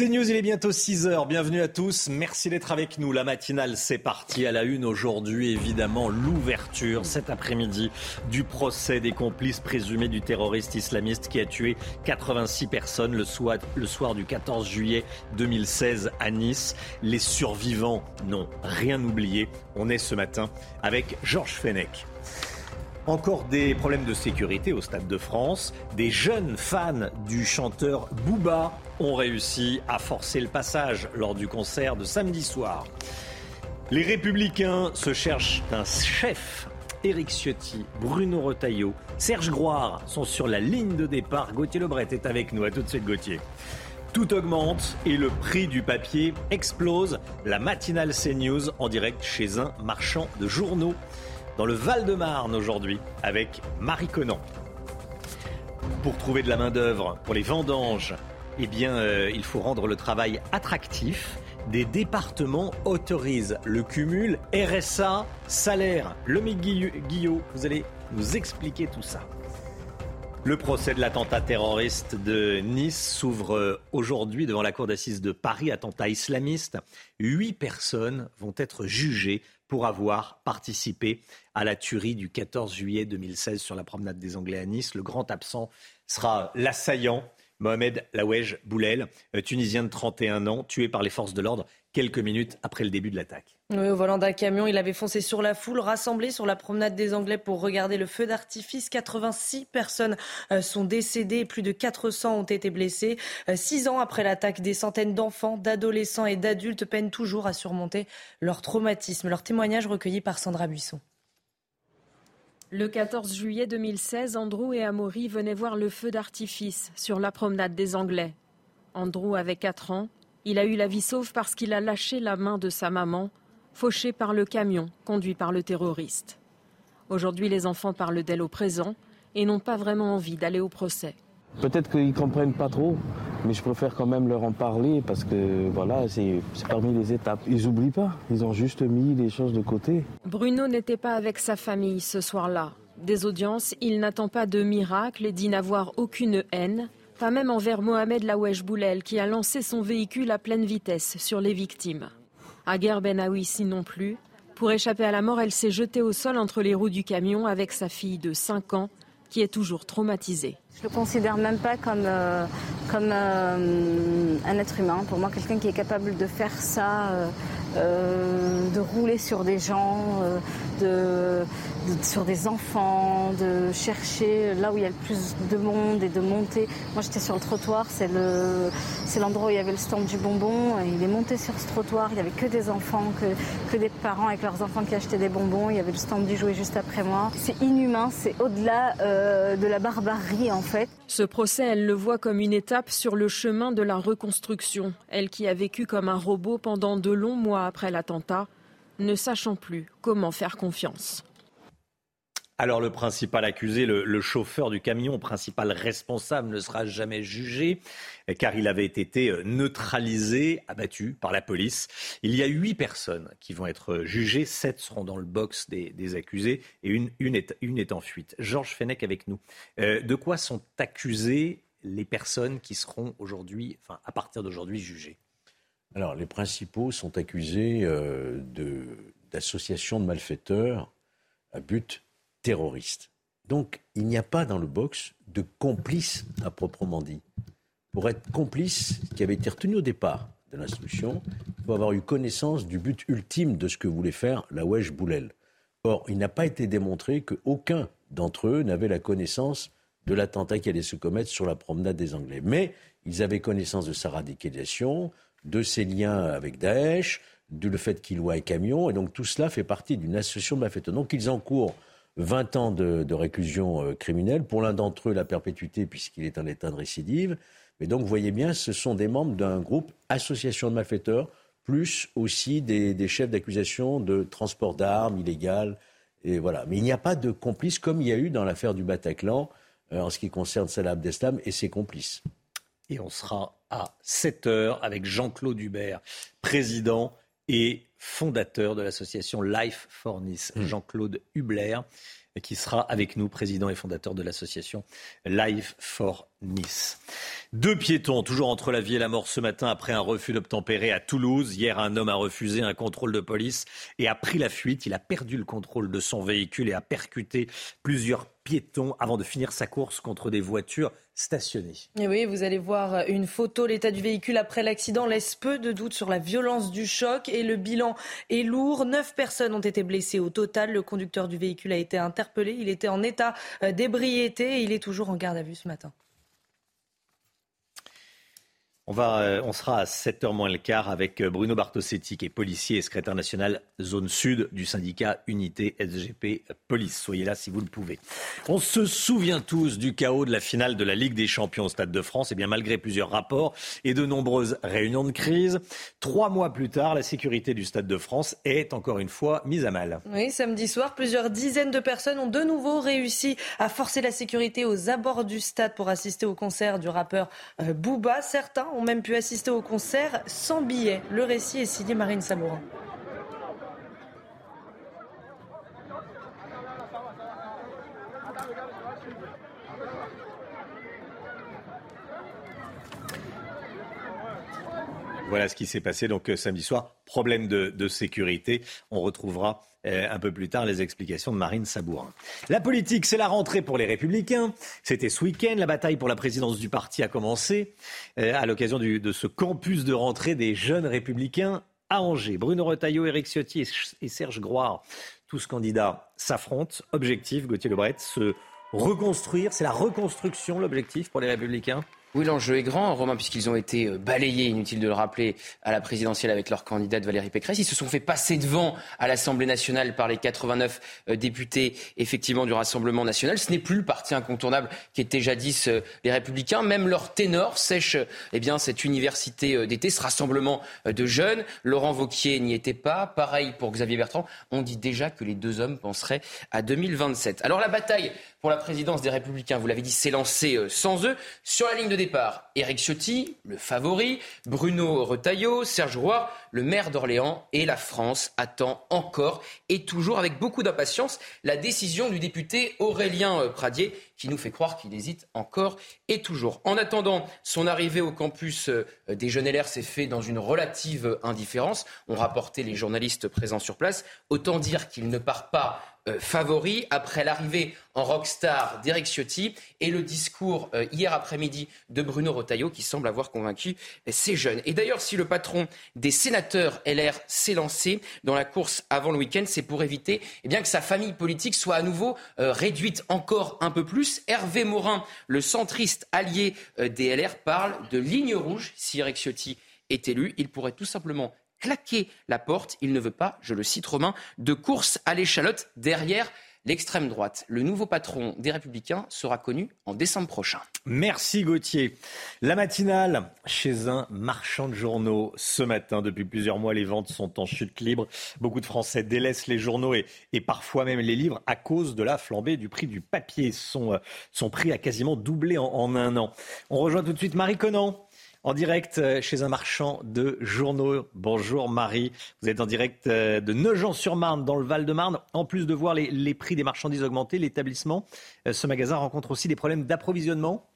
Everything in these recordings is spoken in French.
C'est News, il est bientôt 6h. Bienvenue à tous. Merci d'être avec nous. La matinale, c'est parti à la une aujourd'hui. Évidemment, l'ouverture cet après-midi du procès des complices présumés du terroriste islamiste qui a tué 86 personnes le soir, le soir du 14 juillet 2016 à Nice. Les survivants n'ont rien oublié. On est ce matin avec Georges Fenech. Encore des problèmes de sécurité au Stade de France. Des jeunes fans du chanteur Booba ont réussi à forcer le passage lors du concert de samedi soir. Les Républicains se cherchent un chef. Éric Ciotti, Bruno Retailleau, Serge Groire sont sur la ligne de départ. Gauthier Lebret est avec nous. À tout de suite, Gauthier. Tout augmente et le prix du papier explose. La matinale CNews en direct chez un marchand de journaux dans le Val-de-Marne aujourd'hui avec Marie Conan. Pour trouver de la main-d'œuvre pour les vendanges, eh bien, euh, il faut rendre le travail attractif. Des départements autorisent le cumul RSA, salaire. Le Guillot, vous allez nous expliquer tout ça. Le procès de l'attentat terroriste de Nice s'ouvre aujourd'hui devant la cour d'assises de Paris, attentat islamiste. Huit personnes vont être jugées pour avoir participé à la tuerie du 14 juillet 2016 sur la promenade des Anglais à Nice. Le grand absent sera l'assaillant Mohamed Lawej Boulel, euh, tunisien de 31 ans, tué par les forces de l'ordre quelques minutes après le début de l'attaque. Au volant d'un camion, il avait foncé sur la foule rassemblée sur la promenade des Anglais pour regarder le feu d'artifice. 86 personnes euh, sont décédées, plus de 400 ont été blessées. Euh, six ans après l'attaque, des centaines d'enfants, d'adolescents et d'adultes peinent toujours à surmonter leur traumatisme. Leur témoignage recueilli par Sandra Buisson. Le 14 juillet 2016, Andrew et Amaury venaient voir le feu d'artifice sur la promenade des Anglais. Andrew avait 4 ans. Il a eu la vie sauve parce qu'il a lâché la main de sa maman, fauchée par le camion conduit par le terroriste. Aujourd'hui, les enfants parlent d'elle au présent et n'ont pas vraiment envie d'aller au procès. Peut-être qu'ils ne comprennent pas trop, mais je préfère quand même leur en parler parce que voilà, c'est parmi les étapes. Ils n'oublient pas, ils ont juste mis les choses de côté. Bruno n'était pas avec sa famille ce soir-là. Des audiences, il n'attend pas de miracle et dit n'avoir aucune haine, pas même envers Mohamed Lawesh Boulel qui a lancé son véhicule à pleine vitesse sur les victimes. Aguer Benawissi non plus. Pour échapper à la mort, elle s'est jetée au sol entre les roues du camion avec sa fille de 5 ans qui est toujours traumatisée. Je le considère même pas comme, euh, comme euh, un être humain. Pour moi, quelqu'un qui est capable de faire ça, euh, de rouler sur des gens, de, sur des enfants, de chercher là où il y a le plus de monde et de monter. Moi, j'étais sur le trottoir, c'est le, l'endroit où il y avait le stand du bonbon. Il est monté sur ce trottoir, il n'y avait que des enfants, que, que des parents avec leurs enfants qui achetaient des bonbons. Il y avait le stand du jouet juste après moi. C'est inhumain, c'est au-delà de la barbarie en ce procès, elle le voit comme une étape sur le chemin de la reconstruction. Elle qui a vécu comme un robot pendant de longs mois après l'attentat, ne sachant plus comment faire confiance. Alors le principal accusé, le, chauffeur du camion, principal responsable, ne sera jamais jugé car il avait été euh, neutralisé, abattu par la police. Il y a huit personnes qui vont être jugées, sept seront dans le box des, accusés et une, une, est, une est en fuite. Georges Fenech avec nous. Euh, de quoi sont accusées les personnes qui seront aujourd'hui, enfin à partir d'aujourd'hui, jugées? Alors les principaux sont accusés euh, de malfaiteurs à but terroriste. Donc, il n'y a pas dans le box de complice à proprement dit. Pour être complice, qui avait été retenu au départ de l'instruction, il faut avoir eu connaissance du but ultime de ce que voulait faire la Wesh Boulel. Or, il n'a pas été démontré qu'aucun d'entre eux n'avait la connaissance de l'attentat qui allait se commettre sur la promenade des Anglais. Mais ils avaient connaissance de sa radicalisation, de ses liens avec Daesh, du fait qu'il loue un camion, et donc tout cela fait partie d'une association de malfaiteurs. Donc ils encourent 20 ans de, réclusion euh, criminelle. Pour l'un d'entre eux, la perpétuité, puisqu'il est en état de récidive. Mais donc, vous voyez bien, ce sont des membres d'un groupe association de malfaiteurs, plus aussi des, chefs d'accusation de transport d'armes illégales. Et voilà. Mais il n'y a pas de complices comme il y a eu dans l'affaire du Bataclan euh, en ce qui concerne Salah Abdeslam et ses complices. Et on sera à 7 heures avec Jean-Claude Hubert, président et fondateur de l'association Life for Nice, hmm. Jean-Claude Hubler, qui sera avec nous, président et fondateur de l'association Life for Nice. Deux piétons, toujours entre la vie et la mort ce matin après un refus d'obtempérer à Toulouse. Hier, un homme a refusé un contrôle de police et a pris la fuite. Il a perdu le contrôle de son véhicule et a percuté plusieurs piétons avant de finir sa course contre des voitures stationnées. Et oui, vous allez voir une photo. L'état du véhicule après l'accident laisse peu de doute sur la violence du choc et le bilan est lourd. Neuf personnes ont été blessées au total. Le conducteur du véhicule a été interpellé. Il était en état d'ébriété et il est toujours en garde à vue ce matin. Euh, on sera à 7h moins le quart avec euh, Bruno Bartosetti, qui est policier et secrétaire national zone sud du syndicat Unité SGP Police. Soyez là si vous le pouvez. On se souvient tous du chaos de la finale de la Ligue des Champions au Stade de France. Et eh bien malgré plusieurs rapports et de nombreuses réunions de crise, trois mois plus tard, la sécurité du Stade de France est encore une fois mise à mal. Oui, samedi soir, plusieurs dizaines de personnes ont de nouveau réussi à forcer la sécurité aux abords du stade pour assister au concert du rappeur euh, Booba. Certains même pu assister au concert sans billet. Le récit est signé Marine Sabourin. Voilà ce qui s'est passé donc euh, samedi soir. Problème de, sécurité. On retrouvera euh, un peu plus tard les explications de Marine Sabourin. La politique, c'est la rentrée pour les Républicains. C'était ce week-end. La bataille pour la présidence du parti a commencé euh, à l'occasion de ce campus de rentrée des jeunes Républicains à Angers. Bruno Retailleau, Éric Ciotti et Serge Groire, tous candidats, s'affrontent. Objectif, Gauthier Lebret, se reconstruire. C'est la reconstruction l'objectif pour les Républicains? Oui, l'enjeu est grand, Romain, puisqu'ils ont été euh, balayés, inutile de le rappeler, à la présidentielle avec leur candidate Valérie Pécresse. Ils se sont fait passer devant à l'Assemblée nationale par les 89 euh, députés, effectivement, du Rassemblement national. Ce n'est plus le parti incontournable qui était jadis euh, les Républicains. Même leur ténor sèche eh bien, cette université d'été, ce rassemblement de jeunes. Laurent Vauquier n'y était pas. Pareil pour Xavier Bertrand. On dit déjà que les deux hommes penseraient à 2027. Alors la bataille pour la présidence des Républicains, vous l'avez dit, s'est lancé euh, sans eux. Sur la ligne de départ, Éric Ciotti, le favori, Bruno Retailleau, Serge Roy, le maire d'Orléans et la France attend encore et toujours avec beaucoup d'impatience la décision du député Aurélien euh, Pradier qui nous fait croire qu'il hésite encore et toujours. En attendant, son arrivée au campus euh, des Jeunes LR s'est fait dans une relative indifférence. On rapportait les journalistes présents sur place. Autant dire qu'il ne part pas favori après l'arrivée en rockstar d'Eric Ciotti et le discours euh, hier après-midi de Bruno Rotaillot qui semble avoir convaincu ces jeunes. Et d'ailleurs, si le patron des sénateurs LR s'est lancé dans la course avant le week-end, c'est pour éviter eh bien, que sa famille politique soit à nouveau euh, réduite encore un peu plus. Hervé Morin, le centriste allié des LR, parle de ligne rouge si Eric Ciotti est élu. Il pourrait tout simplement claquer la porte. Il ne veut pas, je le cite Romain, de course à l'échalote derrière l'extrême droite. Le nouveau patron des Républicains sera connu en décembre prochain. Merci Gauthier. La matinale chez un marchand de journaux ce matin. Depuis plusieurs mois, les ventes sont en chute libre. Beaucoup de Français délaissent les journaux et, parfois même les livres à cause de la flambée du prix du papier. Son, euh, prix a quasiment doublé en, en un an. On rejoint tout de suite Marie Conan en direct euh, chez un marchand de journaux. Bonjour Marie, vous êtes en direct euh, de Nogent-sur-Marne dans le Val-de-Marne. En plus de voir les, prix des marchandises augmenter, l'établissement, euh, ce magasin rencontre aussi des problèmes d'approvisionnement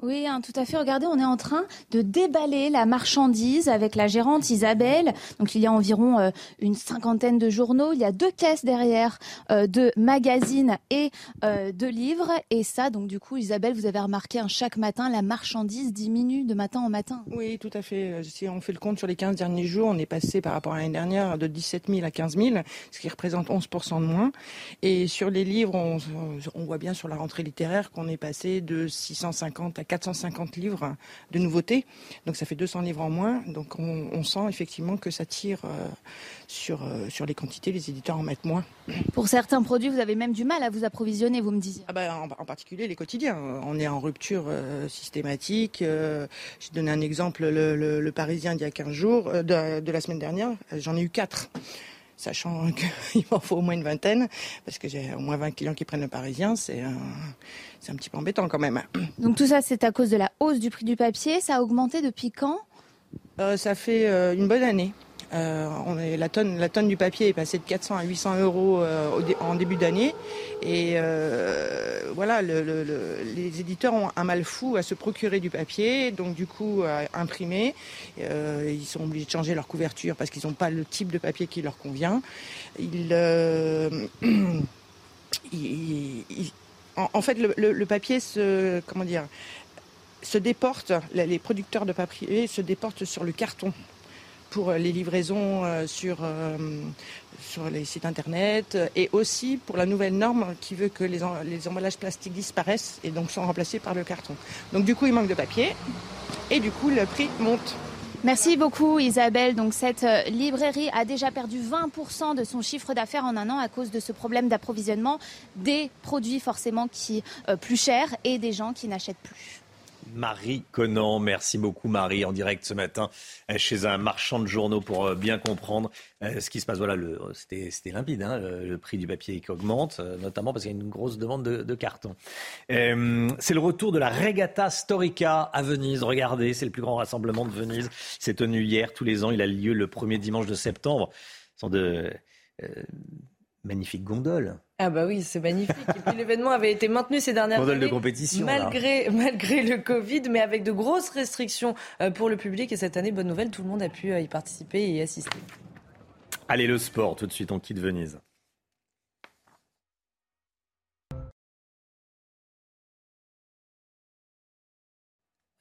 oui, hein, tout à fait. Regardez, on est en train de déballer la marchandise avec la gérante Isabelle. Donc il y a environ euh, une cinquantaine de journaux. Il y a deux caisses derrière euh, de magazines et euh, de livres. Et ça, donc du coup, Isabelle, vous avez remarqué, hein, chaque matin, la marchandise diminue de matin en matin. Oui, tout à fait. Si on fait le compte sur les 15 derniers jours, on est passé par rapport à l'année dernière de 17 000 à 15 000, ce qui représente 11 de moins. Et sur les livres, on, on voit bien sur la rentrée littéraire qu'on est passé de 650 à 450 livres de nouveautés. Donc ça fait 200 livres en moins. Donc on, sent effectivement que ça tire sur, sur les quantités. Les éditeurs en mettent moins. Pour certains produits, vous avez même du mal à vous approvisionner, vous me disiez. Ah bah, en, particulier les quotidiens. On est en rupture systématique. J'ai donné un exemple, le, Parisien d'il y a 15 jours, de, de la semaine dernière. J'en ai eu 4 sachant qu'il m'en faut au moins une vingtaine, parce que j'ai au moins 20 clients qui prennent le parisien, c'est un, un petit peu embêtant quand même. Donc tout ça, c'est à cause de la hausse du prix du papier. Ça a augmenté depuis quand? Euh, Ça fait euh, une bonne année. Euh, on est, la, tonne, la tonne du papier est passée de 400 à 800 euros euh, en début d'année. Et euh, voilà, les éditeurs ont un mal fou à se procurer du papier, donc du coup à imprimer. ils sont obligés de changer leur couverture parce qu'ils n'ont pas le type de papier qui leur convient. en, fait, le, papier se, comment dire, se déporte, les producteurs de papier se déportent sur le carton pour les livraisons euh, sur, euh, sur les sites internet et aussi pour la nouvelle norme qui veut que les, emballages plastiques disparaissent et donc sont remplacés par le carton. Donc du coup, il manque de papier et du coup, le prix monte. Merci beaucoup Isabelle. Donc cette euh, librairie a déjà perdu 20% de son chiffre d'affaires en un an à cause de ce problème d'approvisionnement des produits forcément qui plus chers et des gens qui n'achètent plus. Marie Conan. Merci beaucoup Marie en direct ce matin euh, chez un marchand de journaux pour euh, bien comprendre euh, ce qui se passe. Voilà, c'était limpide, hein, le, prix du papier qui augmente, notamment parce qu'il y a une grosse demande de, carton. c'est le retour de la Regatta Storica à Venise. Regardez, c'est le plus grand rassemblement de Venise. C'est tenu hier. Tous les ans, il a lieu le premier dimanche de septembre. Ce sont de magnifiques gondoles. Ah bah oui, c'est magnifique. Et puis l'événement avait été maintenu ces dernières années. de compétition. Malgré, malgré le Covid, mais avec de grosses restrictions euh, pour le public. Et cette année, bonne nouvelle, tout le monde a pu euh, y participer et y assister. Allez, le sport, tout de suite, on quitte Venise.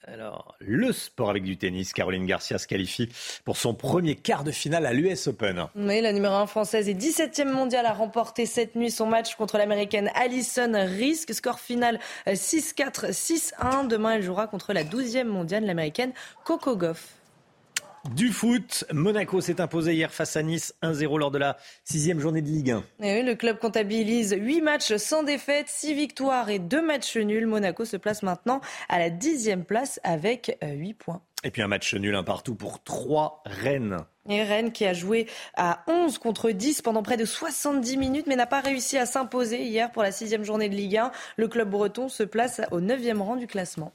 Alors, le sport avec du tennis, Caroline Garcia se qualifie pour son premier quart de finale à l'US Open. Oui, la numéro 1 française et 17e mondiale a remporté cette nuit son match contre l'américaine Alison Risk. Score final 6-4, 6-1. Demain, elle jouera contre la 12e mondiale, l'américaine Coco Goff. Du foot, Monaco s'est imposé hier face à Nice 1-0 lors de la sixième journée de Ligue 1. Et le club comptabilise 8 matchs sans défaite, 6 victoires et 2 matchs nuls. Monaco se place maintenant à la dixième place avec 8 euh, points. Et puis un match nul un partout pour 3 Rennes. Et Rennes qui a joué à 11 contre 10 pendant près de 70 minutes mais n'a pas réussi à s'imposer hier pour la sixième journée de Ligue 1. Le club breton se place au 9e rang du classement.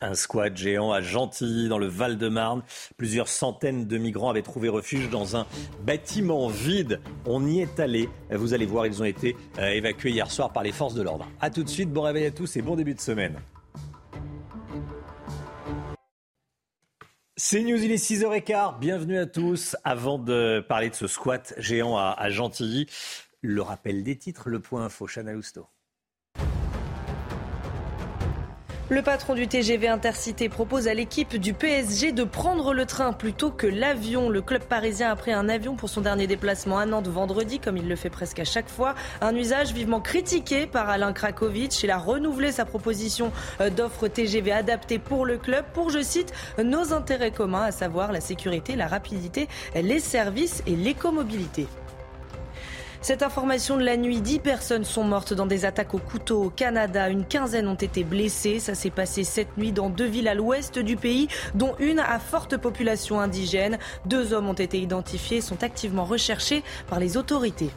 Un squat géant à Gentilly, dans le Val-de-Marne. Plusieurs centaines de migrants avaient trouvé refuge dans un bâtiment vide. On y est allé. Vous allez voir, ils ont été euh, évacués hier soir par les forces de l'ordre. A tout de suite, bon réveil à tous et bon début de semaine. C'est News, il est 6h15. Bienvenue à tous. Avant de parler de ce squat géant à, Gentilly, le rappel des titres, le point info, Chana Lousteau. Le patron du TGV Intercité propose à l'équipe du PSG de prendre le train plutôt que l'avion. Le club parisien a pris un avion pour son dernier déplacement à Nantes vendredi, comme il le fait presque à chaque fois. Un usage vivement critiqué par Alain Krakowicz. Il a renouvelé sa proposition euh, d'offre TGV adaptée pour le club pour, je cite, nos intérêts communs, à savoir la sécurité, la rapidité, les services et l'écomobilité. Cette information de la nuit, 10 personnes sont mortes dans des attaques au couteau au Canada. Une quinzaine ont été blessées. Ça s'est passé cette nuit dans deux villes à l'ouest du pays, dont une à forte population indigène. Deux hommes ont été identifiés et sont activement recherchés par les autorités.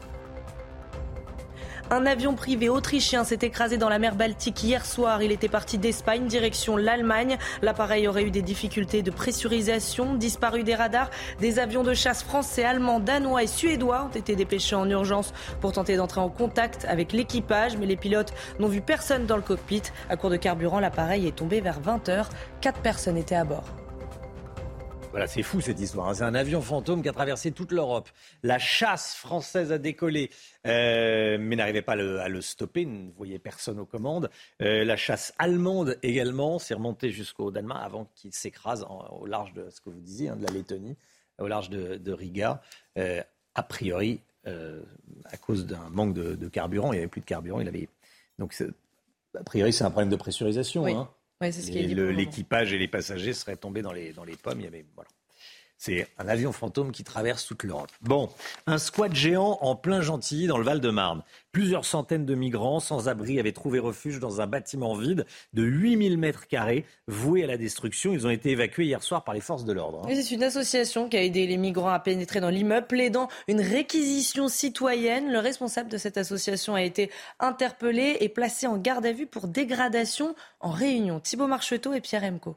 Un avion privé autrichien s'est écrasé dans la mer Baltique hier soir. Il était parti d'Espagne, direction l'Allemagne. L'appareil aurait eu des difficultés de pressurisation, disparu des radars. Des avions de chasse français, allemands, danois et suédois ont été dépêchés en urgence pour tenter d'entrer en contact avec l'équipage. Mais les pilotes n'ont vu personne dans le cockpit. À court de carburant, l'appareil est tombé vers 20h. Quatre personnes étaient à bord. Voilà, c'est fou cette histoire. Hein. C'est un avion fantôme qui a traversé toute l'Europe. La chasse française a décollé, euh, mais n'arrivait pas à le, stopper. Ne voyait personne aux commandes. Euh, la chasse allemande également s'est remontée jusqu'au Danemark avant qu'il s'écrase au large de ce que vous disiez, hein, de la Lettonie. au large de, Riga. a priori, à cause d'un manque de, carburant, il n'y avait plus de carburant. Il avait donc a priori, c'est un problème de pressurisation. Hein. L'équipage et les passagers seraient tombés dans les, dans les pommes. Il y avait, voilà. C'est un avion fantôme qui traverse toute l'Europe. Bon, un squat géant en plein Gentilly dans le Val-de-Marne. Plusieurs centaines de migrants sans abri avaient trouvé refuge dans un bâtiment vide de 8000 mètres carrés voué à la destruction. Ils ont été évacués hier soir par les forces de l'ordre. Hein. C'est une association qui a aidé les migrants à pénétrer dans l'immeuble, plaidant une réquisition citoyenne. Le responsable de cette association a été interpellé et placé en garde à vue pour dégradation en réunion. Thibault Marcheteau et Pierre Emco.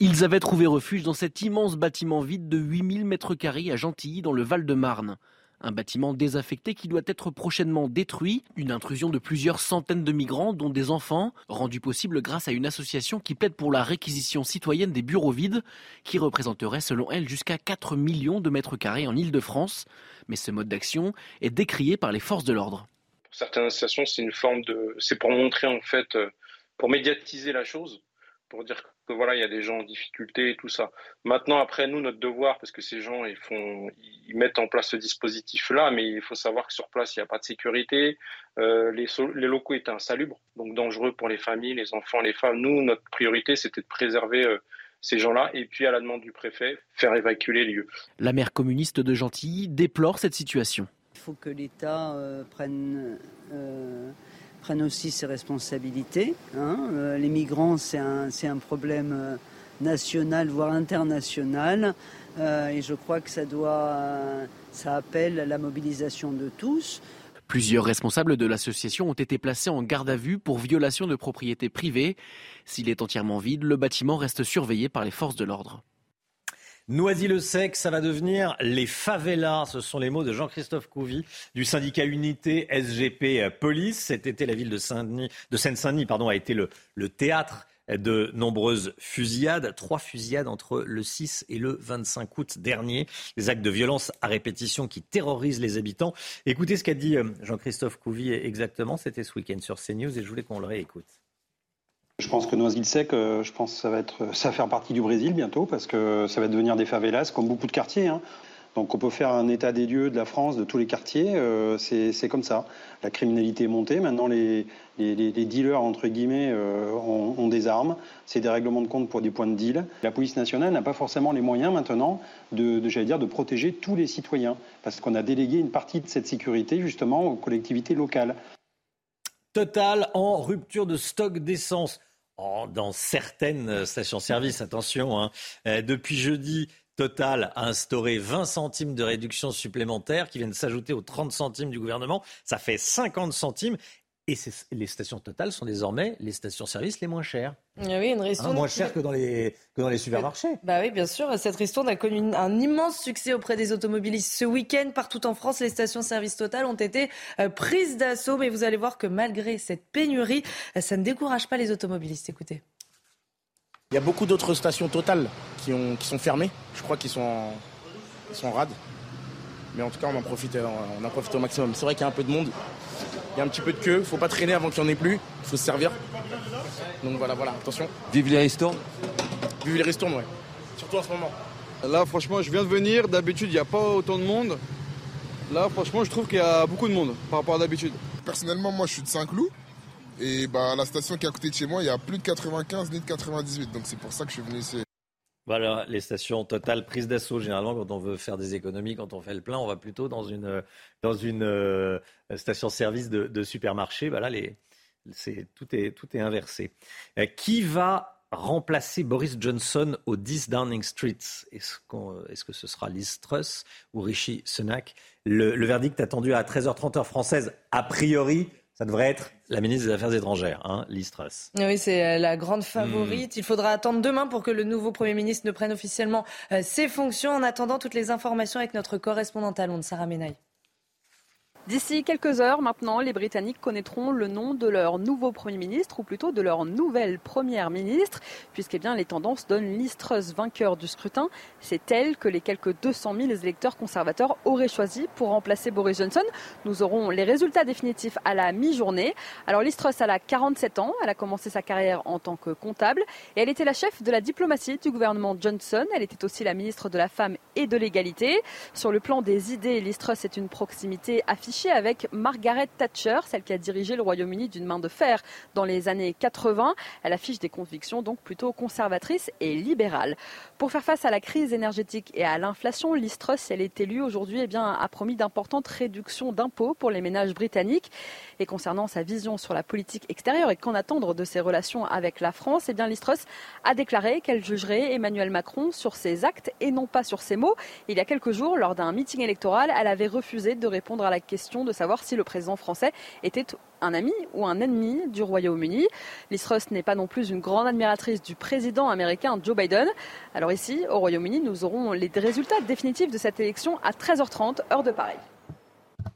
Ils avaient trouvé refuge dans cet immense bâtiment vide de 8000 mètres carrés à Gentilly, dans le Val-de-Marne. Un bâtiment désaffecté qui doit être prochainement détruit, une intrusion de plusieurs centaines de migrants, dont des enfants, rendue possible grâce à une association qui plaide pour la réquisition citoyenne des bureaux vides, qui représenterait selon elle jusqu'à 4 millions de mètres carrés en Ile-de-France. Mais ce mode d'action est décrié par les forces de l'ordre. Pour certaines associations, c'est une forme de. C'est pour montrer en fait, euh, pour médiatiser la chose, pour dire que voilà, il y a des gens en difficulté et tout ça. Maintenant, après, nous, notre devoir, parce que ces gens, ils font, ils mettent en place ce dispositif-là, mais il faut savoir que sur place, il n'y a pas de sécurité. Euh, les, les, locaux étaient insalubres, donc dangereux pour les familles, les enfants, les femmes. Nous, notre priorité, c'était de préserver euh, ces gens-là et puis, à la demande du préfet, faire évacuer les lieux. La maire communiste de Gentilly déplore cette situation. Il faut que l'État euh, prenne prennent aussi ses responsabilités. Hein. Euh, les migrants, c'est un, problème euh, national, voire international. Euh, et je crois que ça, doit, ça appelle la mobilisation de tous. Plusieurs responsables de l'association ont été placés en garde à vue pour violation de propriété privée. S'il est entièrement vide, le bâtiment reste surveillé par les forces de l'ordre. Noisy-le-Sec, ça va devenir les favelas. Ce sont les mots de Jean-Christophe Couvi du syndicat Unité SGP Police. Cet été, la ville de, Seine-Saint-Denis a été le, le théâtre de nombreuses fusillades, trois fusillades entre le 6 et le 25 août dernier, des actes de violence à répétition qui terrorisent les habitants. Écoutez ce qu'a dit euh, Jean-Christophe Couvi exactement, c'était ce week-end sur CNews et je voulais qu'on le réécoute. Je pense que Noisy-le-Sec, euh, je pense que ça va être, ça va faire partie du Brésil bientôt parce que ça va devenir des favelas comme beaucoup de quartiers. Hein. Donc on peut faire un état des lieux de la France, de tous les quartiers, euh, c'est comme ça. La criminalité est montée, maintenant les, les, dealers, entre guillemets, euh, ont, des armes, c'est des règlements de compte pour des points de deal. La police nationale n'a pas forcément les moyens maintenant de, de dire, de protéger tous les citoyens, parce qu'on a délégué une partie de cette sécurité justement aux collectivités locales. Total en rupture de stock d'essence dans certaines stations-service. Attention, hein. euh, depuis jeudi, Total a instauré 20 centimes de réduction supplémentaire qui viennent s'ajouter aux 30 centimes du gouvernement. Ça fait 50 centimes. Et les stations Total sont désormais les stations-service les moins chères. Ah oui, une hein, moins chères que dans les, que dans les supermarchés. Bah oui, bien sûr. Cette ristourne a connu un immense succès auprès des automobilistes. Ce week-end, partout en France, les stations-service Total ont été euh, prises d'assaut. Mais vous allez voir que malgré cette pénurie, euh, ça ne décourage pas les automobilistes. Écoutez. Il y a beaucoup d'autres stations Total qui, ont, qui sont fermées. Je crois qu'ils sont, sont rades. Mais en tout cas, on en profite, on en profite au maximum. C'est vrai qu'il y a un peu de monde. Il y a un petit peu de queue. Faut pas traîner avant qu'il n'y en ait plus. Il faut se servir. Donc voilà, voilà, attention. Vive les ristournes Vive les ristournes, ouais. Surtout en ce moment. Là, franchement, je viens de venir. D'habitude, il n'y a pas autant de monde. Là, franchement, je trouve qu'il y a beaucoup de monde par rapport à d'habitude. Personnellement, moi, je suis de Saint-Cloud. Et bah, la station qui est à côté de chez moi, il y a plus de 95 ni de 98. Donc c'est pour ça que je suis venu ici. Voilà, les stations totales prises d'assaut. Généralement, quand on veut faire des économies, quand on fait le plein, on va plutôt dans une, dans une euh, station-service de, supermarché. Voilà, tout, est, tout est inversé. Euh, qui va remplacer Boris Johnson au 10 Downing Street est-ce, est-ce, que ce sera Liz Truss ou Rishi Sunak? Le, le verdict attendu à 13h30 heure française, a priori, ça devrait être la ministre des Affaires étrangères, hein, Liz Truss. Oui, c'est euh, la grande favorite. Hmm. Il faudra attendre demain pour que le nouveau Premier ministre ne prenne officiellement euh, ses fonctions. En attendant, toutes les informations avec notre correspondante à Londres, Sarah Menaille. D'ici quelques heures maintenant, les Britanniques connaîtront le nom de leur nouveau Premier ministre, ou plutôt de leur nouvelle Première ministre, puisque eh bien, les tendances donnent Liz vainqueur du scrutin. C'est elle que les quelques 200 000 électeurs conservateurs auraient choisi pour remplacer Boris Johnson. Nous aurons les résultats définitifs à la mi-journée. Alors Liz Truss, elle a 47 ans, elle a commencé sa carrière en tant que comptable, et elle était la chef de la diplomatie du gouvernement Johnson. Elle était aussi la ministre de la Femme et de l'Égalité. Sur le plan des idées, Liz Truss est une proximité affichée avec Margaret Thatcher, celle qui a dirigé le Royaume-Uni d'une main de fer dans les années 80. Elle affiche des convictions donc plutôt conservatrices et libérales. Pour faire face à la crise énergétique et à l'inflation, Liz Truss, elle est élue aujourd'hui, eh bien, a promis d'importantes réductions d'impôts pour les ménages britanniques. Et concernant sa vision sur la politique extérieure et qu'en attendre de ses relations avec la France, eh bien, a déclaré qu'elle jugerait Emmanuel Macron sur ses actes et non pas sur ses mots. Il y a quelques jours, lors d'un meeting électoral, elle avait refusé de répondre à la question de savoir si le président français était un ami ou un ennemi du Royaume-Uni. Liz Truss n'est pas non plus une grande admiratrice du président américain Joe Biden. Alors ici, au Royaume-Uni, nous aurons les résultats définitifs de cette élection à 13h30, heure de Paris.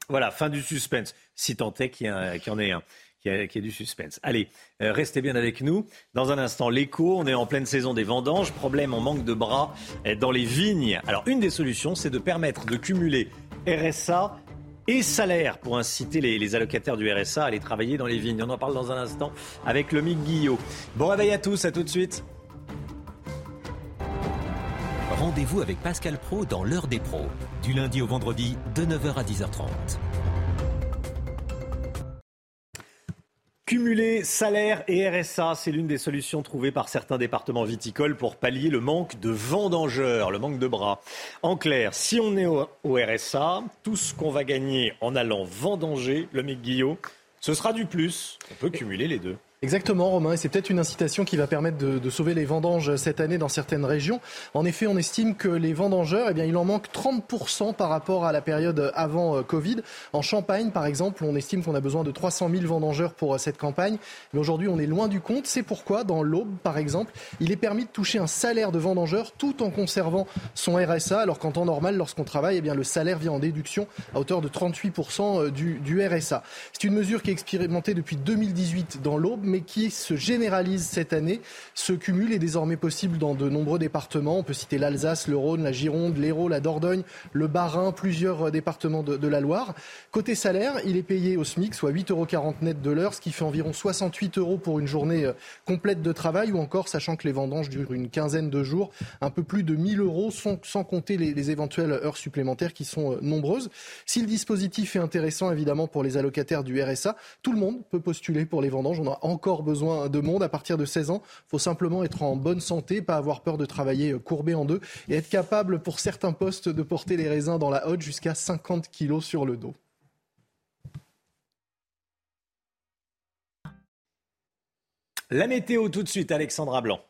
Voilà, fin du suspense, si tant est qu'il y, en ait un. Qui a, du suspense. Allez, euh, restez bien avec nous. Dans un instant, l'écho, on est en pleine saison des vendanges. Problème, on manque de bras euh, dans les vignes. Alors, une des solutions, c'est de permettre de cumuler RSA et salaire pour inciter les, allocataires du RSA à aller travailler dans les vignes. On en parle dans un instant avec le Mick Guillot. Bon réveil à tous, à tout de suite. Rendez-vous avec Pascal Pro dans l'heure des pros, du lundi au vendredi de 9h à 10h30. Cumuler salaire et RSA, c'est l'une des solutions trouvées par certains départements viticoles pour pallier le manque de vendangeurs, le manque de bras. En clair, si on est au, RSA, tout ce qu'on va gagner en allant vendanger, le mec Guillot, ce sera du plus. On peut cumuler les deux. Exactement, Romain, et c'est peut-être une incitation qui va permettre de, sauver les vendanges cette année dans certaines régions. En effet, on estime que les vendangeurs, eh bien, il en manque 30% par rapport à la période avant euh, Covid. En Champagne, par exemple, on estime qu'on a besoin de 300 000 vendangeurs pour euh, cette campagne, mais aujourd'hui, on est loin du compte. C'est pourquoi, dans l'Aube, par exemple, il est permis de toucher un salaire de vendangeur tout en conservant son RSA, alors qu'en temps normal, lorsqu'on travaille, eh bien, le salaire vient en déduction à hauteur de 38% euh, du, du RSA. C'est une mesure qui est expérimentée depuis 2018 dans l'Aube, mais qui se généralise cette année. Ce cumul est désormais possible dans de nombreux départements. On peut citer l'Alsace, le Rhône, la Gironde, l'Hérault, la Dordogne, le Bas-Rhin, plusieurs euh, départements de, la Loire. Côté salaire, il est payé au SMIC, soit 8,40 euros net de l'heure, ce qui fait environ 68 euros pour une journée euh, complète de travail, ou encore, sachant que les vendanges durent une quinzaine de jours, un peu plus de 1000 euros, sans, sans compter les, les, éventuelles heures supplémentaires qui sont euh, nombreuses. Si le dispositif est intéressant, évidemment, pour les allocataires du RSA, tout le monde peut postuler pour les vendanges. On a encore besoin de monde à partir de 16 ans. Il faut simplement être en bonne santé, pas avoir peur de travailler courbé en deux et être capable pour certains postes de porter les raisins dans la hotte jusqu'à 50 kilos sur le dos. La météo tout de suite, Alexandra Blanc.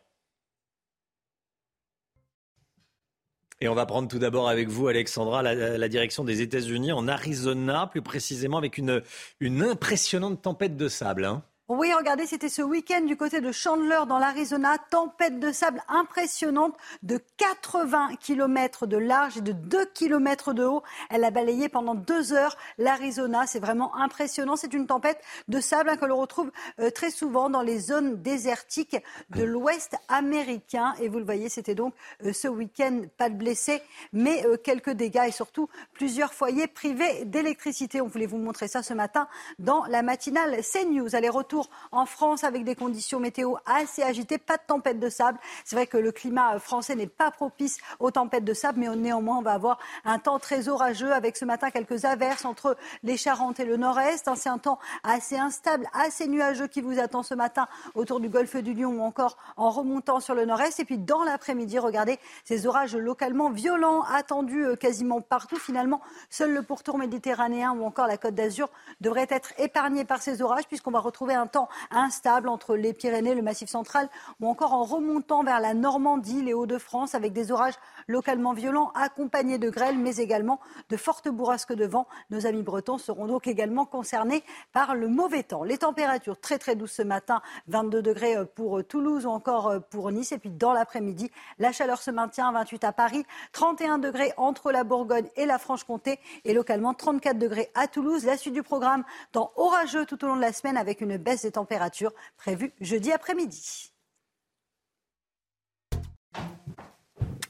Et on va prendre tout d'abord avec vous, Alexandra, la, direction des États-Unis en Arizona, plus précisément avec une, une impressionnante tempête de sable. Hein. Oui, regardez, c'était ce week-end du côté de Chandler dans l'Arizona. Tempête de sable impressionnante de 80 km de large et de 2 km de haut. Elle a balayé pendant deux heures l'Arizona. C'est vraiment impressionnant. C'est une tempête de sable hein, que l'on retrouve euh, très souvent dans les zones désertiques de l'Ouest américain. Et vous le voyez, c'était donc euh, ce week-end, pas de blessés, mais euh, quelques dégâts et surtout plusieurs foyers privés d'électricité. On voulait vous montrer ça ce matin dans la matinale CNews. Allez, retour en France avec des conditions météo assez agitées, pas de tempête de sable. C'est vrai que le climat français n'est pas propice aux tempêtes de sable, mais néanmoins, on va avoir un temps très orageux avec ce matin quelques averses entre les Charentes et le Nord-Est. C'est un temps assez instable, assez nuageux qui vous attend ce matin autour du golfe du Lion ou encore en remontant sur le Nord-Est. Et puis dans l'après-midi, regardez ces orages localement violents attendus euh, quasiment partout. Finalement, seul le pourtour méditerranéen ou encore la côte d'Azur devrait être épargné par ces orages puisqu'on va retrouver un temps instable entre les Pyrénées, le Massif central ou encore en remontant vers la Normandie, les Hauts-de-France, avec des orages localement violents accompagnés de grêles, mais également de fortes bourrasques de vent. Nos amis bretons seront donc également concernés par le mauvais temps. Les températures très très douces ce matin, 22 degrés pour Toulouse ou encore pour Nice. Et puis dans l'après-midi, la chaleur se maintient, 28 à Paris, 31 degrés entre la Bourgogne et la Franche-Comté et localement 34 degrés à Toulouse. La suite du programme dans orageux tout au long de la semaine avec une baisse des températures prévue jeudi après-midi.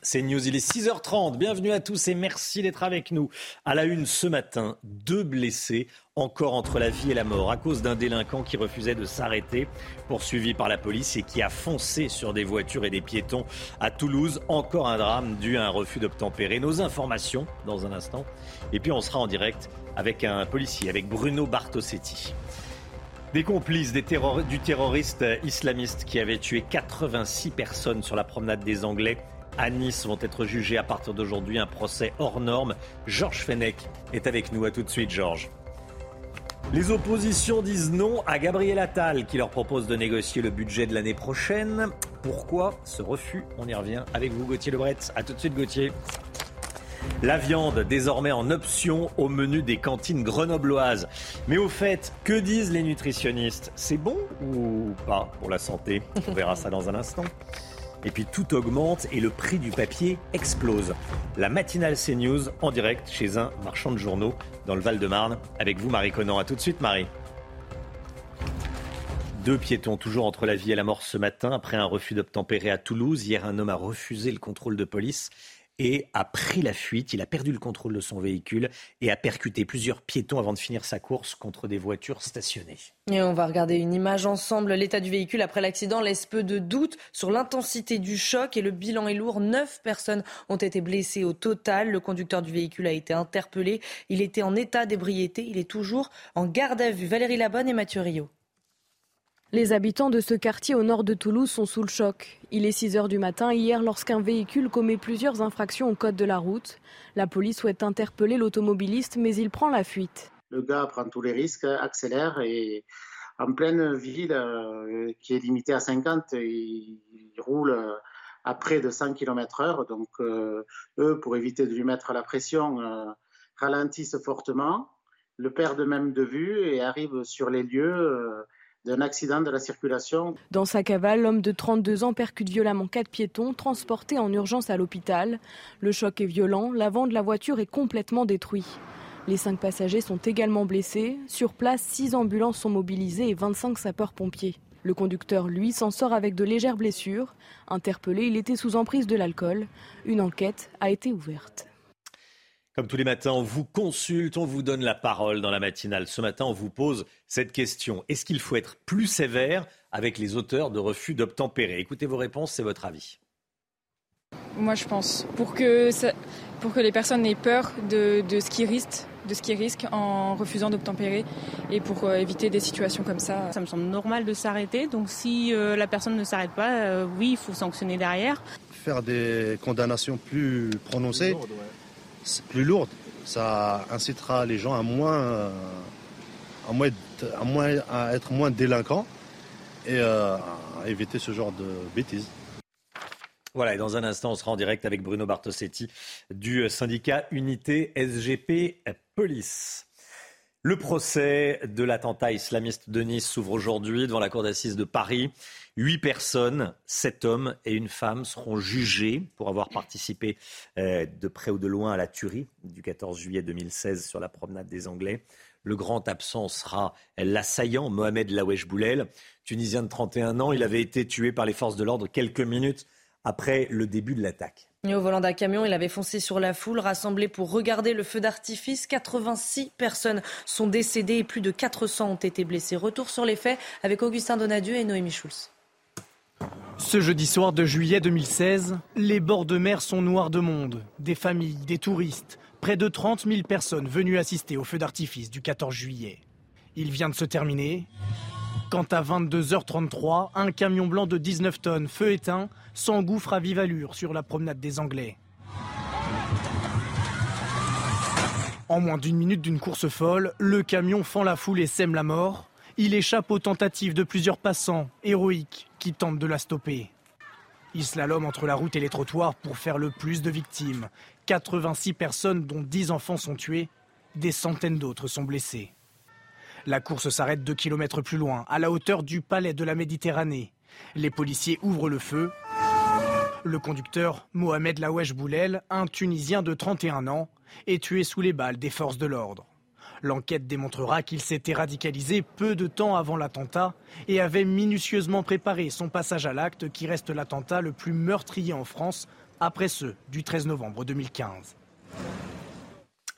C'est News, il est 6h30. Bienvenue à tous et merci d'être avec nous. À la une ce matin, deux blessés encore entre la vie et la mort à cause d'un délinquant qui refusait de s'arrêter, poursuivi par la police et qui a foncé sur des voitures et des piétons à Toulouse. Encore un drame dû à un refus d'obtempérer. Nos informations dans un instant. Et puis on sera en direct avec un policier, avec Bruno Bartosetti. Des complices du terroriste islamiste qui avait tué 86 personnes sur la promenade des Anglais à Nice vont être jugés à partir d'aujourd'hui. Un procès hors norme. Georges Fenech est avec nous. À tout de suite, Georges. Les oppositions disent non à Gabriel Attal qui leur propose de négocier le budget de l'année prochaine. Pourquoi ce refus? On y revient avec vous, Gauthier Lebret. A tout de suite, Gauthier. La viande, désormais en option au menu des cantines grenobloises. Mais au fait, que disent les nutritionnistes? C'est bon ou pas pour la santé? On verra ça dans un instant. Et puis tout augmente et le prix du papier explose. La matinale CNews en direct chez un marchand de journaux dans le Val-de-Marne. Avec vous, Marie Conan. A tout de suite, Marie. Deux piétons toujours entre la vie et la mort ce matin après un refus d'obtempérer à Toulouse. Hier, un homme a refusé le contrôle de police et a pris la fuite. Il a perdu le contrôle de son véhicule et a percuté plusieurs piétons avant de finir sa course contre des voitures stationnées. Et on va regarder une image ensemble. L'état du véhicule après l'accident laisse peu de doute sur l'intensité du choc et le bilan est lourd. Neuf personnes ont été blessées au total. Le conducteur du véhicule a été interpellé. Il était en état d'ébriété. Il est toujours en garde à vue. Valérie Labonne et Mathieu Rio. Les habitants de ce quartier au nord de Toulouse sont sous le choc. Il est 6 heures du matin hier lorsqu'un véhicule commet plusieurs infractions au code de la route. La police souhaite interpeller l'automobiliste, mais il prend la fuite. Le gars prend tous les risques, accélère et en pleine ville euh, qui est limitée à 50, il, roule à près de 100 km/h. Donc, euh, eux, pour éviter de lui mettre la pression, euh, ralentissent fortement, le perdent même de vue et arrivent sur les lieux d'un accident de la circulation. Dans sa cavale, l'homme de 32 ans percute violemment quatre piétons transportés en urgence à l'hôpital. Le choc est violent, l'avant de la voiture est complètement détruit. Les cinq passagers sont également blessés. Sur place, six ambulances sont mobilisées et 25 sapeurs-pompiers. Le conducteur, lui, s'en sort avec de légères blessures. Interpellé, il était sous emprise de l'alcool. Une enquête a été ouverte. Comme tous les matins, on vous consulte, on vous donne la parole dans la matinale. Ce matin, on vous pose cette question. Est-ce qu'il faut être plus sévère avec les auteurs de refus d'obtempérer? Écoutez vos réponses, c'est votre avis. Moi, je pense. Pour que, pour que les personnes aient peur de, ce qu'ils risquent, de ce qu'ils risquent en refusant d'obtempérer et pour euh, éviter des situations comme ça. Ça me semble normal de s'arrêter. Donc si euh, la personne ne s'arrête pas, euh, oui, il faut sanctionner derrière. Faire des condamnations plus prononcées plus lourde. Ça incitera les gens à moins, à moins, à moins à être moins délinquants et euh, à éviter ce genre de bêtises. Voilà, et dans un instant, on sera en direct avec Bruno Bartosetti du syndicat Unité SGP Police. Le procès de l'attentat islamiste de Nice s'ouvre aujourd'hui devant la cour d'assises de Paris. Huit personnes, sept hommes et une femme seront jugés pour avoir participé euh, de près ou de loin à la tuerie du 14 juillet 2016 sur la promenade des Anglais. Le grand absent sera l'assaillant Mohamed Lawesh Boulel, tunisien de 31 ans. Il avait été tué par les forces de l'ordre quelques minutes après le début de l'attaque au volant d'un camion, il avait foncé sur la foule rassemblée pour regarder le feu d'artifice. 86 personnes sont décédées et plus de 400 ont été blessées. Retour sur les faits avec Augustin Donadieu et Noémie Schulz. Ce jeudi soir de juillet 2016, les bords de mer sont noirs de monde. Des familles, des touristes, près de 30 000 personnes venues assister au feu d'artifice du 14 juillet. Il vient de se terminer. Quant à 22h33, un camion blanc de 19 tonnes, feu éteint, s'engouffre à vive allure sur la promenade des Anglais. En moins d'une minute d'une course folle, le camion fend la foule et sème la mort. Il échappe aux tentatives de plusieurs passants héroïques qui tentent de la stopper. Il slalom entre la route et les trottoirs pour faire le plus de victimes. 86 personnes, dont 10 enfants, sont tuées. Des centaines d'autres sont blessés. La course s'arrête deux kilomètres plus loin, à la hauteur du palais de la Méditerranée. Les policiers ouvrent le feu. Le conducteur, Mohamed Lawesh Boulel, un Tunisien de 31 ans, est tué sous les balles des forces de l'ordre. L'enquête démontrera qu'il s'était radicalisé peu de temps avant l'attentat et avait minutieusement préparé son passage à l'acte qui reste l'attentat le plus meurtrier en France après ceux du 13 novembre 2015.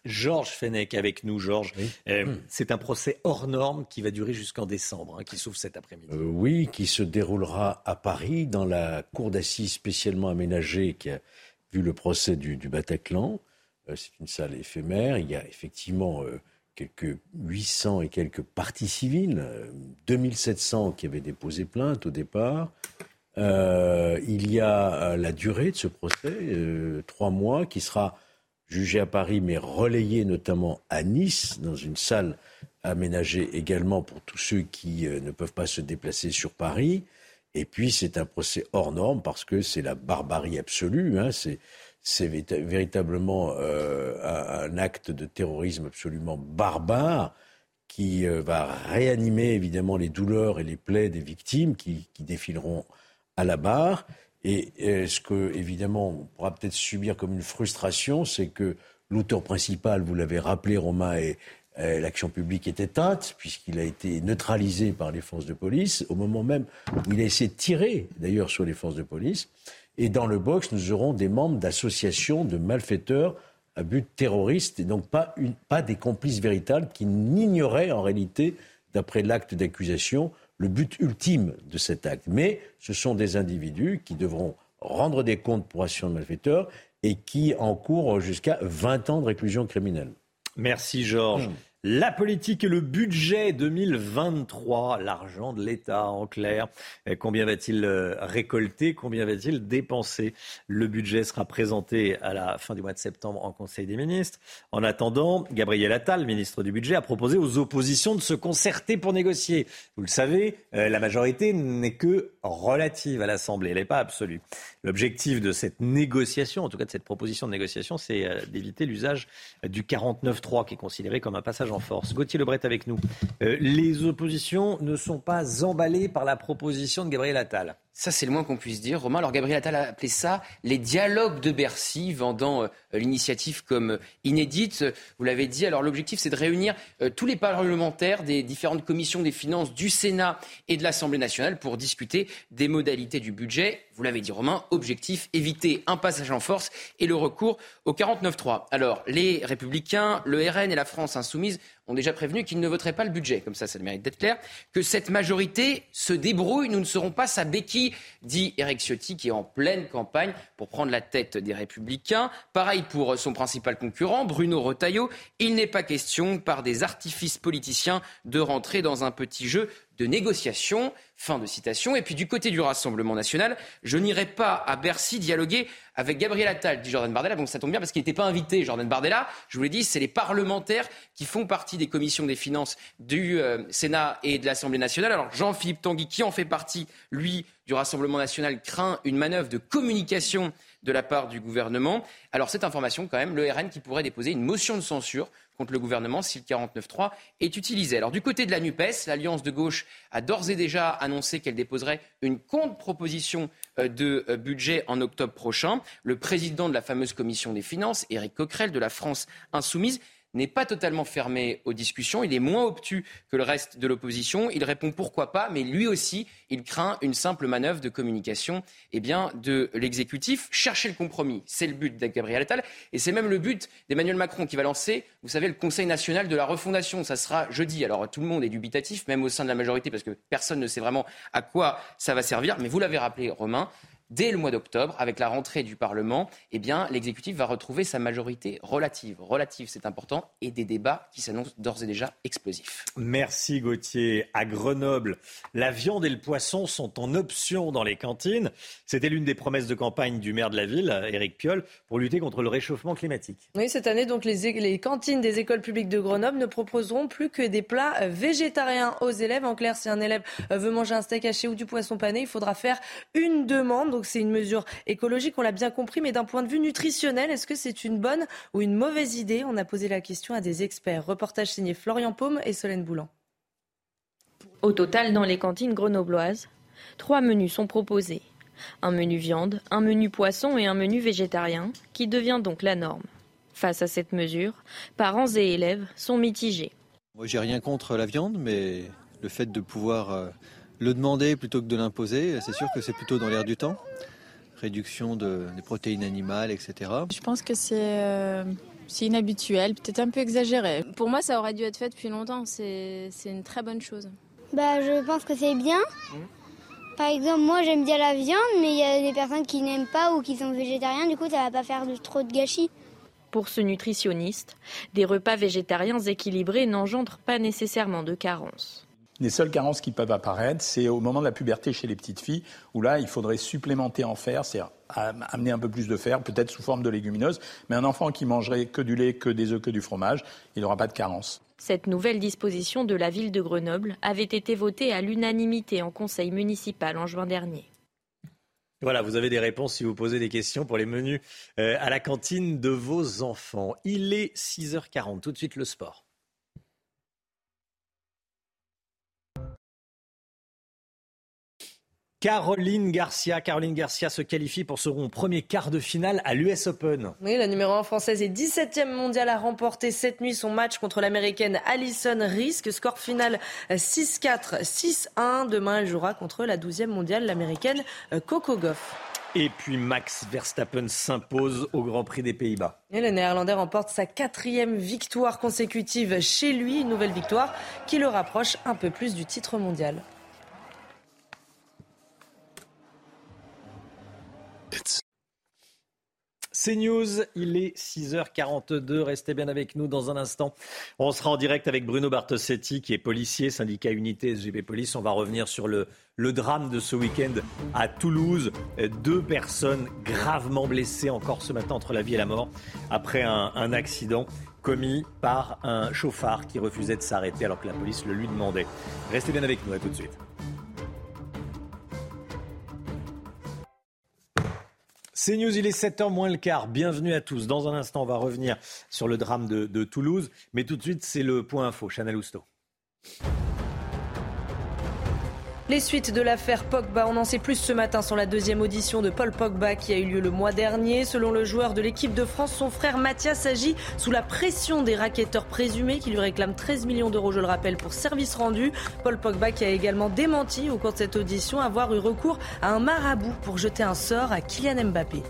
Georges Fenech avec nous. Georges, euh, c'est un procès hors norme qui va durer jusqu'en décembre, hein, qui s'ouvre cet après-midi. Euh, oui, qui se déroulera à Paris, dans la cour d'assises spécialement aménagée qui a vu le procès du, Bataclan. Euh, c'est une salle éphémère. Il y a effectivement quelques 800 et quelques parties civiles, 2700 qui avaient déposé plainte au départ. il y a la durée de ce procès, trois mois, qui sera jugé à Paris, mais relayé notamment à Nice, dans une salle aménagée également pour tous ceux qui euh, ne peuvent pas se déplacer sur Paris. Et puis c'est un procès hors norme parce que c'est la barbarie absolue. Hein. C'est véritablement euh, un, acte de terrorisme absolument barbare qui euh, va réanimer évidemment les douleurs et les plaies des victimes qui, qui défileront à la barre. Et ce que, évidemment, on pourra peut-être subir comme une frustration, c'est que l'auteur principal, vous l'avez rappelé, Romain, et l'action publique est éteinte, puisqu'il a été neutralisé par les forces de police, au moment même où il a essayé de tirer, d'ailleurs, sur les forces de police. Et dans le box, nous aurons des membres d'associations de malfaiteurs à but terroriste, et donc pas, une, pas des complices véritables qui n'ignoraient en réalité, d'après l'acte d'accusation, le but ultime de cet acte. Mais ce sont des individus qui devront rendre des comptes pour action de malfaiteurs et qui encourent jusqu'à 20 ans de réclusion criminelle. Merci Georges. Hmm. La politique et le budget 2023, l'argent de l'État en clair. Combien va-t-il euh, récolter? Combien va-t-il dépenser? Le budget sera présenté à la fin du mois de septembre en Conseil des ministres. En attendant, Gabriel Attal, ministre du Budget, a proposé aux oppositions de se concerter pour négocier. Vous le savez, euh, la majorité n'est que relative à l'Assemblée, elle n'est pas absolue. L'objectif de cette négociation, en tout cas de cette proposition de négociation, c'est euh, d'éviter l'usage du 49-3 qui est considéré comme un passage en force. Gauthier Lebret avec nous. Euh, les oppositions ne sont pas emballées par la proposition de Gabriel Attal. Ça, c'est le moins qu'on puisse dire. Romain, alors Gabriel Attal a appelé ça les dialogues de Bercy, vendant euh, l'initiative comme euh, inédite. Vous l'avez dit, alors l'objectif, c'est de réunir euh, tous les parlementaires des différentes commissions des finances du Sénat et de l'Assemblée nationale pour discuter des modalités du budget. Vous l'avez dit, Romain, objectif, éviter un passage en force et le recours au 49-3. Alors, les Républicains, le RN et la France insoumise ont déjà prévenu qu'ils ne voteraient pas le budget. Comme ça, ça mérite d'être clair. Que cette majorité se débrouille. Nous ne serons pas sa béquille, dit Eric Ciotti, qui est en pleine campagne pour prendre la tête des Républicains. Pareil pour son principal concurrent, Bruno Retailleau. Il n'est pas question, par des artifices politiciens, de rentrer dans un petit jeu de négociation. Fin de citation. Et puis du côté du Rassemblement national, je n'irai pas à Bercy dialoguer avec Gabriel Attal, dit Jordan Bardella. Donc ça tombe bien parce qu'il n'était pas invité, Jordan Bardella. Je vous l'ai dit, c'est les parlementaires qui font partie des commissions des finances du euh, Sénat et de l'Assemblée nationale. Alors Jean-Philippe Tanguy, qui en fait partie, lui, du Rassemblement national, craint une manœuvre de communication de la part du gouvernement. Alors cette information, quand même, le RN qui pourrait déposer une motion de censure contre le gouvernement si le 49.3 est utilisé. Alors du côté de la NUPES, l'Alliance de gauche a d'ores et déjà annoncé qu'elle déposerait une contre-proposition euh, de euh, budget en octobre prochain. Le président de la fameuse commission des finances, Éric Coquerel de la France insoumise, n'est pas totalement fermé aux discussions. Il est moins obtus que le reste de l'opposition. Il répond pourquoi pas, mais lui aussi, il craint une simple manœuvre de communication eh de l'exécutif. Chercher le compromis, c'est le but de Gabriel Attal. Et c'est même le but d'Emmanuel Macron qui va lancer, vous savez, le Conseil national de la refondation. Ça sera jeudi. Alors tout le monde est dubitatif, même au sein de la majorité, parce que personne ne sait vraiment à quoi ça va servir. Mais vous l'avez rappelé, Romain, dès le mois d'octobre, avec la rentrée du Parlement, eh bien, l'exécutif va retrouver sa majorité relative. Relative, c'est important, et des débats qui s'annoncent d'ores et déjà explosifs. Merci Gauthier. À Grenoble, la viande et le poisson sont en option dans les cantines. C'était l'une des promesses de campagne du maire de la ville, Éric Piolle, pour lutter contre le réchauffement climatique. Oui, cette année, donc, les, les cantines des écoles publiques de Grenoble ne proposeront plus que des plats végétariens aux élèves. En clair, si un élève veut manger un steak haché ou du poisson pané, il faudra faire une demande. Donc c'est une mesure écologique, on l'a bien compris, mais d'un point de vue nutritionnel, est-ce que c'est une bonne ou une mauvaise idée? On a posé la question à des experts. Reportage signé Florian Paume et Solène Boulan. Au total, dans les cantines grenobloises, trois menus sont proposés. Un menu viande, un menu poisson et un menu végétarien, qui devient donc la norme. Face à cette mesure, parents et élèves sont mitigés. Moi, j'ai rien contre la viande, mais le fait de pouvoir euh, le demander plutôt que de l'imposer, c'est sûr que c'est plutôt dans l'air du temps. Réduction de, des protéines animales, etc. Je pense que c'est euh, inhabituel, peut-être un peu exagéré. Pour moi, ça aurait dû être fait depuis longtemps. C'est une très bonne chose. Bah, je pense que c'est bien. Par exemple, moi j'aime bien la viande, mais il y a des personnes qui n'aiment pas ou qui sont végétariens, du coup ça va pas faire de, trop de gâchis. Pour ce nutritionniste, des repas végétariens équilibrés n'engendrent pas nécessairement de carences. Les seules carences qui peuvent apparaître, c'est au moment de la puberté chez les petites filles, où là, il faudrait supplémenter en fer, c'est-à-dire amener un peu plus de fer, peut-être sous forme de légumineuses. Mais un enfant qui mangerait que du lait, que des œufs, que du fromage, il n'aura pas de carence. Cette nouvelle disposition de la ville de Grenoble avait été votée à l'unanimité en conseil municipal en juin dernier. Voilà, vous avez des réponses si vous posez des questions pour les menus euh, à la cantine de vos enfants. Il est 6h40, tout de suite le sport. Caroline Garcia. Caroline Garcia se qualifie pour son premier quart de finale à l'US Open. Oui, la numéro 1 française et 17e mondiale a remporté cette nuit son match contre l'américaine Alison Risk. Score final 6-4, 6-1. Demain, elle jouera contre la 12e mondiale, l'américaine Coco Goff. Et puis Max Verstappen s'impose au Grand Prix des Pays-Bas. Et le Néerlandais remporte sa quatrième victoire consécutive chez lui, une nouvelle victoire qui le rapproche un peu plus du titre mondial. C'est News, il est 6h42. Restez bien avec nous dans un instant. On sera en direct avec Bruno Bartosetti, qui est policier, syndicat Unité SGP Police. On va revenir sur le, drame de ce week-end à Toulouse. Deux personnes gravement blessées encore ce matin entre la vie et la mort après un, un accident commis par un chauffard qui refusait de s'arrêter alors que la police le lui demandait. Restez bien avec nous, à tout de suite. C'est News, il est 7h moins le quart. Bienvenue à tous. Dans un instant, on va revenir sur le drame de, Toulouse. Mais tout de suite, c'est le point info. Chanel Housteau. Les suites de l'affaire Pogba, on en sait plus ce matin sur la deuxième audition de Paul Pogba qui a eu lieu le mois dernier. Selon le joueur de l'équipe de France, son frère Mathias agit sous la pression des racketteurs présumés qui lui réclament 13 millions d'euros, je le rappelle, pour service rendu. Paul Pogba qui a également démenti au cours de cette audition avoir eu recours à un marabout pour jeter un sort à Kylian Mbappé.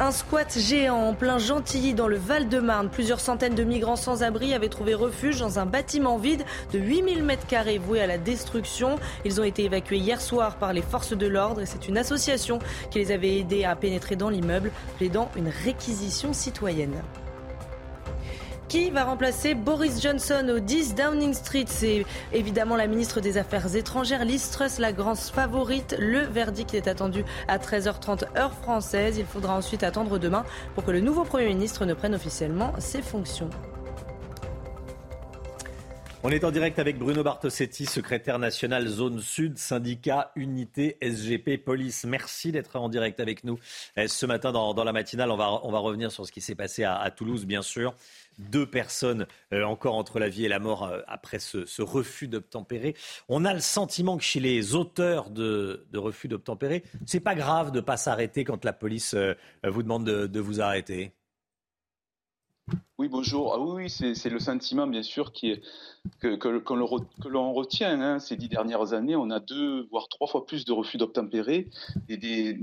Un squat géant en plein Gentilly dans le Val-de-Marne. Plusieurs centaines de migrants sans abri avaient trouvé refuge dans un bâtiment vide de 8000 m2 voué à la destruction. Ils ont été évacués hier soir par les forces de l'ordre et c'est une association qui les avait aidés à pénétrer dans l'immeuble, plaidant une réquisition citoyenne. Qui va remplacer Boris Johnson au 10 Downing Street C'est évidemment la ministre des Affaires étrangères, Liz Truss, la grande favorite. Le verdict est attendu à 13h30 heure française. Il faudra ensuite attendre demain pour que le nouveau Premier ministre ne prenne officiellement ses fonctions. On est en direct avec Bruno Bartosetti, secrétaire national zone sud, syndicat Unité SGP Police. Merci d'être en direct avec nous ce matin dans, la matinale. On va, revenir sur ce qui s'est passé à, Toulouse, bien sûr. Deux personnes euh, encore entre la vie et la mort euh, après ce, refus d'obtempérer. On a le sentiment que chez les auteurs de, refus d'obtempérer, c'est pas grave de pas s'arrêter quand la police euh, vous demande de, vous arrêter. Oui, bonjour. Ah oui, oui c'est le sentiment, bien sûr, qui est, que, l'on retient. Hein. Ces dix dernières années, on a deux, voire trois fois plus de refus d'obtempérer et des,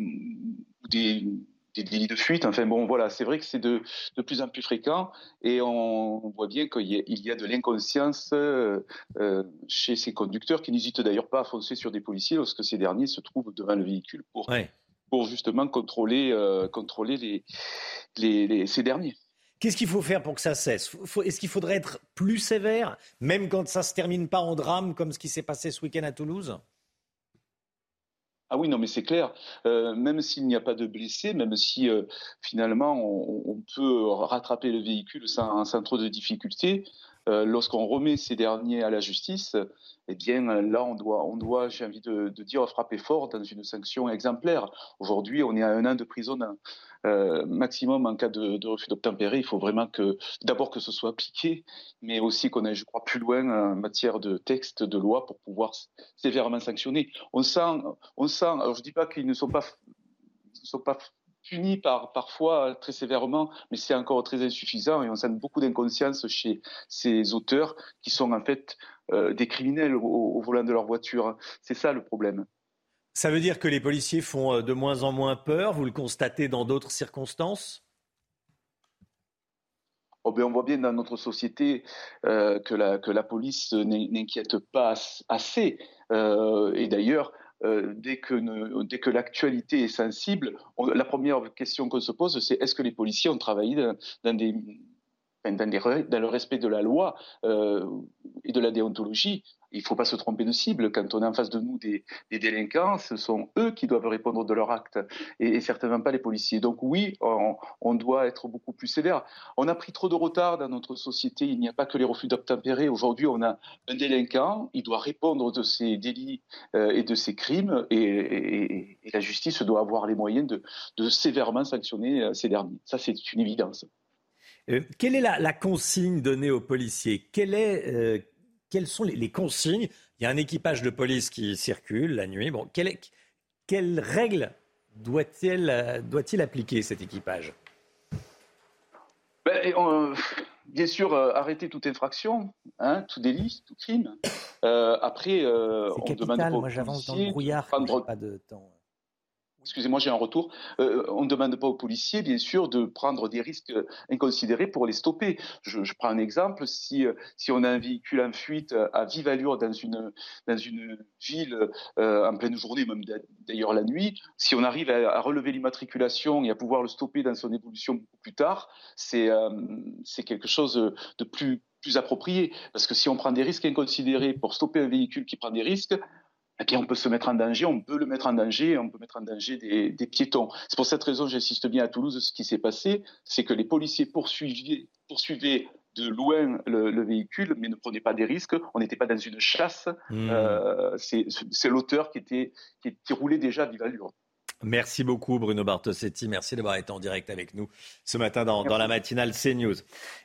des délits de fuite. Enfin bon, voilà, c'est vrai que c'est de, de, plus en plus fréquent et on, voit bien qu'il y, a de l'inconscience euh, euh, chez ces conducteurs qui n'hésitent d'ailleurs pas à foncer sur des policiers lorsque ces derniers se trouvent devant le véhicule pour, pour justement contrôler, euh, contrôler les, les, les, ces derniers. Qu'est-ce qu'il faut faire pour que ça cesse? Est-ce qu'il faudrait être plus sévère, même quand ça se termine pas en drame, comme ce qui s'est passé ce week-end à Toulouse? Ah oui, non, mais c'est clair. Euh, même s'il n'y a pas de blessés, même si euh, finalement on, peut rattraper le véhicule sans, trop de difficultés, euh, lorsqu'on remet ces derniers à la justice, eh bien là on doit, on doit j'ai envie de, dire, frapper fort dans une sanction exemplaire. Aujourd'hui, on est à un an de prison euh, maximum en cas de, refus d'obtempérer. Il faut vraiment que, d'abord que ce soit appliqué, mais aussi qu'on aille, je crois, plus loin en matière de texte, de loi pour pouvoir sévèrement sanctionner. On sent, on sent. Alors je dis pas qu'ils ne sont pas, ne sont pas punis par, parfois très sévèrement, mais c'est encore très insuffisant et on sent beaucoup d'inconscience chez ces auteurs qui sont en fait euh, des criminels au volant de leur voiture. C'est ça le problème. Ça veut dire que les policiers font euh, de moins en moins peur, vous le constatez dans d'autres circonstances? Oh ben on voit bien dans notre société euh, que, la, police n'inquiète pas assez. Euh, et d'ailleurs, dès que, l'actualité est sensible, la première question qu'on se pose, c'est est-ce que les policiers ont travaillé dans, le respect de la loi et de la déontologie il ne faut pas se tromper de cible. Quand on est en face de nous des, délinquants, ce sont eux qui doivent répondre de leur acte et, certainement pas les policiers. Donc oui, on, doit être beaucoup plus sévère. On a pris trop de retard dans notre société. Il n'y a pas que les refus d'obtempérer. Aujourd'hui, on a un délinquant. Il doit répondre de ses délits euh, et de ses crimes et, la justice doit avoir les moyens de, sévèrement sanctionner euh, ces derniers. Ça, c'est une évidence. Euh, quelle est la, consigne donnée aux policiers? Quelle est quelles sont les, consignes? Il y a un équipage de police qui circule la nuit. Bon, quelles règles doit-il appliquer cet équipage? Ben, Bien sûr, euh, arrêter toute infraction, hein, tout délit, tout crime. Euh, après, euh, on capital. demande Moi, j'avance dans le brouillard, prendre... pas de temps excusez-moi, j'ai un retour. Euh, on ne demande pas aux policiers, bien sûr, de prendre des risques inconsidérés pour les stopper. Je, prends un exemple. Si, euh, si on a un véhicule en fuite à vive allure dans une, dans une ville euh, en pleine journée, même d'ailleurs la nuit, si on arrive à, relever l'immatriculation et à pouvoir le stopper dans son évolution plus tard, c'est c'est quelque chose de plus plus approprié. Parce que si on prend des risques inconsidérés pour stopper un véhicule qui prend des risques, bien, on peut se mettre en danger, on peut le mettre en danger, on peut mettre en danger des, piétons. C'est pour cette raison, j'insiste bien à Toulouse, ce qui s'est passé, c'est que les policiers poursuivaient, poursuivaient de loin le, véhicule, mais ne prenaient pas des risques. On n'était pas dans une chasse. Mmh. Euh, c'est l'auteur qui, était, qui, qui roulait déjà à vive allure. Merci beaucoup Bruno Bartosetti. Merci d'avoir été en direct avec nous ce matin dans, la matinale CNews.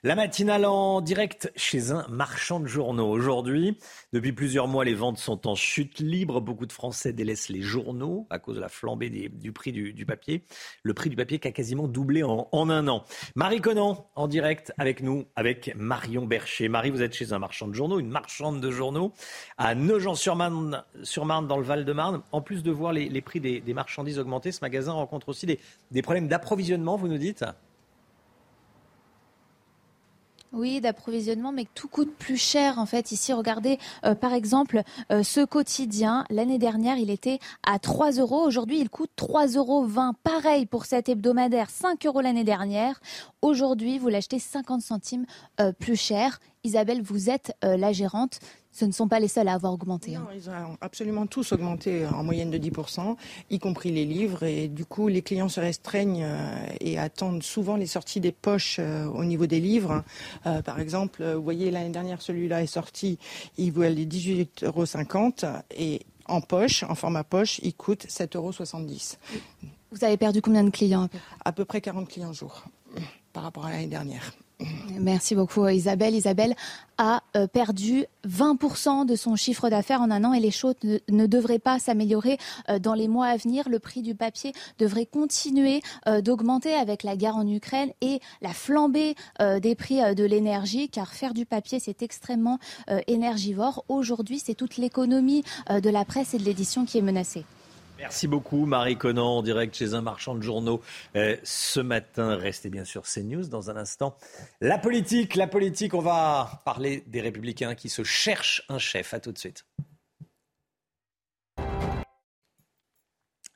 La matinale en direct chez un marchand de journaux. Aujourd'hui, depuis plusieurs mois, les ventes sont en chute libre. Beaucoup de Français délaissent les journaux à cause de la flambée du prix du, papier. Le prix du papier qui a quasiment doublé en, un an. Marie Conan en direct avec nous, avec Marion Bercher. Marie, vous êtes chez un marchand de journaux, une marchande de journaux à Nogent-sur-Marne, sur Marne, dans le Val-de-Marne. En plus de voir les, prix des, des marchandises ce magasin rencontre aussi des, problèmes d'approvisionnement, vous nous dites oui, d'approvisionnement, mais tout coûte plus cher en fait. Ici, regardez, euh, par exemple, euh, ce quotidien, l'année dernière, il était à 3 euros. Aujourd'hui, il coûte 3,20 euros. Pareil pour cet hebdomadaire, 5 euros l'année dernière. Aujourd'hui, vous l'achetez 50 centimes euh, plus cher. Isabelle, vous êtes la gérante ce ne sont pas les seuls à avoir augmenté. Hein. Non, ils ont absolument tous augmenté en moyenne de 10%, y compris les livres. Et du coup, les clients se restreignent euh, et attendent souvent les sorties des poches euh, au niveau des livres. Euh, par exemple, vous voyez, l'année dernière, celui-là est sorti, il vaut les 18,50 euros. Et en poche, en format poche, il coûte 7,70 euros. Vous avez perdu combien de clients À peu près? 40 clients jour par rapport à l'année dernière. Merci beaucoup Isabelle. Isabelle a euh, perdu 20% de son chiffre d'affaires en un an et les choses ne, devraient pas s'améliorer euh, dans les mois à venir. Le prix du papier devrait continuer euh, d'augmenter avec la guerre en Ukraine et la flambée des prix de l'énergie car faire du papier c'est extrêmement énergivore. Aujourd'hui c'est toute l'économie de la presse et de l'édition qui est menacée. Merci beaucoup Marie Conan en direct chez un marchand de journaux euh, ce matin. Restez bien sûr CNews dans un instant. La politique, la politique, on va parler des républicains qui se cherchent un chef. À tout de suite.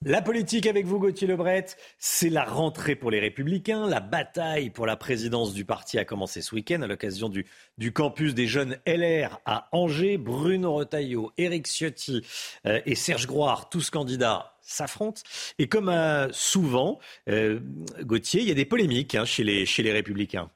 La politique avec vous, Gauthier Lebret, c'est la rentrée pour les Républicains. La bataille pour la présidence du parti a commencé ce week-end à l'occasion du, campus des jeunes LR à Angers. Bruno Retailleau, Éric Ciotti euh, et Serge Groire, tous candidats, s'affrontent. Et comme euh, souvent, euh, Gauthier, il y a des polémiques hein, chez, les, chez les Républicains.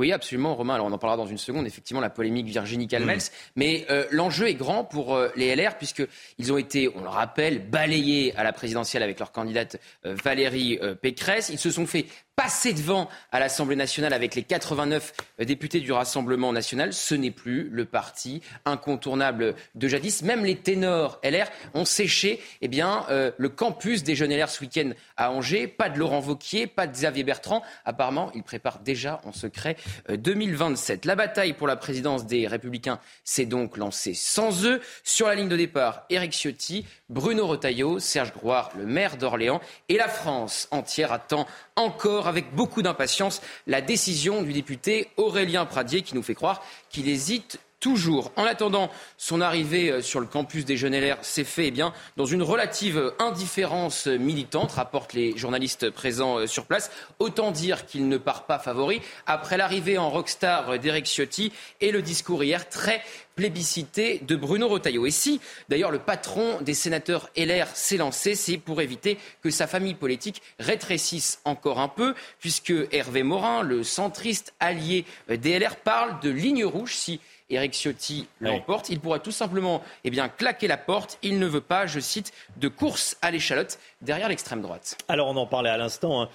Oui, absolument, Romain. Alors, on en parlera dans une seconde. Effectivement, la polémique Virginie Calmels. Mm. Mais euh, l'enjeu est grand pour euh, les LR, puisqu'ils ont été, on le rappelle, balayés à la présidentielle avec leur candidate euh, Valérie Pécresse. Ils se sont fait passer devant à l'Assemblée nationale avec les 89 députés du Rassemblement national. Ce n'est plus le parti incontournable de jadis. Même les ténors LR ont séché eh bien, euh, le campus des jeunes LR ce week-end à Angers. Pas de Laurent Vauquier, pas de Xavier Bertrand. Apparemment, ils préparent déjà en secret euh, 2027. La bataille pour la présidence des Républicains s'est donc lancée sans eux. Sur la ligne de départ, Éric Ciotti, Bruno Retailleau, Serge Grouard, le maire d'Orléans. Et la France entière attend encore avec beaucoup d'impatience la décision du député Aurélien Pradier qui nous fait croire qu'il hésite toujours. En attendant son arrivée euh, sur le campus des Jeunes LR s'est fait eh bien, dans une relative indifférence militante, rapportent les journalistes présents euh, sur place. Autant dire qu'il ne part pas favori après l'arrivée en rockstar d'Eric Ciotti et le discours hier très plébiscité de Bruno Retailleau. Et si, d'ailleurs, le patron des sénateurs LR s'est lancé, c'est pour éviter que sa famille politique rétrécisse encore un peu, puisque Hervé Morin, le centriste allié des LR, parle de ligne rouge si Éric Ciotti l'emporte. Il pourrait tout simplement eh bien, claquer la porte. Il ne veut pas, je cite, de course à l'échalote derrière l'extrême droite. Alors on en parlait à l'instant. Hein.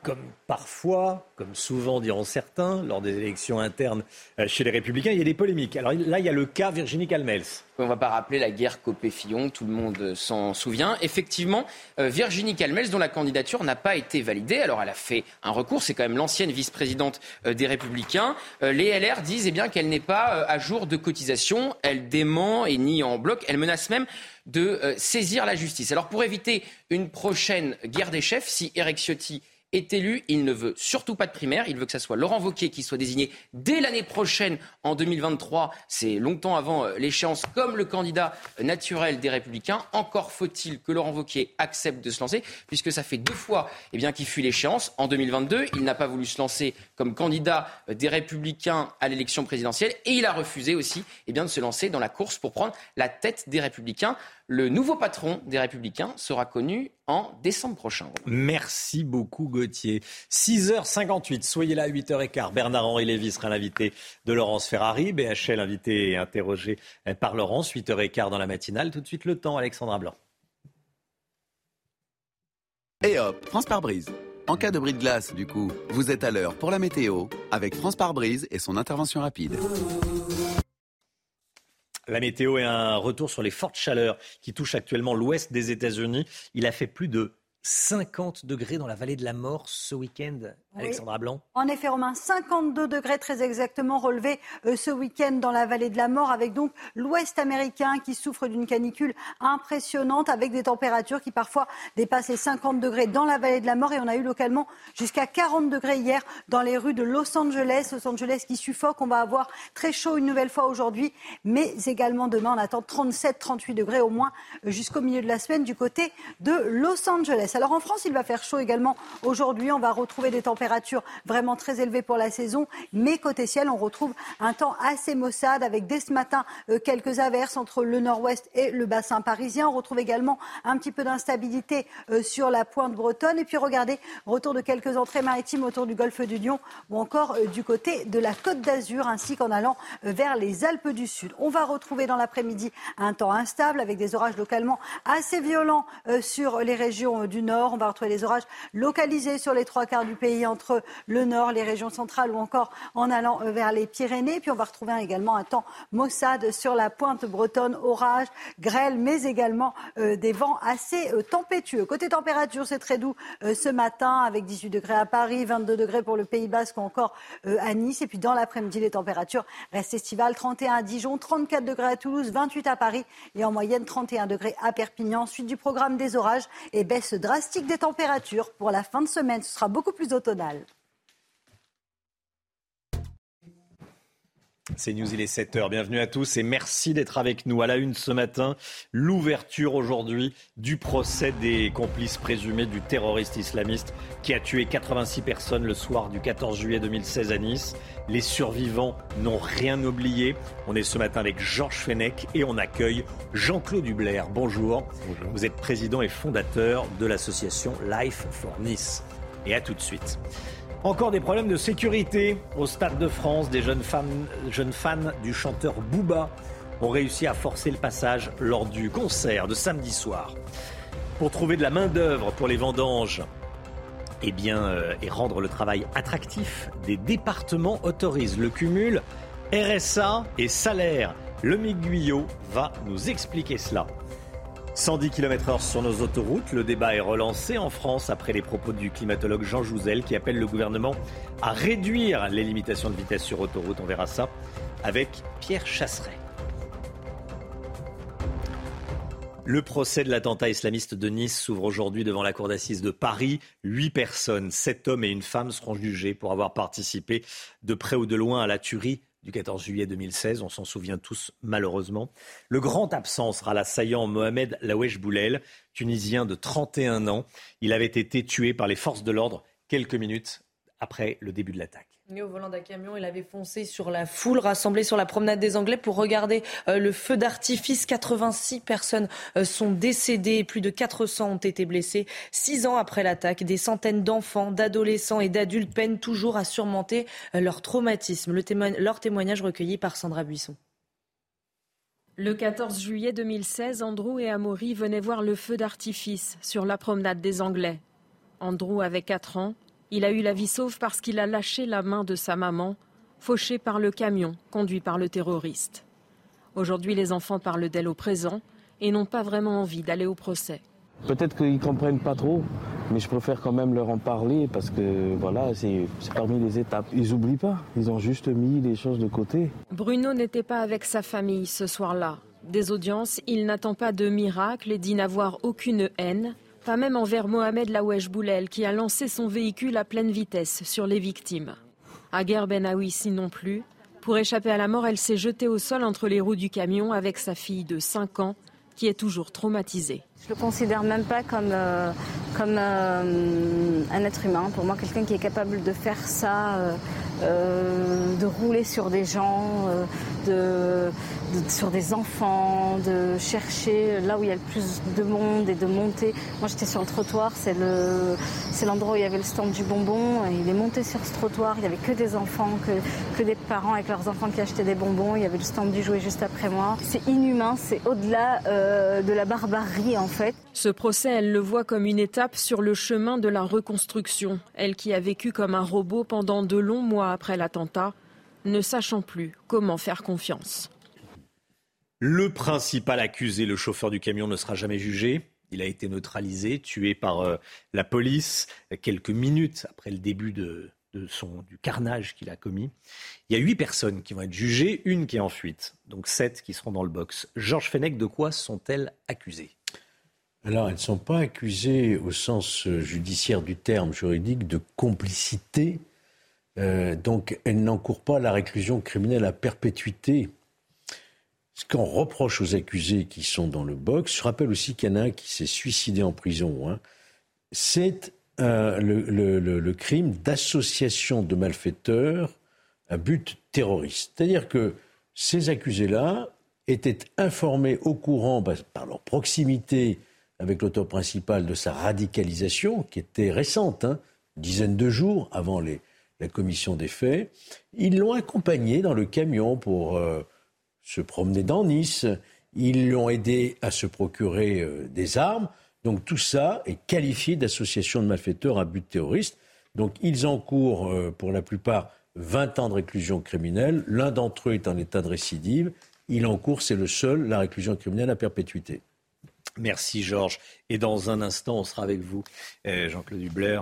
Euh, comme parfois, comme souvent diront certains, lors des élections internes euh, chez les Républicains, il y a des polémiques. Alors là, il y a le cas Virginie Calmels. On ne va pas rappeler la guerre Copé-Fillon, tout le monde s'en souvient. Effectivement, euh, Virginie Calmels, dont la candidature n'a pas été validée, alors elle a fait un recours, c'est quand même l'ancienne vice-présidente euh, des Républicains. les LR disent eh qu'elle n'est pas à jour de cotisation, elle dément et nie en bloc, elle menace même de saisir la justice. Alors pour éviter une prochaine guerre des chefs, si Eric Ciotti est élu. Il ne veut surtout pas de primaire. Il veut que ce soit Laurent Wauquiez qui soit désigné dès l'année prochaine, en 2023. C'est longtemps avant euh, l'échéance, comme le candidat naturel des Républicains. Encore faut-il que Laurent Wauquiez accepte de se lancer, puisque ça fait deux fois eh bien, qu'il fuit l'échéance. En 2022, il n'a pas voulu se lancer comme candidat euh, des Républicains à l'élection présidentielle et il a refusé aussi eh bien, de se lancer dans la course pour prendre la tête des Républicains. Le nouveau patron des Républicains sera connu en décembre prochain. Merci beaucoup Gauthier. 6h58, soyez là à 8h15. Bernard-Henri Lévy sera l'invité de Laurence Ferrari. BHL invité et interrogé par Laurence. 8h15 dans la matinale. Tout de suite le temps, Alexandra Blanc. Et hop, France par brise. En cas de bris de glace, du coup, vous êtes à l'heure pour la météo avec France par brise et son intervention rapide. La météo est un retour sur les fortes chaleurs qui touchent actuellement l'ouest des États-Unis. Il a fait plus de 50 degrés dans la vallée de la mort ce week-end, Alexandra Blanc. En effet, Romain, 52 degrés très exactement relevés euh, ce week-end dans la vallée de la mort, avec donc l'ouest américain qui souffre d'une canicule impressionnante, avec des températures qui parfois dépassent les 50 degrés dans la vallée de la mort. Et on a eu localement jusqu'à 40 degrés hier dans les rues de Los Angeles. Los Angeles qui suffoque. On va avoir très chaud une nouvelle fois aujourd'hui, mais également demain, on attend 37-38 degrés au moins jusqu'au milieu de la semaine du côté de Los Angeles. Alors en France, il va faire chaud également aujourd'hui. On va retrouver des températures vraiment très élevées pour la saison. Mais côté ciel, on retrouve un temps assez maussade avec dès ce matin euh, quelques averses entre le nord-ouest et le bassin parisien. On retrouve également un petit peu d'instabilité euh, sur la pointe bretonne. Et puis regardez, retour de quelques entrées maritimes autour du golfe du Lion ou encore euh, du côté de la côte d'Azur ainsi qu'en allant vers les Alpes du Sud. On va retrouver dans l'après-midi un temps instable avec des orages localement assez violents sur les régions du nord. On va retrouver les orages localisés sur les trois quarts du pays entre le nord, les régions centrales ou encore en allant euh, vers les Pyrénées. Puis on va retrouver également un temps maussade sur la pointe bretonne, orage, grêle, mais également euh, des vents assez euh, tempétueux. Côté température, c'est très doux ce matin avec 18 degrés à Paris, 22 degrés pour le Pays Basque ou encore à Nice. Et puis dans l'après-midi, les températures restent estivales. 31 à Dijon, 34 degrés à Toulouse, 28 à Paris et en moyenne 31 degrés à Perpignan. Suite du programme des orages et baisse drastique des températures pour la fin de semaine. Ce sera beaucoup plus automnal. C'est News, il est 7h. Bienvenue à tous et merci d'être avec nous. À la une ce matin, l'ouverture aujourd'hui du procès des complices présumés du terroriste islamiste qui a tué 86 personnes le soir du 14 juillet 2016 à Nice. Les survivants n'ont rien oublié. On est ce matin avec Georges Fenech et on accueille Jean-Claude Hubler. Bonjour. Bonjour. Vous êtes président et fondateur de l'association Life for Nice. Et à tout de suite. Encore des problèmes de sécurité au Stade de France. Des jeunes, fans du chanteur Booba ont réussi à forcer le passage lors du concert de samedi soir. Pour trouver de la main-d'œuvre pour les vendanges eh bien, euh, et rendre le travail attractif, des départements autorisent le cumul RSA et salaire. Le Guyot va nous expliquer cela. 110 km/h sur nos autoroutes, le débat est relancé en France après les propos du climatologue Jean Jouzel qui appelle le gouvernement à réduire les limitations de vitesse sur autoroute. On verra ça avec Pierre Chasseret. Le procès de l'attentat islamiste de Nice s'ouvre aujourd'hui devant la cour d'assises de Paris. Huit personnes, sept hommes et une femme seront jugés pour avoir participé de près ou de loin à la tuerie du 14 juillet 2016, on s'en souvient tous malheureusement. Le grand absent sera l'assaillant Mohamed Lawesh Boulel, tunisien de 31 ans. Il avait été tué par les forces de l'ordre quelques minutes après le début de l'attaque au volant d'un camion, il avait foncé sur la foule rassemblée sur la promenade des Anglais pour regarder euh, le feu d'artifice. 86 personnes euh, sont décédées, plus de 400 ont été blessées. Six ans après l'attaque, des centaines d'enfants, d'adolescents et d'adultes peinent toujours à surmonter euh, leur traumatisme. leur témoignage recueilli par Sandra Buisson. Le 14 juillet 2016, Andrew et Amaury venaient voir le feu d'artifice sur la promenade des Anglais. Andrew avait 4 ans, il a eu la vie sauve parce qu'il a lâché la main de sa maman, fauchée par le camion conduit par le terroriste. Aujourd'hui, les enfants parlent d'elle au présent et n'ont pas vraiment envie d'aller au procès. Peut-être qu'ils ne comprennent pas trop, mais je préfère quand même leur en parler parce que voilà, c'est parmi les étapes. Ils n'oublient pas, ils ont juste mis les choses de côté. Bruno n'était pas avec sa famille ce soir-là. Des audiences, il n'attend pas de miracle et dit n'avoir aucune haine. Pas même envers Mohamed Lawesh Boulel qui a lancé son véhicule à pleine vitesse sur les victimes. Aguer Ben Awissi non plus. Pour échapper à la mort, elle s'est jetée au sol entre les roues du camion avec sa fille de 5 ans qui est toujours traumatisée. Je le considère même pas comme, euh, comme euh, un être humain. Pour moi, quelqu'un qui est capable de faire ça, euh, de rouler sur des gens, de, sur des enfants, de chercher là où il y a le plus de monde et de monter. Moi, j'étais sur le trottoir, c'est le, l'endroit où il y avait le stand du bonbon. il est monté sur ce trottoir, il n'y avait que des enfants, que, que des parents avec leurs enfants qui achetaient des bonbons. Il y avait le stand du jouet juste après moi. C'est inhumain, c'est au-delà de la barbarie en fait. Ce procès, elle le voit comme une étape sur le chemin de la reconstruction. Elle qui a vécu comme un robot pendant de longs mois après l'attentat, ne sachant plus comment faire confiance. Le principal accusé, le chauffeur du camion, ne sera jamais jugé. Il a été neutralisé, tué par euh, la police quelques minutes après le début de, son, du carnage qu'il a commis. Il y a huit personnes qui vont être jugées, une qui est en fuite, donc sept qui seront dans le box. Georges Fenech, de quoi sont-elles accusées? Alors, elles ne sont pas accusées au sens euh, judiciaire du terme juridique de complicité. Euh, donc, elles n'encourent pas la réclusion criminelle à perpétuité. Ce qu'on reproche aux accusés qui sont dans le box, je rappelle aussi qu'il y en a un qui s'est suicidé en prison, hein, c'est euh, le, crime d'association de malfaiteurs à but terroriste. C'est-à-dire que ces accusés-là étaient informés au courant, bah, par leur proximité avec l'auteur principal de sa radicalisation, qui était récente, hein, une dizaine de jours avant la commission des faits. Ils l'ont accompagné dans le camion pour euh, se promener dans Nice. Ils l'ont aidé à se procurer euh, des armes. Donc tout ça est qualifié d'association de malfaiteurs à but terroriste. Donc ils encourent euh, pour la plupart 20 ans de réclusion criminelle. L'un d'entre eux est en état de récidive. Il encourt, c'est le seul, la réclusion criminelle à perpétuité. Merci Georges. Et dans un instant, on sera avec vous, euh, Jean-Claude Dubler,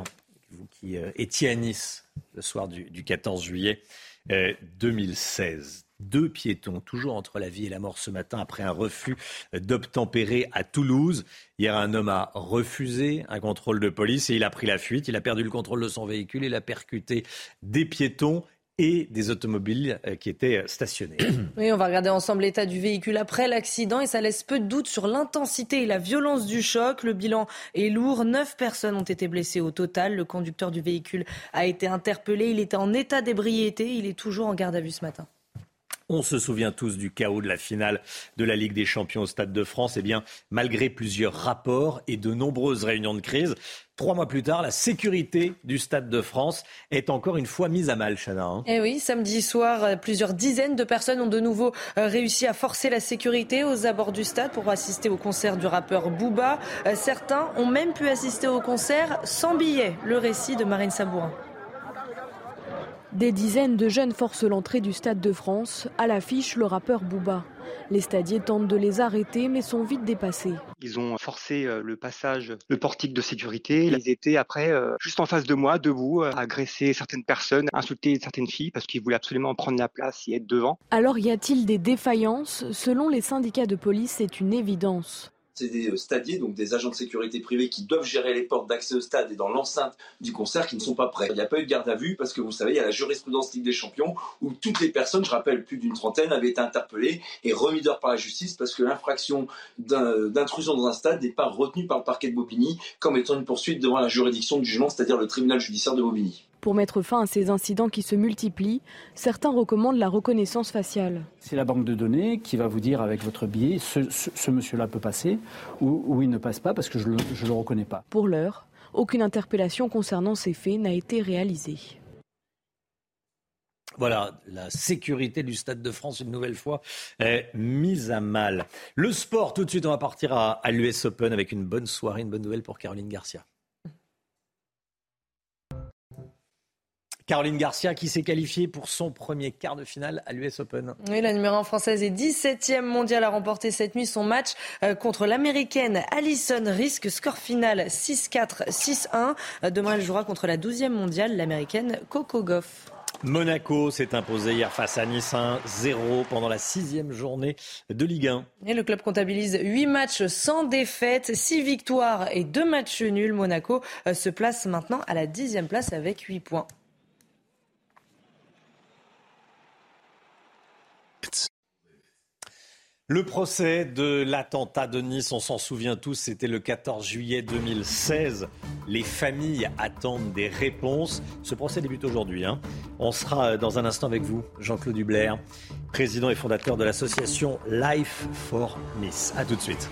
vous qui euh, étiez à Nice le soir du, 14 juillet 2016. Deux piétons, toujours entre la vie et la mort ce matin, après un refus d'obtempérer à Toulouse. Hier, un homme a refusé un contrôle de police et il a pris la fuite. Il a perdu le contrôle de son véhicule. Il a percuté des piétons et des automobiles euh, qui étaient stationnés. Oui, on va regarder ensemble l'état du véhicule après l'accident et ça laisse peu de doute sur l'intensité et la violence du choc. Le bilan est lourd. Neuf personnes ont été blessées au total. Le conducteur du véhicule a été interpellé. Il était en état d'ébriété. Il est toujours en garde à vue ce matin. On se souvient tous du chaos de la finale de la Ligue des Champions au Stade de France. Eh bien, malgré plusieurs rapports et de nombreuses réunions de crise, Trois mois plus tard, la sécurité du Stade de France est encore une fois mise à mal, Chana. Hein. Eh oui, samedi soir, euh, plusieurs dizaines de personnes ont de nouveau euh, réussi à forcer la sécurité aux abords du stade pour assister au concert du rappeur Booba. Euh, certains ont même pu assister au concert sans billet. Le récit de Marine Sabourin. Des dizaines de jeunes forcent l'entrée du Stade de France. À l'affiche, le rappeur Booba. Les stadiers tentent de les arrêter, mais sont vite dépassés. Ils ont forcé euh, le passage, le portique de sécurité. Ils étaient après euh, juste en face de moi, debout, à euh, agresser certaines personnes, insulter certaines filles parce qu'ils voulaient absolument prendre la place et être devant. Alors y a-t-il des défaillances? Selon les syndicats de police, c'est une évidence c'est des euh, stadiers, donc des agents de sécurité privés qui doivent gérer les portes d'accès au stade et dans l'enceinte du concert qui ne sont pas prêts. Il n'y a pas eu de garde à vue parce que vous savez, il y a la jurisprudence Ligue des Champions où toutes les personnes, je rappelle plus d'une trentaine, avaient été interpellées et remises dehors par la justice parce que l'infraction d'intrusion dans un stade n'est pas retenue par le parquet de Bobigny comme étant une poursuite devant la juridiction du jugement, c'est-à-dire le tribunal judiciaire de Bobigny. Pour mettre fin à ces incidents qui se multiplient, certains recommandent la reconnaissance faciale. C'est la banque de données qui va vous dire avec votre billet, ce, monsieur-là peut passer ou, il ne passe pas parce que je ne le, reconnais pas. Pour l'heure, aucune interpellation concernant ces faits n'a été réalisée. Voilà, la sécurité du Stade de France, une nouvelle fois, est mise à mal. Le sport, tout de suite, on va partir à, à l'US Open avec une bonne soirée, une bonne nouvelle pour Caroline Garcia. Caroline Garcia qui s'est qualifiée pour son premier quart de finale à l'US Open. Oui, la numéro 1 française est 17e mondiale a remporté cette nuit son match euh, contre l'américaine Alison Risk. Score final 6-4, 6-1. Euh, demain, elle jouera contre la 12e mondiale, l'américaine Coco Goff. Monaco s'est imposé hier face à Nice 1-0 pendant la sixième journée de Ligue 1. Et le club comptabilise 8 matchs sans défaite, 6 victoires et 2 matchs nuls. Monaco euh, se place maintenant à la dixième place avec 8 points. Le procès de l'attentat de Nice, on s'en souvient tous, c'était le 14 juillet 2016. Les familles attendent des réponses. Ce procès débute aujourd'hui. Hein. On sera dans un instant avec vous, Jean-Claude Dubler, président et fondateur de l'association Life for Nice. A tout de suite.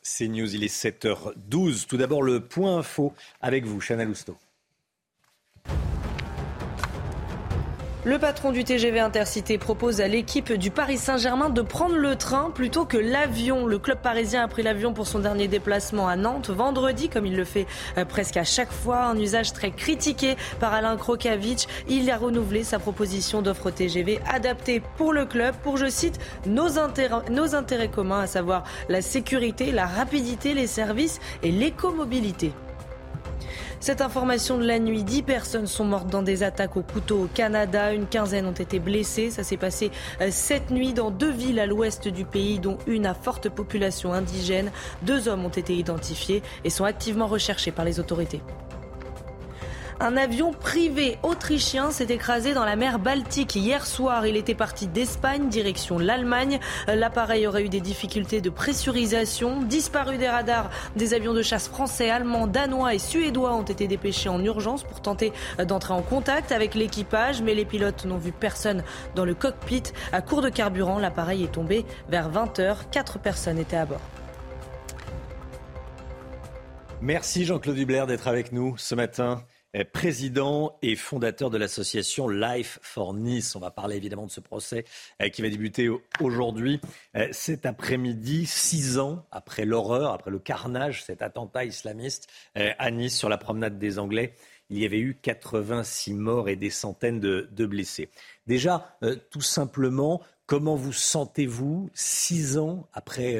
C'est News, il est 7h12. Tout d'abord, le point info avec vous, Chana Lousteau. Le patron du TGV Intercité propose à l'équipe du Paris Saint-Germain de prendre le train plutôt que l'avion. Le club parisien a pris l'avion pour son dernier déplacement à Nantes vendredi, comme il le fait euh, presque à chaque fois. Un usage très critiqué par Alain Krokavitch. Il a renouvelé sa proposition d'offre TGV adaptée pour le club, pour, je cite, nos intérêts, nos intérêts communs, à savoir la sécurité, la rapidité, les services et l'écomobilité. Cette information de la nuit, 10 personnes sont mortes dans des attaques au couteau au Canada. Une quinzaine ont été blessées. Ça s'est passé euh, cette nuit dans deux villes à l'ouest du pays, dont une à forte population indigène. Deux hommes ont été identifiés et sont activement recherchés par les autorités. Un avion privé autrichien s'est écrasé dans la mer Baltique hier soir. Il était parti d'Espagne, direction l'Allemagne. L'appareil aurait eu des difficultés de pressurisation. Disparu des radars, des avions de chasse français, allemands, danois et suédois ont été dépêchés en urgence pour tenter d'entrer en contact avec l'équipage. Mais les pilotes n'ont vu personne dans le cockpit. À court de carburant, l'appareil est tombé vers 20h. Quatre personnes étaient à bord. Merci Jean-Claude Dubler d'être avec nous ce matin. Président et fondateur de l'association Life for Nice. On va parler évidemment de ce procès qui va débuter aujourd'hui, cet après-midi, six ans après l'horreur, après le carnage, cet attentat islamiste à Nice sur la promenade des Anglais. Il y avait eu 86 morts et des centaines de, blessés. Déjà, tout simplement, comment vous sentez-vous six ans après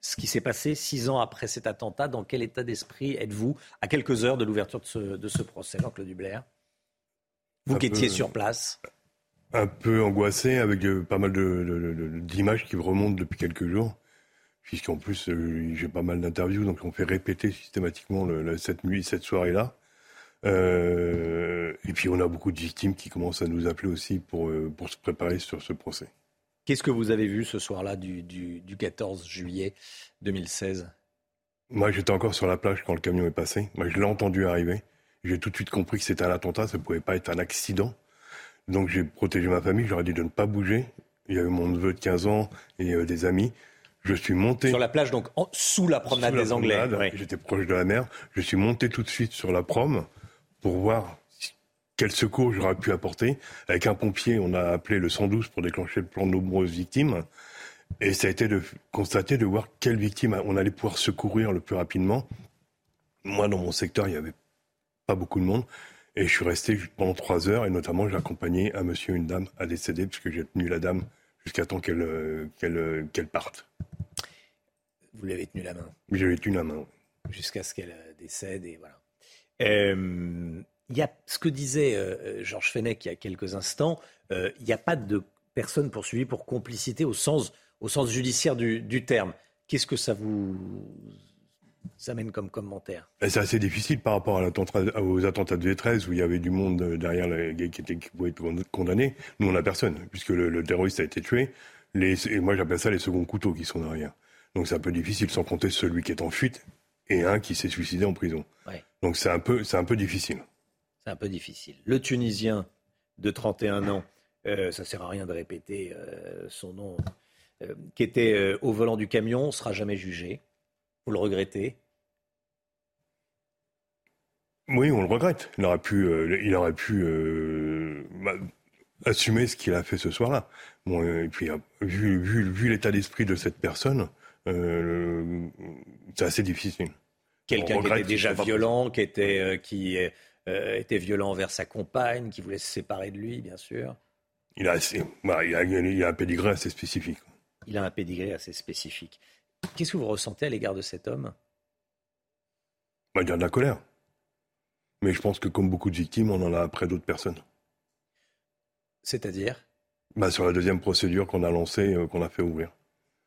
ce qui s'est passé six ans après cet attentat. Dans quel état d'esprit êtes-vous à quelques heures de l'ouverture de ce, procès, Jean-Claude Dubler Vous qui étiez sur place Un peu angoissé avec euh, pas mal d'images qui remontent depuis quelques jours. Puisqu'en plus, euh, j'ai pas mal d'interviews, donc on fait répéter systématiquement cette nuit, cette soirée-là. Euh, et puis on a beaucoup de victimes qui commencent à nous appeler aussi pour, pour se préparer sur ce procès. Qu'est-ce que vous avez vu ce soir-là du, 14 juillet 2016 Moi, j'étais encore sur la plage quand le camion est passé. Moi, je l'ai entendu arriver. J'ai tout de suite compris que c'était un attentat, ça ne pouvait pas être un accident. Donc j'ai protégé ma famille, j'aurais dit de ne pas bouger. Il y avait mon neveu de 15 ans et euh, des amis. Je suis monté. Sur la plage, donc sous la promenade des Anglais. J'étais proche de la mer. Je suis monté tout de suite sur la prom pour voir quel secours j'aurais pu apporter. Avec un pompier, on a appelé le 112 pour déclencher le plan de nombreuses victimes. Et ça a été de constater, de voir quelles victimes on allait pouvoir secourir le plus rapidement. Moi, dans mon secteur, il n'y avait pas beaucoup de monde. Et je suis resté pendant trois heures, et notamment j'ai accompagné un monsieur et une dame à décéder, puisque j'ai tenu la dame jusqu'à temps qu'elle euh, euh, qu'elle parte. Vous lui avez tenu la main? Ai tenu la main. Jusqu'à ce qu'elle euh, décède, et voilà. Euh, il y a ce que disait euh, Georges Fenech il y a quelques instants, euh, il n'y a pas de personne poursuivie pour complicité au sens, au sens judiciaire du, terme. Qu'est-ce que ça vous amène comme commentaire? C'est assez difficile par rapport à aux attentats de V13 où il y avait du monde derrière les gays qui, qui pouvaient être condamnés. Nous, on n'a personne, puisque le, terroriste a été tué. Les, et moi, j'appelle ça les seconds couteaux qui sont derrière. Donc c'est un peu difficile sans compter celui qui est en fuite et un qui s'est suicidé en prison. Donc c'est un, peu, un peu difficile c'est un peu difficile. Le Tunisien de 31 ans, euh, ça sert à rien de répéter euh, son nom, euh, qui était au volant du camion, sera jamais jugé. Vous le regrettez? Oui, on le regrette. Il aurait pu, il aurait pu bah, assumer ce qu'il a fait ce soir-là. Bon, et puis, vu, vu l'état d'esprit de cette personne, c'est assez difficile. Quelqu'un qui était déjà violent, qui était, qui euh, était violent envers sa compagne, qui voulait se séparer de lui, bien sûr. Il a, bah, il a, il a un pédigré assez spécifique. Il a un pédigré assez spécifique. Qu'est-ce que vous ressentez à l'égard de cet homme? Bah, Il y a de la colère. Mais je pense que comme beaucoup de victimes, on en a après d'autres personnes. C'est-à-dire? Bah, Sur la deuxième procédure qu'on a lancée, euh, qu'on a fait ouvrir,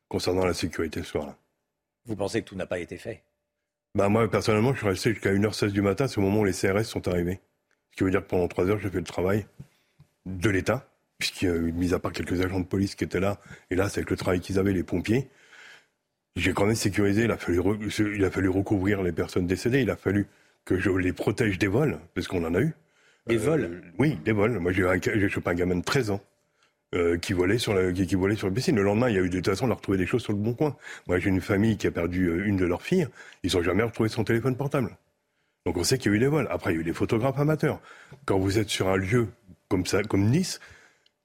concernant la sécurité ce soir-là. Vous pensez que tout n'a pas été fait? Bah moi, personnellement, je suis resté jusqu'à 1h16 du matin, c'est au moment où les CRS sont arrivés. Ce qui veut dire que pendant 3 heures, j'ai fait le travail de l'État, puisqu'il y a eu, mis à part quelques agents de police qui étaient là, et là, c'est avec le travail qu'ils avaient, les pompiers. J'ai quand même sécurisé, il a, fallu il a fallu recouvrir les personnes décédées, il a fallu que je les protège des vols, parce qu'on en a eu. Des vols? Oui, des vols. Moi, j'ai chopé un gamin de 13 ans. Euh, qui volait sur la, qui, volait sur le piscine. Le lendemain, il y a eu de toute façon, on a retrouvé des choses sur le bon coin. Moi, j'ai une famille qui a perdu euh, une de leurs filles. Ils n'ont jamais retrouvé son téléphone portable. Donc on sait qu'il y a eu des vols. Après, il y a eu des photographes amateurs. Quand vous êtes sur un lieu comme ça, comme Nice,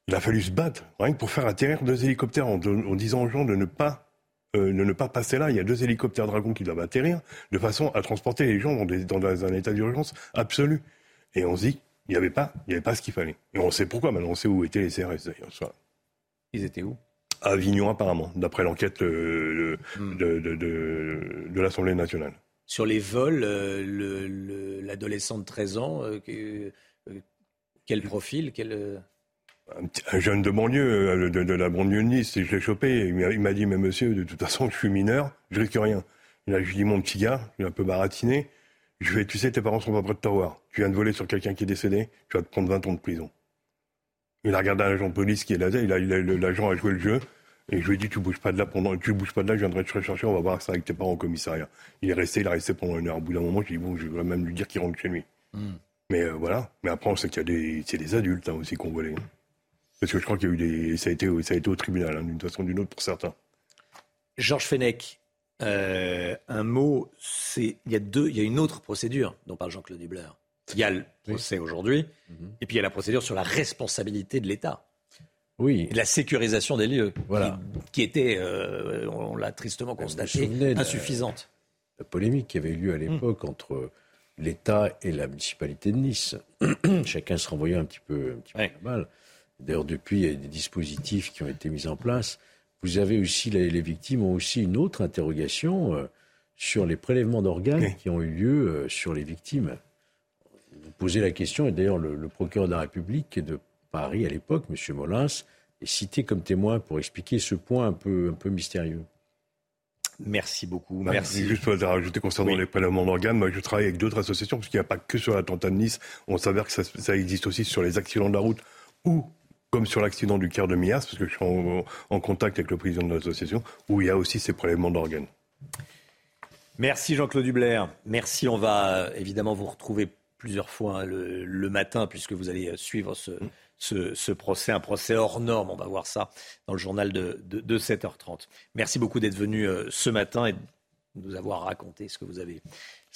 il a fallu se battre, rien que pour faire atterrir deux hélicoptères en, disant aux gens de ne pas euh, de ne pas passer là. Il y a deux hélicoptères Dragon qui doivent atterrir, de façon à transporter les gens dans, dans un état d'urgence absolu. Et on se dit, il n'y avait pas, il y avait pas ce qu'il fallait. Et on sait pourquoi maintenant, on sait où étaient les CRS d'ailleurs. Ils étaient où? À Avignon apparemment, d'après l'enquête euh, hmm. de, de, de, l'Assemblée nationale. Sur les vols, euh, l'adolescent de 13 ans, euh, quel profil quel, un, jeune de banlieue, de, la banlieue de Nice, je l'ai chopé, il m'a dit, mais monsieur, de toute façon, je suis mineur, je risque rien. Il a, je lui dit, mon petit gars, il est un peu baratiné, je vais, tu sais, tes parents sont pas prêts de te revoir. Tu viens de voler sur quelqu'un qui est décédé, tu vas te prendre 20 ans de prison. Il a regardé un agent de police qui est là, il a, l'agent a joué le jeu, et je lui ai dit, tu bouges pas de là pendant, tu bouges pas de là, je viendrai te rechercher, on va voir ça avec tes parents au commissariat. Il est resté, il a resté pendant une heure. Au bout d'un moment, je dit, bon, je vais même lui dire qu'il rentre chez lui. Hmm. Mais euh, voilà. Mais après, on sait qu'il y a des, c'est des adultes hein, aussi qui ont volé. Parce que je crois qu'il y a eu des, ça a été, ça a été au tribunal, hein, d'une façon ou d'une autre pour certains. Georges Fenech, euh, un mot, c'est il y a deux, il y a une autre procédure dont parle Jean-Claude Dubler. Il y a le procès aujourd'hui, mhm. et puis il y a la procédure sur la responsabilité de l'État. Oui. Et la sécurisation des lieux, voilà. qui, était, euh, on l'a tristement constaté, insuffisante. La, polémique qui avait eu lieu à l'époque entre l'État et la municipalité de Nice. Chacun se renvoyait un petit peu, un petit peu mal. D'ailleurs, depuis, il y a des dispositifs qui ont été mis en place. Vous avez aussi, les victimes ont aussi une autre interrogation euh, sur les prélèvements d'organes qui ont eu lieu euh, sur les victimes. Vous posez la question, et d'ailleurs, le, procureur de la République de Paris à l'époque, M. Molins, est cité comme témoin pour expliquer ce point un peu, un peu mystérieux. Merci beaucoup. Bah, Merci. Juste pour ajouter concernant les prélèvements d'organes, moi je travaille avec d'autres associations, parce qu'il n'y a pas que sur l'attentat de Nice, on s'avère que ça, ça, existe aussi sur les accidents de la route ou comme sur l'accident du Caire de Mias, parce que je suis en, contact avec le président de l'association, où il y a aussi ces prélèvements d'organes. Merci Jean-Claude Dubler. Merci. On va euh, évidemment vous retrouver plusieurs fois hein, le, matin, puisque vous allez suivre ce, procès, un procès hors norme. On va voir ça dans le journal de, de 7h30. Merci beaucoup d'être venu euh, ce matin et de nous avoir raconté ce que vous avez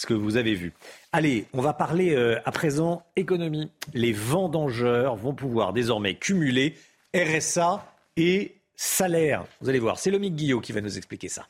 ce que vous avez vu. Allez, on va parler euh, à présent économie. Les vendangeurs vont pouvoir désormais cumuler RSA et salaire. Vous allez voir, c'est Lomique Guillot qui va nous expliquer ça.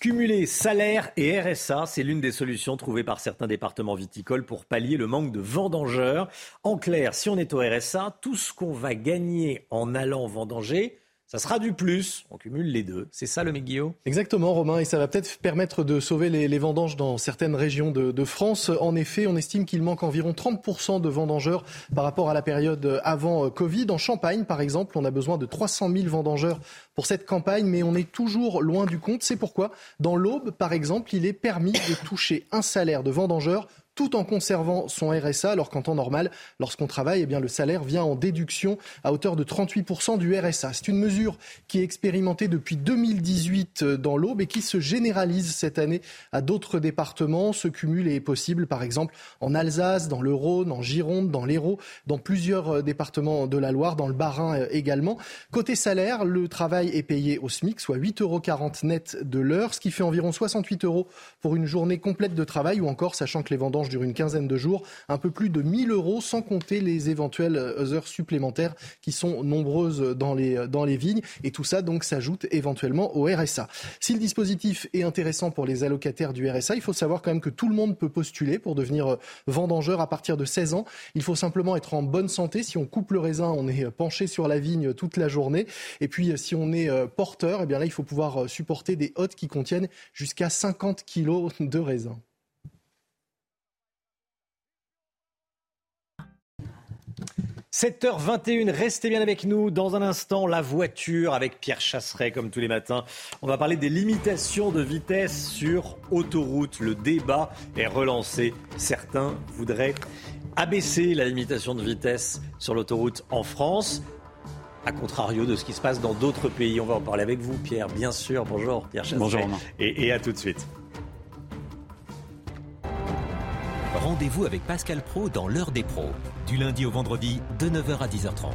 Cumuler salaire et RSA, c'est l'une des solutions trouvées par certains départements viticoles pour pallier le manque de vendangeurs. En clair, si on est au RSA, tout ce qu'on va gagner en allant vendanger, ça sera du plus. On cumule les deux. C'est ça le Guillaume? Exactement, Romain. Et ça va peut-être permettre de sauver les, vendanges dans certaines régions de, France. En effet, on estime qu'il manque environ 30% de vendangeurs par rapport à la période avant Covid. En Champagne, par exemple, on a besoin de 300 000 vendangeurs pour cette campagne, mais on est toujours loin du compte. C'est pourquoi, dans l'Aube, par exemple, il est permis de toucher un salaire de vendangeur tout en conservant son RSA, alors qu'en temps normal, lorsqu'on travaille, eh bien, le salaire vient en déduction à hauteur de 38% du RSA. C'est une mesure qui est expérimentée depuis 2018 euh, dans l'Aube et qui se généralise cette année à d'autres départements. Ce cumul est possible, par exemple, en Alsace, dans le Rhône, en Gironde, dans l'Hérault, dans plusieurs euh, départements de la Loire, dans le Bas-Rhin euh, également. Côté salaire, le travail est payé au SMIC, soit 8,40 euros net de l'heure, ce qui fait environ 68 euros pour une journée complète de travail ou encore, sachant que les vendanges dure une quinzaine de jours, un peu plus de 1000 euros sans compter les éventuelles heures supplémentaires qui sont nombreuses dans les, dans les vignes. Et tout ça donc s'ajoute éventuellement au RSA. Si le dispositif est intéressant pour les allocataires du RSA, il faut savoir quand même que tout le monde peut postuler pour devenir vendangeur à partir de 16 ans. Il faut simplement être en bonne santé. Si on coupe le raisin, on est penché sur la vigne toute la journée. Et puis si on est porteur, eh bien là, il faut pouvoir supporter des hôtes qui contiennent jusqu'à 50 kilos de raisin. 7h21, restez bien avec nous. Dans un instant, la voiture avec Pierre Chasseret, comme tous les matins. On va parler des limitations de vitesse sur autoroute. Le débat est relancé. Certains voudraient abaisser la limitation de vitesse sur l'autoroute en France. À contrario de ce qui se passe dans d'autres pays. On va en parler avec vous, Pierre, bien sûr. Bonjour, Pierre Chasseret. Bonjour, et, et à tout de suite. Rendez-vous avec Pascal Pro dans l'heure des pros, du lundi au vendredi de 9h à 10h30.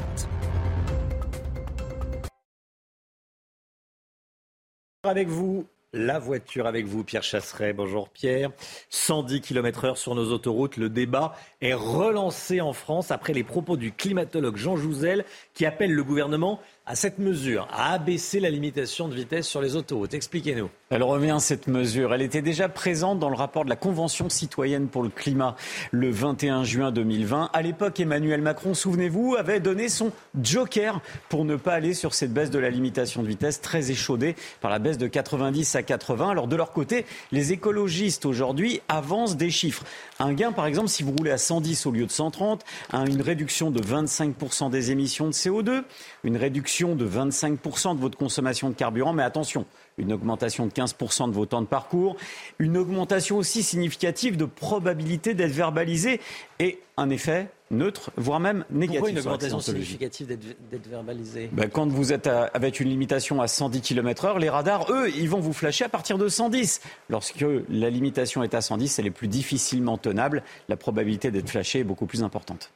Avec vous, la voiture avec vous, Pierre Chasseret. Bonjour Pierre. 110 km/h sur nos autoroutes. Le débat est relancé en France après les propos du climatologue Jean Jouzel qui appelle le gouvernement à cette mesure, à abaisser la limitation de vitesse sur les autoroutes. Expliquez-nous. Elle revient, cette mesure. Elle était déjà présente dans le rapport de la Convention citoyenne pour le climat le 21 juin 2020. À l'époque, Emmanuel Macron, souvenez-vous, avait donné son joker pour ne pas aller sur cette baisse de la limitation de vitesse très échaudée par la baisse de 90 à 80. Alors de leur côté, les écologistes aujourd'hui avancent des chiffres. Un gain, par exemple, si vous roulez à 110 au lieu de 130, une réduction de 25% des émissions de CO2, une réduction de 25% de votre consommation de carburant, mais attention, une augmentation de 15% de vos temps de parcours, une augmentation aussi significative de probabilité d'être verbalisé et un effet neutre, voire même négatif. Pourquoi une augmentation significative d'être verbalisé? Ben, Quand vous êtes avec une limitation à 110 km/h, les radars, eux, ils vont vous flasher à partir de 110. Lorsque la limitation est à 110, elle est plus difficilement tenable. La probabilité d'être flashé est beaucoup plus importante.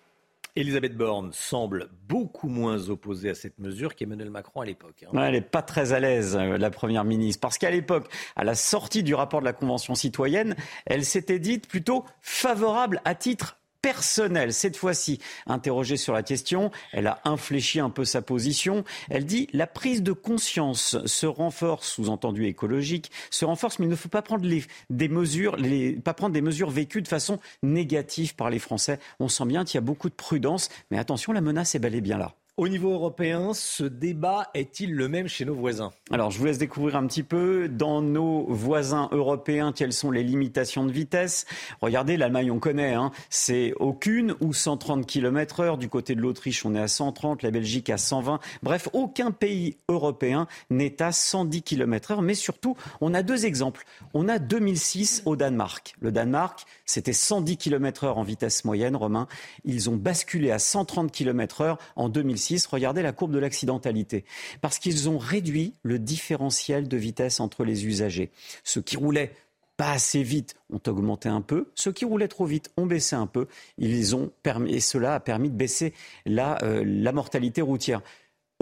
Elisabeth Borne semble beaucoup moins opposée à cette mesure qu'Emmanuel Macron à l'époque. Hein. elle n'est pas très à l'aise, euh, la Première ministre, parce qu'à l'époque, à la sortie du rapport de la Convention citoyenne, elle s'était dite plutôt favorable à titre personnel. Cette fois-ci, interrogée sur la question, elle a infléchi un peu sa position. Elle dit la prise de conscience se renforce, sous-entendu écologique, se renforce, mais il ne faut pas prendre des mesures, pas prendre des mesures vécues de façon négative par les Français. On sent bien qu'il y a beaucoup de prudence, mais attention, la menace est bel et bien là. Au niveau européen, ce débat est-il le même chez nos voisins? Alors, je vous laisse découvrir un petit peu dans nos voisins européens quelles sont les limitations de vitesse? Regardez, l'Allemagne, on connaît, hein, c'est aucune ou 130 km heure. Du côté de l'Autriche, on est à 130, la Belgique à 120. Bref, aucun pays européen n'est à 110 km heure. Mais surtout, on a deux exemples. On a 2006 au Danemark. Le Danemark, c'était 110 km heure en vitesse moyenne, Romain. Ils ont basculé à 130 km heure en 2006 regardez la courbe de l'accidentalité. Parce qu'ils ont réduit le différentiel de vitesse entre les usagers. Ceux qui roulaient pas assez vite ont augmenté un peu. Ceux qui roulaient trop vite ont baissé un peu. Et cela a permis de baisser la, euh, la mortalité routière.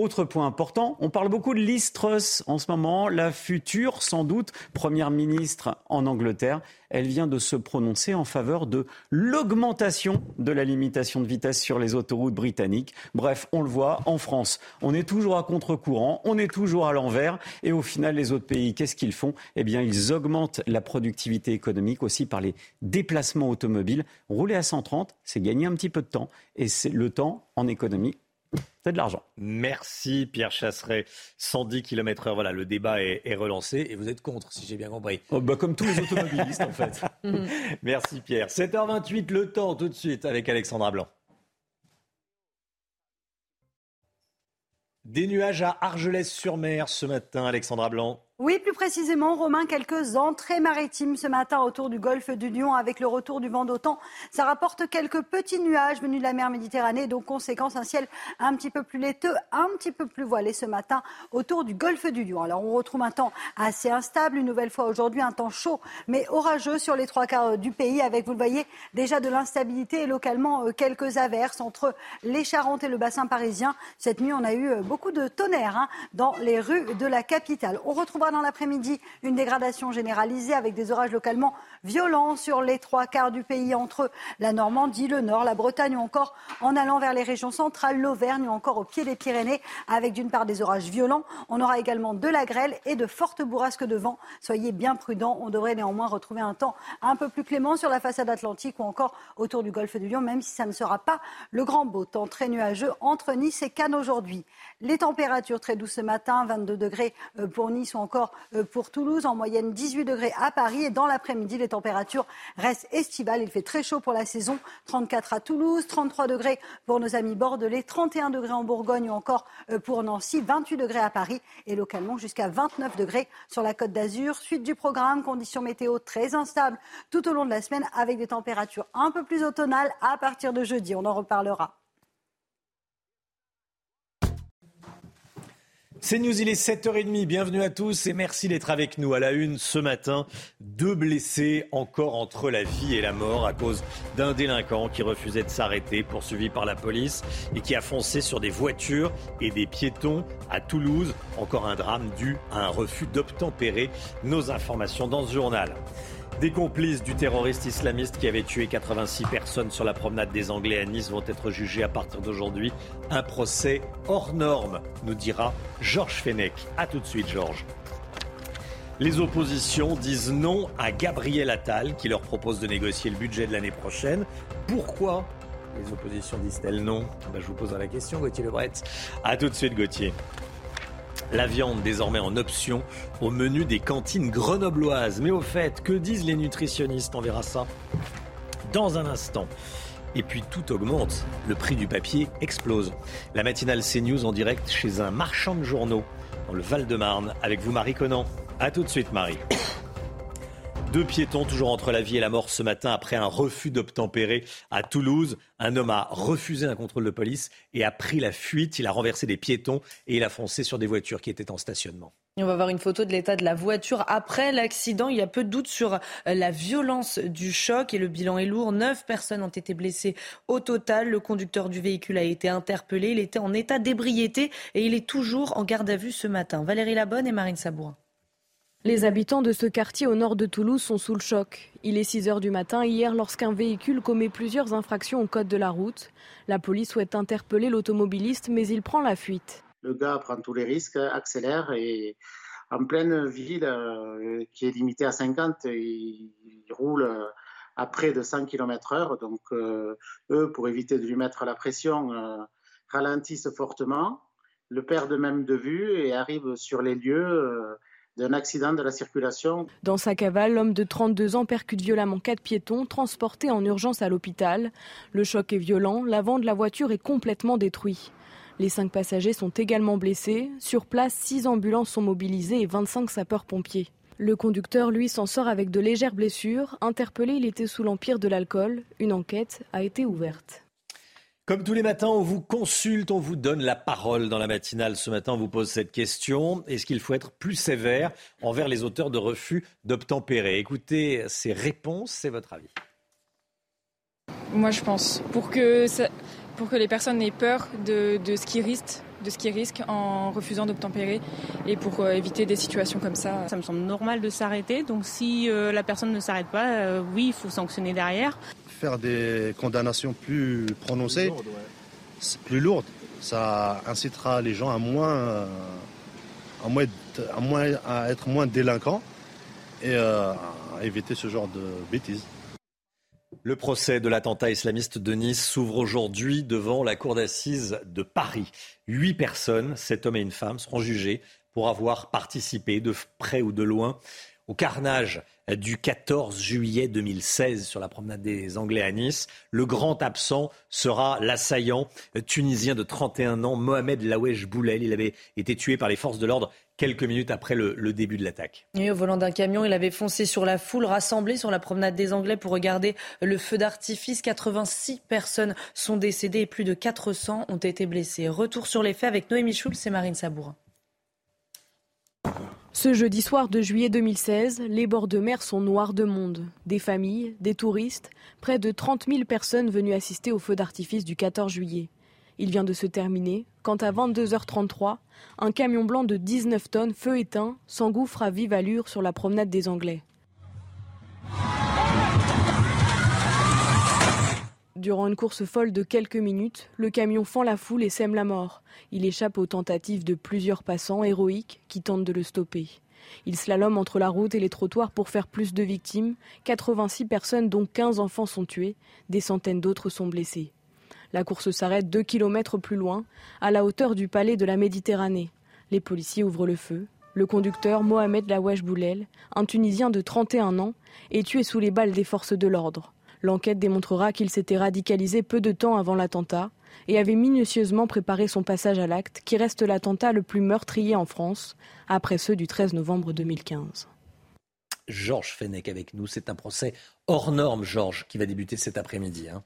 Autre point important, on parle beaucoup de Liz Truss en ce moment, la future, sans doute, première ministre en Angleterre. Elle vient de se prononcer en faveur de l'augmentation de la limitation de vitesse sur les autoroutes britanniques. Bref, on le voit, en France, on est toujours à contre-courant, on est toujours à l'envers. Et au final, les autres pays, qu'est-ce qu'ils font? Eh bien, ils augmentent la productivité économique aussi par les déplacements automobiles. Rouler à 130, c'est gagner un petit peu de temps. Et c'est le temps en économie c'est de l'argent. Merci Pierre Chasseret. 110 km heure, voilà, le débat est, relancé et vous êtes contre, si j'ai bien compris. Oh, bah, comme tous les automobilistes en fait. Merci Pierre. 7h28, le temps tout de suite avec Alexandra Blanc. Des nuages à Argelès-sur-Mer ce matin, Alexandra Blanc. Oui, plus précisément, Romain, quelques entrées maritimes ce matin autour du golfe du Lion avec le retour du vent d'automne. Ça rapporte quelques petits nuages venus de la mer Méditerranée, donc conséquence un ciel un petit peu plus laiteux, un petit peu plus voilé ce matin autour du golfe du Lion. Alors on retrouve un temps assez instable, une nouvelle fois aujourd'hui, un temps chaud mais orageux sur les trois quarts du pays avec, vous le voyez, déjà de l'instabilité et localement euh, quelques averses entre les Charentes et le bassin parisien. Cette nuit, on a eu euh, beaucoup de tonnerre hein, dans les rues de la capitale. Dans l'après-midi. Une dégradation généralisée avec des orages localement violents sur les trois quarts du pays entre la Normandie, le Nord, la Bretagne ou encore en allant vers les régions centrales, l'Auvergne ou encore au pied des Pyrénées avec d'une part des orages violents. On aura également de la grêle et de fortes bourrasques de vent. Soyez bien prudents. On devrait néanmoins retrouver un temps un peu plus clément sur la façade atlantique ou encore autour du golfe du Lion, même si ça ne sera pas le grand beau temps très nuageux entre Nice et Cannes aujourd'hui. Les températures très douces ce matin, 22 degrés euh, pour Nice ou encore euh, pour Toulouse, en moyenne 18 degrés à Paris. Et dans l'après-midi, les températures restent estivales. Il fait très chaud pour la saison. 34 à Toulouse, 33 degrés pour nos amis bordelais, 31 degrés en Bourgogne ou encore euh, pour Nancy, 28 degrés à Paris et localement jusqu'à 29 degrés sur la côte d'Azur. Suite du programme, conditions météo très instables tout au long de la semaine avec des températures un peu plus automnales à partir de jeudi. On en reparlera. C'est News, il est 7h30. Bienvenue à tous et merci d'être avec nous à la une ce matin. Deux blessés encore entre la vie et la mort à cause d'un délinquant qui refusait de s'arrêter, poursuivi par la police et qui a foncé sur des voitures et des piétons à Toulouse. Encore un drame dû à un refus d'obtempérer. Nos informations dans ce journal. Des complices du terroriste islamiste qui avait tué 86 personnes sur la promenade des Anglais à Nice vont être jugés à partir d'aujourd'hui. Un procès hors norme, nous dira Georges Fenech. A tout de suite, Georges. Les oppositions disent non à Gabriel Attal qui leur propose de négocier le budget de l'année prochaine. Pourquoi les oppositions disent-elles non? Ben, Je vous poserai la question, Gauthier Lebret. A tout de suite, Gauthier. La viande désormais en option au menu des cantines grenobloises. Mais au fait, que disent les nutritionnistes? On verra ça dans un instant. Et puis tout augmente, le prix du papier explose. La matinale CNews en direct chez un marchand de journaux dans le Val-de-Marne avec vous Marie Conan. A tout de suite Marie. Deux piétons toujours entre la vie et la mort ce matin après un refus d'obtempérer à Toulouse. Un homme a refusé un contrôle de police et a pris la fuite. Il a renversé des piétons et il a foncé sur des voitures qui étaient en stationnement. On va voir une photo de l'état de la voiture après l'accident. Il y a peu de doute sur la violence du choc et le bilan est lourd. Neuf personnes ont été blessées au total. Le conducteur du véhicule a été interpellé. Il était en état d'ébriété et il est toujours en garde à vue ce matin. Valérie Labonne et Marine Sabourin. Les habitants de ce quartier au nord de Toulouse sont sous le choc. Il est 6 heures du matin hier lorsqu'un véhicule commet plusieurs infractions au code de la route. La police souhaite interpeller l'automobiliste mais il prend la fuite. Le gars prend tous les risques, accélère et en pleine ville euh, qui est limitée à 50, il, roule à près de 100 km heure. Donc euh, eux, pour éviter de lui mettre la pression, euh, ralentissent fortement, le perdent même de vue et arrivent sur les lieux d'un accident de la circulation. Dans sa cavale, l'homme de 32 ans percute violemment quatre piétons transportés en urgence à l'hôpital. Le choc est violent, l'avant de la voiture est complètement détruit. Les cinq passagers sont également blessés. Sur place, six ambulances sont mobilisées et 25 sapeurs-pompiers. Le conducteur, lui, s'en sort avec de légères blessures. Interpellé, il était sous l'empire de l'alcool. Une enquête a été ouverte. Comme tous les matins, on vous consulte, on vous donne la parole dans la matinale. Ce matin, on vous pose cette question. Est-ce qu'il faut être plus sévère envers les auteurs de refus d'obtempérer? Écoutez ces réponses, c'est votre avis. Moi, je pense. Pour que ça, pour que les personnes aient peur de, ce qu'ils risquent de ce qu'ils risquent en refusant d'obtempérer et pour euh, éviter des situations comme ça. Ça me semble normal de s'arrêter. Donc si euh, la personne ne s'arrête pas, euh, oui, il faut sanctionner derrière. Faire des condamnations plus prononcées, plus lourdes, ça incitera les gens à moins, à moins, à, moins, à être moins délinquants et à éviter ce genre de bêtises. Le procès de l'attentat islamiste de Nice s'ouvre aujourd'hui devant la cour d'assises de Paris. Huit personnes, sept hommes et une femme, seront jugés pour avoir participé de près ou de loin au carnage du 14 juillet 2016 sur la promenade des Anglais à Nice. Le grand absent sera l'assaillant tunisien de 31 ans, Mohamed Lawesh Boulel. Il avait été tué par les forces de l'ordre quelques minutes après le, début de l'attaque. au volant d'un camion, il avait foncé sur la foule rassemblée sur la promenade des Anglais pour regarder le feu d'artifice. 86 personnes sont décédées et plus de 400 ont été blessées. Retour sur les faits avec Noémie Schulz et Marine Sabourin. Ce jeudi soir de juillet 2016, les bords de mer sont noirs de monde. Des familles, des touristes, près de 30 000 personnes venues assister au feu d'artifice du 14 juillet. Il vient de se terminer quand à 22h33, un camion blanc de 19 tonnes, feu éteint, s'engouffre à vive allure sur la promenade des Anglais. Durant une course folle de quelques minutes, le camion fend la foule et sème la mort. Il échappe aux tentatives de plusieurs passants héroïques qui tentent de le stopper. Il slalome entre la route et les trottoirs pour faire plus de victimes. 86 personnes, dont 15 enfants, sont tuées. Des centaines d'autres sont blessés. La course s'arrête deux kilomètres plus loin, à la hauteur du palais de la Méditerranée. Les policiers ouvrent le feu. Le conducteur Mohamed Lawesh Boulel, un Tunisien de 31 ans, est tué sous les balles des forces de l'ordre. L'enquête démontrera qu'il s'était radicalisé peu de temps avant l'attentat et avait minutieusement préparé son passage à l'acte, qui reste l'attentat le plus meurtrier en France, après ceux du 13 novembre 2015. Georges Fenech avec nous. C'est un procès hors norme, Georges, qui va débuter cet après-midi. Hein.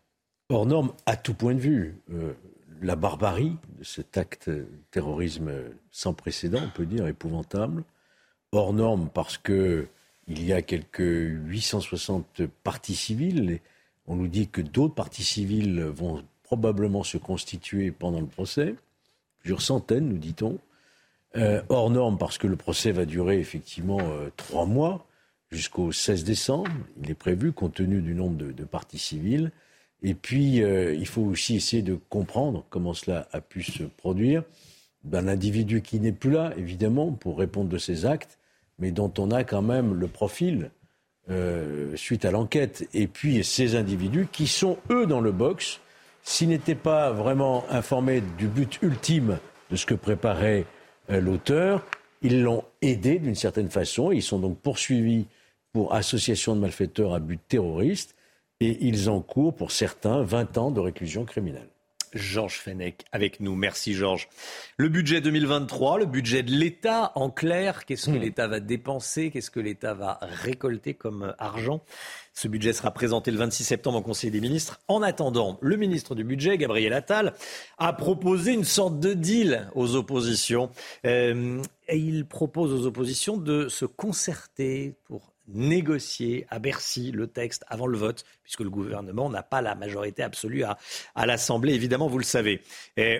Hors norme à tout point de vue. Euh, la barbarie de cet acte de terrorisme sans précédent, on peut dire, épouvantable. Hors norme parce que il y a quelques 860 parties civiles. On nous dit que d'autres parties civiles vont probablement se constituer pendant le procès. Plusieurs centaines, nous dit-on. Euh, hors norme parce que le procès va durer effectivement euh, trois mois jusqu'au 16 décembre. Il est prévu compte tenu du nombre de parties civiles. Et puis, euh, il faut aussi essayer de comprendre comment cela a pu se produire d'un individu qui n'est plus là, évidemment, pour répondre de ses actes, mais dont on a quand même le profil euh, suite à l'enquête. Et puis, ces individus qui sont, eux, dans le box, s'ils n'étaient pas vraiment informés du but ultime de ce que préparait euh, l'auteur, ils l'ont aidé d'une certaine façon. Ils sont donc poursuivis pour association de malfaiteurs à but terroriste et ils encourent pour certains 20 ans de réclusion criminelle. Georges Fenech avec nous. Merci Georges. Le budget 2023, le budget de l'État, en clair, qu'est-ce que hmm. l'État va dépenser, qu'est-ce que l'État va récolter comme argent? Ce budget sera présenté le 26 septembre au Conseil des ministres. En attendant, le ministre du Budget, Gabriel Attal, a proposé une sorte de deal aux oppositions. Euh, et il propose aux oppositions de se concerter pour négocier à Bercy le texte avant le vote, puisque le gouvernement n'a pas la majorité absolue à, à l'Assemblée, évidemment, vous le savez.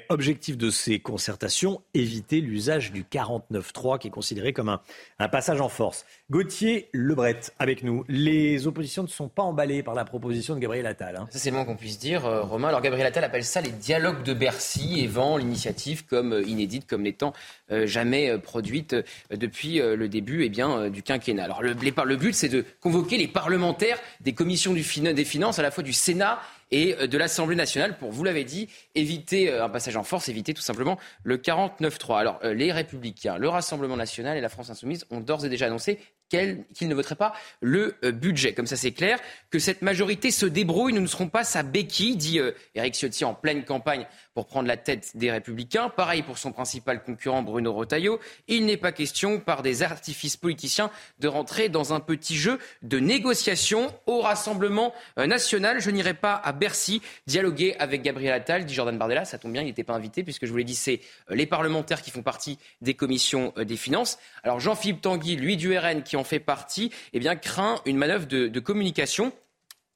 Objectif de ces concertations, éviter l'usage du 49-3, qui est considéré comme un, un passage en force. Gauthier Lebret, avec nous. Les oppositions ne sont pas emballées par la proposition de Gabriel Attal. Hein. Ça, c'est le moins qu'on puisse dire, euh, Romain. Alors, Gabriel Attal appelle ça les dialogues de Bercy et vend l'initiative comme euh, inédite, comme n'étant euh, jamais produite depuis le début eh bien, du quinquennat. Alors, le, les par- le but, c'est de convoquer les parlementaires des commissions des finances, à la fois du Sénat et euh, de l'Assemblée nationale pour, vous l'avez dit, éviter euh, un passage en force, éviter tout simplement le 49-3. Alors, euh, les Républicains, le Rassemblement national et la France insoumise ont d'ores et déjà annoncé qu'ils ne voteraient pas le budget. Comme ça, c'est clair que cette majorité se débrouille. Nous ne serons pas sa béquille, dit Éric Ciotti en pleine campagne pour prendre la tête des Républicains. Pareil pour son principal concurrent Bruno Retailleau. Il n'est pas question, par des artifices politiciens, de rentrer dans un petit jeu de négociation au Rassemblement national. Je n'irai pas à Bercy dialoguer avec Gabriel Attal, dit Jordan Bardella. Ça tombe bien, il n'était pas invité, puisque je vous l'ai dit, c'est euh, les parlementaires qui font partie des commissions euh, des finances. Alors Jean-Philippe Tanguy, lui du RN, qui en fait partie, eh bien, craint une manœuvre de communication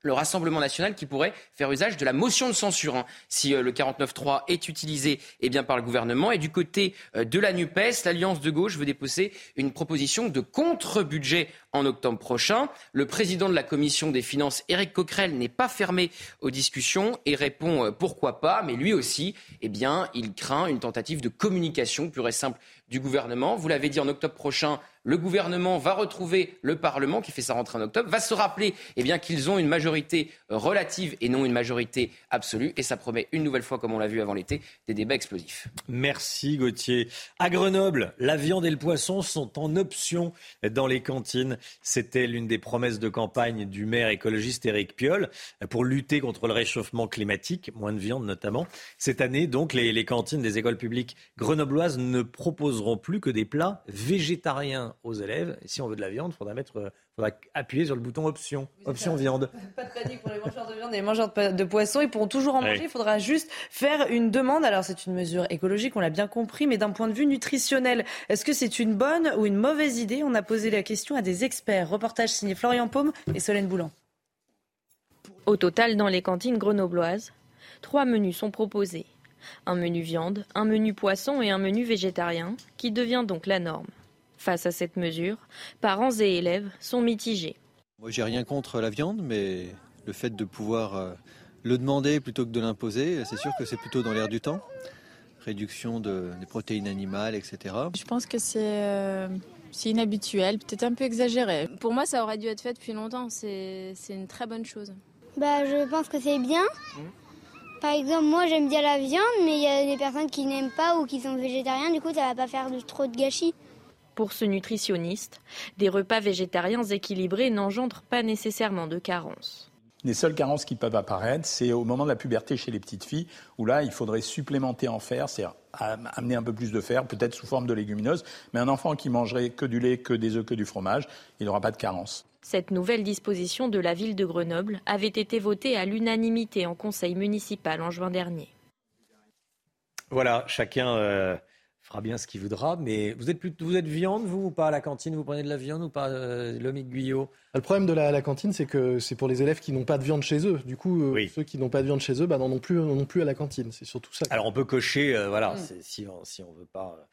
le Rassemblement national qui pourrait faire usage de la motion de censure hein, si euh, le 49.3 est utilisé eh bien, par le gouvernement. Et du côté euh, de la NUPES, l'Alliance de gauche veut déposer une proposition de contre-budget en octobre prochain. Le président de la commission des finances, Éric Coquerel, n'est pas fermé aux discussions et répond euh, pourquoi pas, mais lui aussi, eh bien, il craint une tentative de communication pure et simple du gouvernement. Vous l'avez dit, en octobre prochain, le gouvernement va retrouver le Parlement, qui fait sa rentrée en octobre, va se rappeler eh qu'ils ont une majorité relative et non une majorité absolue. Et ça promet une nouvelle fois, comme on l'a vu avant l'été, des débats explosifs. Merci Gauthier. À Grenoble, la viande et le poisson sont en option dans les cantines. C'était l'une des promesses de campagne du maire écologiste Éric Piolle pour lutter contre le réchauffement climatique, moins de viande notamment. Cette année, donc, les cantines des écoles publiques grenobloises ne proposeront plus que des plats végétariens aux élèves. Et si on veut de la viande, il faudra, mettre, euh, faudra appuyer sur le bouton option, option viande. Pas de panique pour les mangeurs de viande et les mangeurs de, poisson. Ils pourront toujours en Ouais. manger. Il faudra juste faire une demande. Alors, c'est une mesure écologique, on l'a bien compris, mais d'un point de vue nutritionnel, est-ce que c'est une bonne ou une mauvaise idée? On a posé la question à des experts. Reportage signé Florian Paume et Solène Boulan. Au total, dans les cantines grenobloises, trois menus sont proposés. Un menu viande, un menu poisson et un menu végétarien, qui devient donc la norme. Face à cette mesure, parents et élèves sont mitigés. Moi, j'ai rien contre la viande, mais le fait de pouvoir euh, le demander plutôt que de l'imposer, c'est sûr que c'est plutôt dans l'air du temps. Réduction de- des protéines animales, etc. Je pense que c'est euh, c'est inhabituel, peut-être un peu exagéré. Pour moi, ça aurait dû être fait depuis longtemps. C'est c'est une très bonne chose. Bah, je pense que c'est bien. Par exemple, moi j'aime bien la viande, mais il y a des personnes qui n'aiment pas ou qui sont végétariens, du coup ça va pas faire de, trop de gâchis. Pour ce nutritionniste, des repas végétariens équilibrés n'engendrent pas nécessairement de carence. Les seules carences qui peuvent apparaître, c'est au moment de la puberté chez les petites filles, où là, il faudrait supplémenter en fer, c'est-à-dire am- amener un peu plus de fer, peut-être sous forme de légumineuses. Mais un enfant qui mangerait que du lait, que des œufs, que du fromage, il n'aura pas de carence. Cette nouvelle disposition de la ville de Grenoble avait été votée à l'unanimité en conseil municipal en juin dernier. Voilà, chacun euh, fera bien ce qu'il voudra. Mais vous êtes, plus, vous êtes viande, vous, ou pas à la cantine? Vous prenez de la viande ou pas, euh, Lomique Guyot? Le problème de la, la cantine, c'est que c'est pour les élèves qui n'ont pas de viande chez eux. Du coup, euh, ceux qui n'ont pas de viande chez eux bah, n'en ont plus, n'en ont plus à la cantine. C'est surtout ça. Alors on peut cocher, euh, voilà, Mm. c'est- si, on, si on veut pas. euh,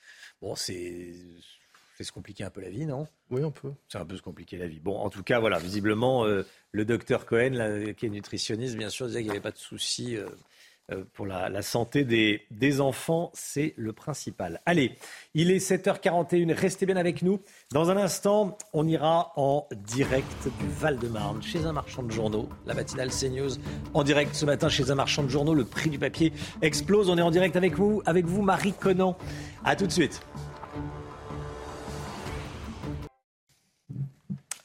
bon, c'est c'est se compliquer un peu la vie, non? Oui, on peut. C'est un peu se compliquer la vie. Bon, en tout cas, voilà, visiblement, euh, le docteur Cohen, là, qui est nutritionniste, bien sûr, disait qu'il n'y avait pas de souci euh, pour la, santé des, des enfants. C'est le principal. Allez, il est 7h41. Restez bien avec nous. Dans un instant, on ira en direct du Val-de-Marne chez un marchand de journaux. La matinale CNews en direct ce matin chez un marchand de journaux. Le prix du papier explose. On est en direct avec vous, avec vous, Marie Conan. À tout de suite.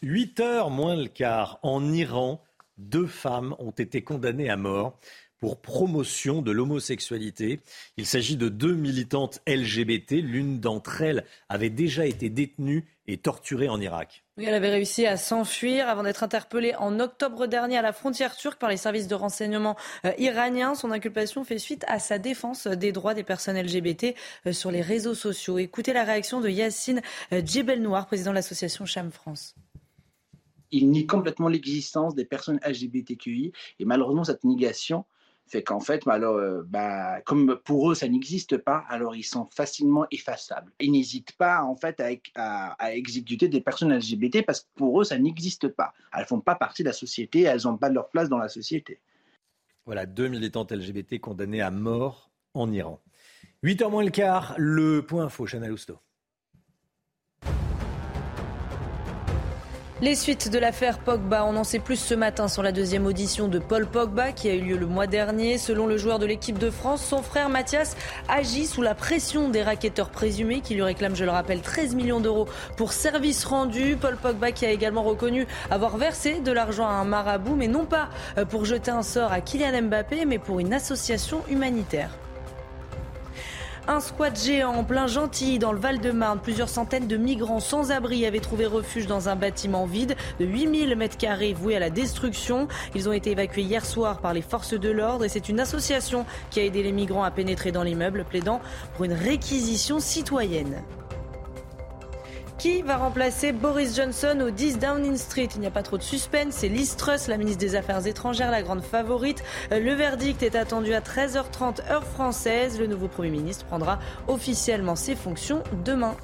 8 heures moins le quart, en Iran, deux femmes ont été condamnées à mort pour promotion de l'homosexualité. Il s'agit de deux militantes LGBT. L'une d'entre elles avait déjà été détenue et torturée en Irak. elle avait réussi à s'enfuir avant d'être interpellée en octobre dernier à la frontière turque par les services de renseignement euh, iraniens. Son inculpation fait suite à sa défense des droits des personnes LGBT euh, sur les réseaux sociaux. Écoutez la réaction de Yassine euh, Djebel Noir, président de l'association Cham France il nie complètement l'existence des personnes LGBTQI. Et malheureusement, cette négation fait qu'en fait, euh, bah, comme pour eux, ça n'existe pas, alors ils sont facilement effaçables. Ils n'hésitent pas, en fait, à, exécuter des personnes LGBT parce que pour eux, ça n'existe pas. Elles font pas partie de la société, elles n'ont pas leur place dans la société. Voilà, deux militantes LGBT condamnées à mort en Iran. 8h moins le quart, le point info, Chanel Housteau. Les suites de l'affaire Pogba, on en sait plus ce matin sur la deuxième audition de Paul Pogba qui a eu lieu le mois dernier. Selon le joueur de l'équipe de France, son frère Mathias agit sous la pression des racketteurs présumés qui lui réclament, je le rappelle, 13 millions d'euros pour service rendu. Paul Pogba qui a également reconnu avoir versé de l'argent à un marabout, mais non pas pour jeter un sort à Kylian Mbappé, mais pour une association humanitaire. Un squat géant en plein Gentilly dans le Val-de-Marne. Plusieurs centaines de migrants sans abri avaient trouvé refuge dans un bâtiment vide de 8000 mètres carrés voué à la destruction. Ils ont été évacués hier soir par les forces de l'ordre et c'est une association qui a aidé les migrants à pénétrer dans l'immeuble, plaidant pour une réquisition citoyenne. Qui va remplacer Boris Johnson au 10 Downing Street? Il n'y a pas trop de suspense. C'est Liz Truss, la ministre des Affaires étrangères, la grande favorite. Le verdict est attendu à 13h30 heure française. Le nouveau Premier ministre prendra officiellement ses fonctions demain.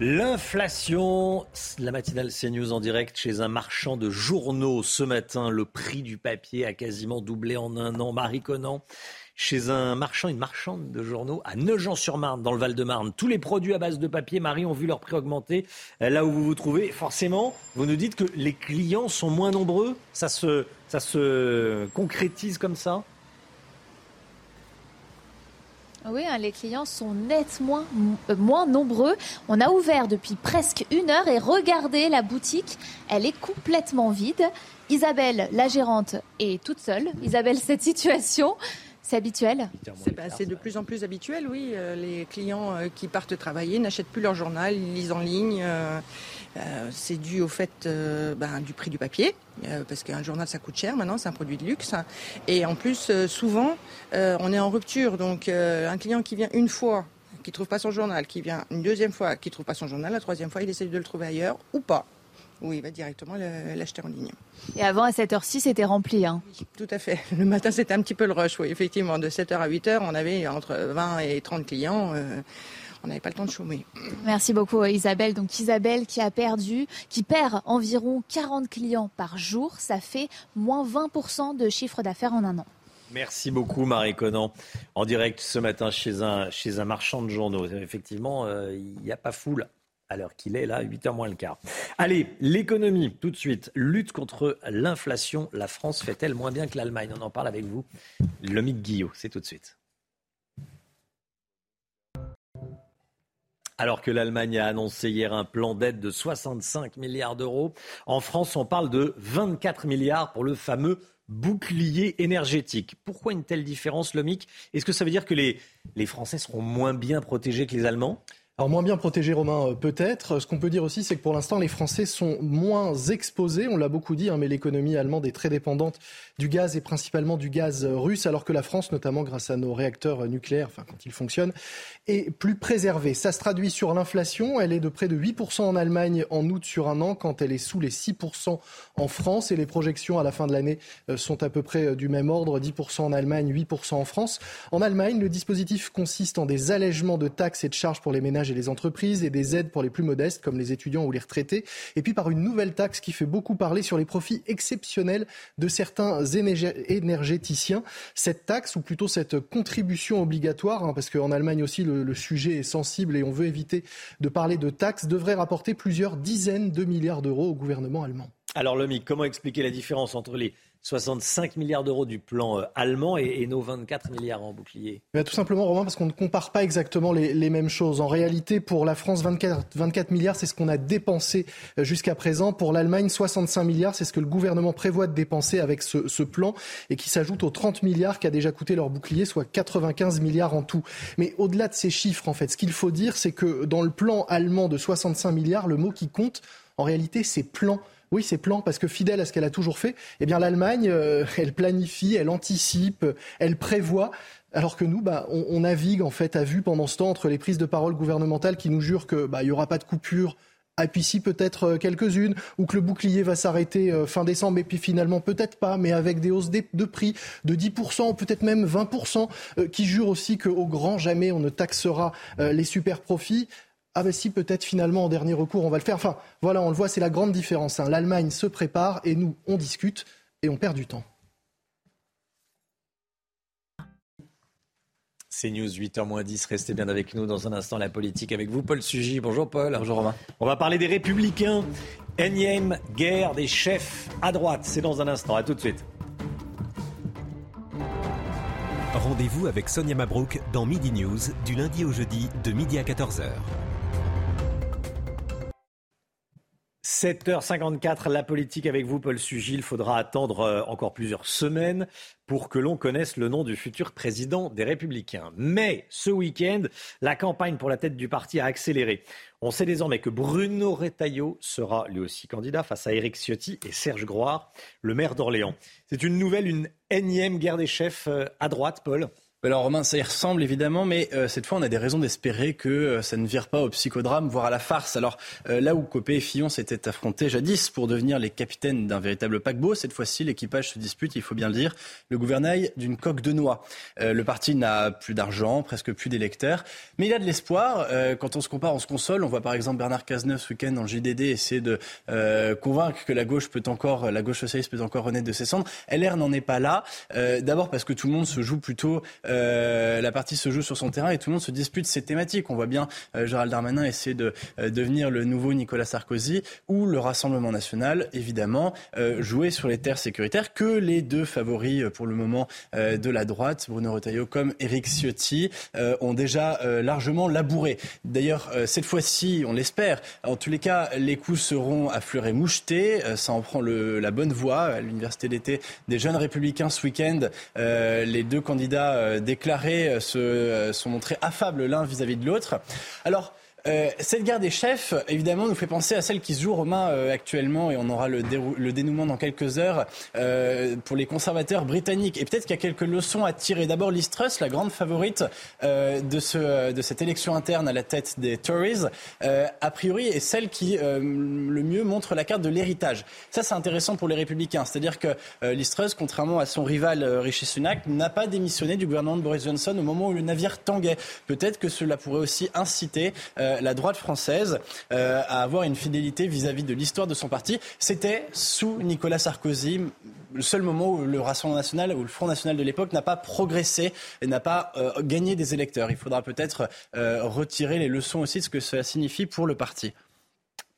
L'inflation, la matinale CNews en direct chez un marchand de journaux ce matin. Le prix du papier a quasiment doublé en un an. Marie Conan, chez un marchand, une marchande de journaux à Nogent-sur-Marne, dans le Val-de-Marne. Tous les produits à base de papier, Marie, ont vu leur prix augmenter. Euh, là où vous vous trouvez, forcément, vous nous dites que les clients sont moins nombreux. Ça se, ça se concrétise comme ça? Oui, hein, les clients sont nettement euh, moins nombreux. On a ouvert depuis presque une heure et regardez la boutique, elle est complètement vide. Isabelle, la gérante, est toute seule. Isabelle, cette situation, c'est habituel C'est de plus en plus habituel, oui. Euh, les clients euh, qui partent travailler n'achètent plus leur journal, ils lisent en ligne. Euh, c'est dû au fait ben, du prix du papier, parce qu'un journal ça coûte cher maintenant, c'est un produit de luxe. Et en plus, souvent, on est en rupture. Donc un client qui vient une fois, qui trouve pas son journal, qui vient une deuxième fois, qui trouve pas son journal, la troisième fois, il essaie de le trouver ailleurs ou pas. Ou il va directement l'acheter en ligne. Et avant, à 7h06, c'était rempli. Hein. tout à fait. Le matin, c'était un petit peu le rush. Oui, effectivement, de 7h à 8h, on avait entre 20 et 30 clients. Euh, on n'avait pas le temps de chômer. Merci beaucoup Isabelle. Donc Isabelle qui a perdu, qui perd environ 40 clients par jour, ça fait moins 20% de chiffre d'affaires en un an. Merci beaucoup Marie Conan. En direct ce matin chez un, chez un marchand de journaux. Effectivement, euh, il n'y a pas foule à l'heure qu'il est, là, 8h moins le quart. Allez, l'économie, tout de suite. Lutte contre l'inflation. La France fait-elle moins bien que l'Allemagne? On en parle avec vous. Lomique Guillot, c'est tout de suite. Alors que l'Allemagne a annoncé hier un plan d'aide de 65 milliards d'euros, en France, on parle de 24 milliards pour le fameux bouclier énergétique. Pourquoi une telle différence, Lomique? Est-ce que ça veut dire que les, les Français seront moins bien protégés que les Allemands? Alors moins bien protégé, Romain, euh, peut-être. Ce qu'on peut dire aussi, c'est que pour l'instant, les Français sont moins exposés. On l'a beaucoup dit, hein, mais l'économie allemande est très dépendante du gaz et principalement du gaz russe, alors que la France, notamment grâce à nos réacteurs nucléaires, enfin quand ils fonctionnent, est plus préservée. Ça se traduit sur l'inflation. Elle est de près de 8% en Allemagne en août sur un an, quand elle est sous les 6% en France. Et les projections à la fin de l'année euh, sont à peu près euh, du même ordre, 10% en Allemagne, 8% en France. En Allemagne, le dispositif consiste en des allègements de taxes et de charges pour les ménages et les entreprises et des aides pour les plus modestes comme les étudiants ou les retraités. Et puis par une nouvelle taxe qui fait beaucoup parler sur les profits exceptionnels de certains énergéticiens. Cette taxe, ou plutôt cette contribution obligatoire, hein, parce qu'en Allemagne aussi le, sujet est sensible et on veut éviter de parler de taxes, devrait rapporter plusieurs dizaines de milliards d'euros au gouvernement allemand. Alors Lomi, comment expliquer la différence entre les 65 milliards d'euros du plan euh, allemand et, nos 24 milliards en bouclier Tout simplement, Romain, parce qu'on ne compare pas exactement les, mêmes choses. En réalité, pour la France, 24, 24 milliards, c'est ce qu'on a dépensé euh, jusqu'à présent. Pour l'Allemagne, 65 milliards, c'est ce que le gouvernement prévoit de dépenser avec ce, ce plan et qui s'ajoute aux 30 milliards qu'a déjà coûté leur bouclier, soit 95 milliards en tout. Mais au-delà de ces chiffres, en fait, ce qu'il faut dire, c'est que dans le plan allemand de 65 milliards, le mot qui compte, en réalité, c'est plan. Oui, c'est plan, parce que fidèle à ce qu'elle a toujours fait, eh bien l'Allemagne, euh, elle planifie, elle anticipe, elle prévoit. Alors que nous, bah, on, navigue en fait à vue pendant ce temps entre les prises de parole gouvernementales qui nous jurent que bah, aura pas de coupure, à si peut-être euh, quelques-unes, ou que le bouclier va s'arrêter euh, fin décembre, et puis finalement peut-être pas, mais avec des hausses de prix de 10%, peut-être même 20%, qui jurent aussi qu'au grand jamais on ne taxera les super profits ah ben si, peut-être finalement en dernier recours, on va le faire. Enfin, voilà, on le voit, c'est la grande différence. Hein. L'Allemagne se prépare et nous, on discute et on perd du temps. C'est News 8h10, restez bien avec nous dans un instant la politique avec vous Paul Sugy. Bonjour Paul. Bonjour Romain. On va parler des républicains. Énième guerre des chefs à droite, c'est dans un instant. À tout de suite. Rendez-vous avec Sonia Mabrouk dans Midi News du lundi au jeudi de midi à 14h. 7h54, la politique avec vous, Paul Sugil. Il faudra attendre euh, encore plusieurs semaines pour que l'on connaisse le nom du futur président des Républicains. Mais ce week-end, la campagne pour la tête du parti a accéléré. On sait désormais que Bruno Retailleau sera lui aussi candidat face à Éric Ciotti et Serge Groire, le maire d'Orléans. C'est une nouvelle, une énième guerre des chefs euh, à droite, Paul? Alors Romain, ça y ressemble évidemment, mais euh, cette fois on a des raisons d'espérer que euh, ça ne vire pas au psychodrame, voire à la farce. Alors euh, là où Copé et Fillon s'étaient affrontés jadis pour devenir les capitaines d'un véritable paquebot, cette fois-ci l'équipage se dispute, il faut bien le dire, le gouvernail d'une coque de noix. le parti n'a plus d'argent, presque plus d'électeurs, mais il a de l'espoir. quand on se compare, on se console. On voit par exemple Bernard Cazeneuve ce week-end le JDD essayer de convaincre que la gauche peut encore, la gauche socialiste peut encore renaître de ses cendres. LR n'en est pas là. D'abord parce que tout le monde se joue plutôt euh, la partie se joue sur son terrain et tout le monde se dispute ces thématiques. On voit bien euh, Gérald Darmanin essayer de euh, devenir le nouveau Nicolas Sarkozy ou le Rassemblement national, évidemment, jouer sur les terres sécuritaires que les deux favoris pour le moment de la droite, Bruno Retailleau comme Éric Ciotti, ont déjà largement labouré. D'ailleurs, cette fois-ci, on l'espère, en tous les cas, les coups seront à fleur et moucheté. ça en prend la bonne voie. À l'université d'été des jeunes républicains ce week-end, les deux candidats déclarés euh, se euh, sont montrés affables l'un vis-à-vis de l'autre. Alors, euh, cette guerre des chefs, évidemment, nous fait penser à celle qui se joue, Romain, euh, actuellement, et on aura le, dénouement dans quelques heures, euh, pour les conservateurs britanniques. Et peut-être qu'il y a quelques leçons à tirer. D'abord, Liz Truss, la grande favorite de, ce, de cette élection interne à la tête des Tories, a priori est celle qui le mieux montre la carte de l'héritage. Ça, c'est intéressant pour les républicains. C'est-à-dire que Liz Truss, contrairement à son rival Rishi Sunak, n'a pas démissionné du gouvernement de Boris Johnson au moment où le navire tanguait. Peut-être que cela pourrait aussi inciter la droite française euh, à avoir une fidélité vis-à-vis de l'histoire de son parti. C'était sous Nicolas Sarkozy le seul moment où le Rassemblement national ou le Front national de l'époque n'a pas progressé et n'a pas euh, gagné des électeurs. Il faudra peut-être euh, retirer les leçons aussi de ce que cela signifie pour le parti.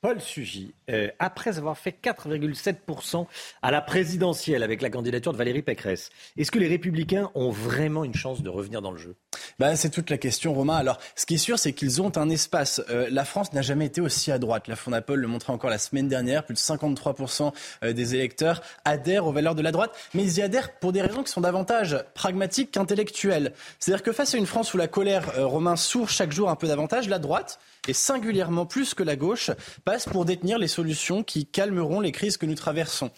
Paul Sugy, après avoir fait 4,7% à la présidentielle avec la candidature de Valérie Pécresse, est-ce que les républicains ont vraiment une chance de revenir dans le jeu? Bah, C'est toute la question, Romain. Alors, ce qui est sûr, c'est qu'ils ont un espace. Euh, la France n'a jamais été aussi à droite. La Fondapol le montrait encore la semaine dernière. Plus de 53% euh, des électeurs adhèrent aux valeurs de la droite, mais ils y adhèrent pour des raisons qui sont davantage pragmatiques qu'intellectuelles. C'est-à-dire que face à une France où la colère, Romain, sourd chaque jour un peu davantage, la droite, et singulièrement plus que la gauche, passe pour détenir les solutions qui calmeront les crises que nous traversons.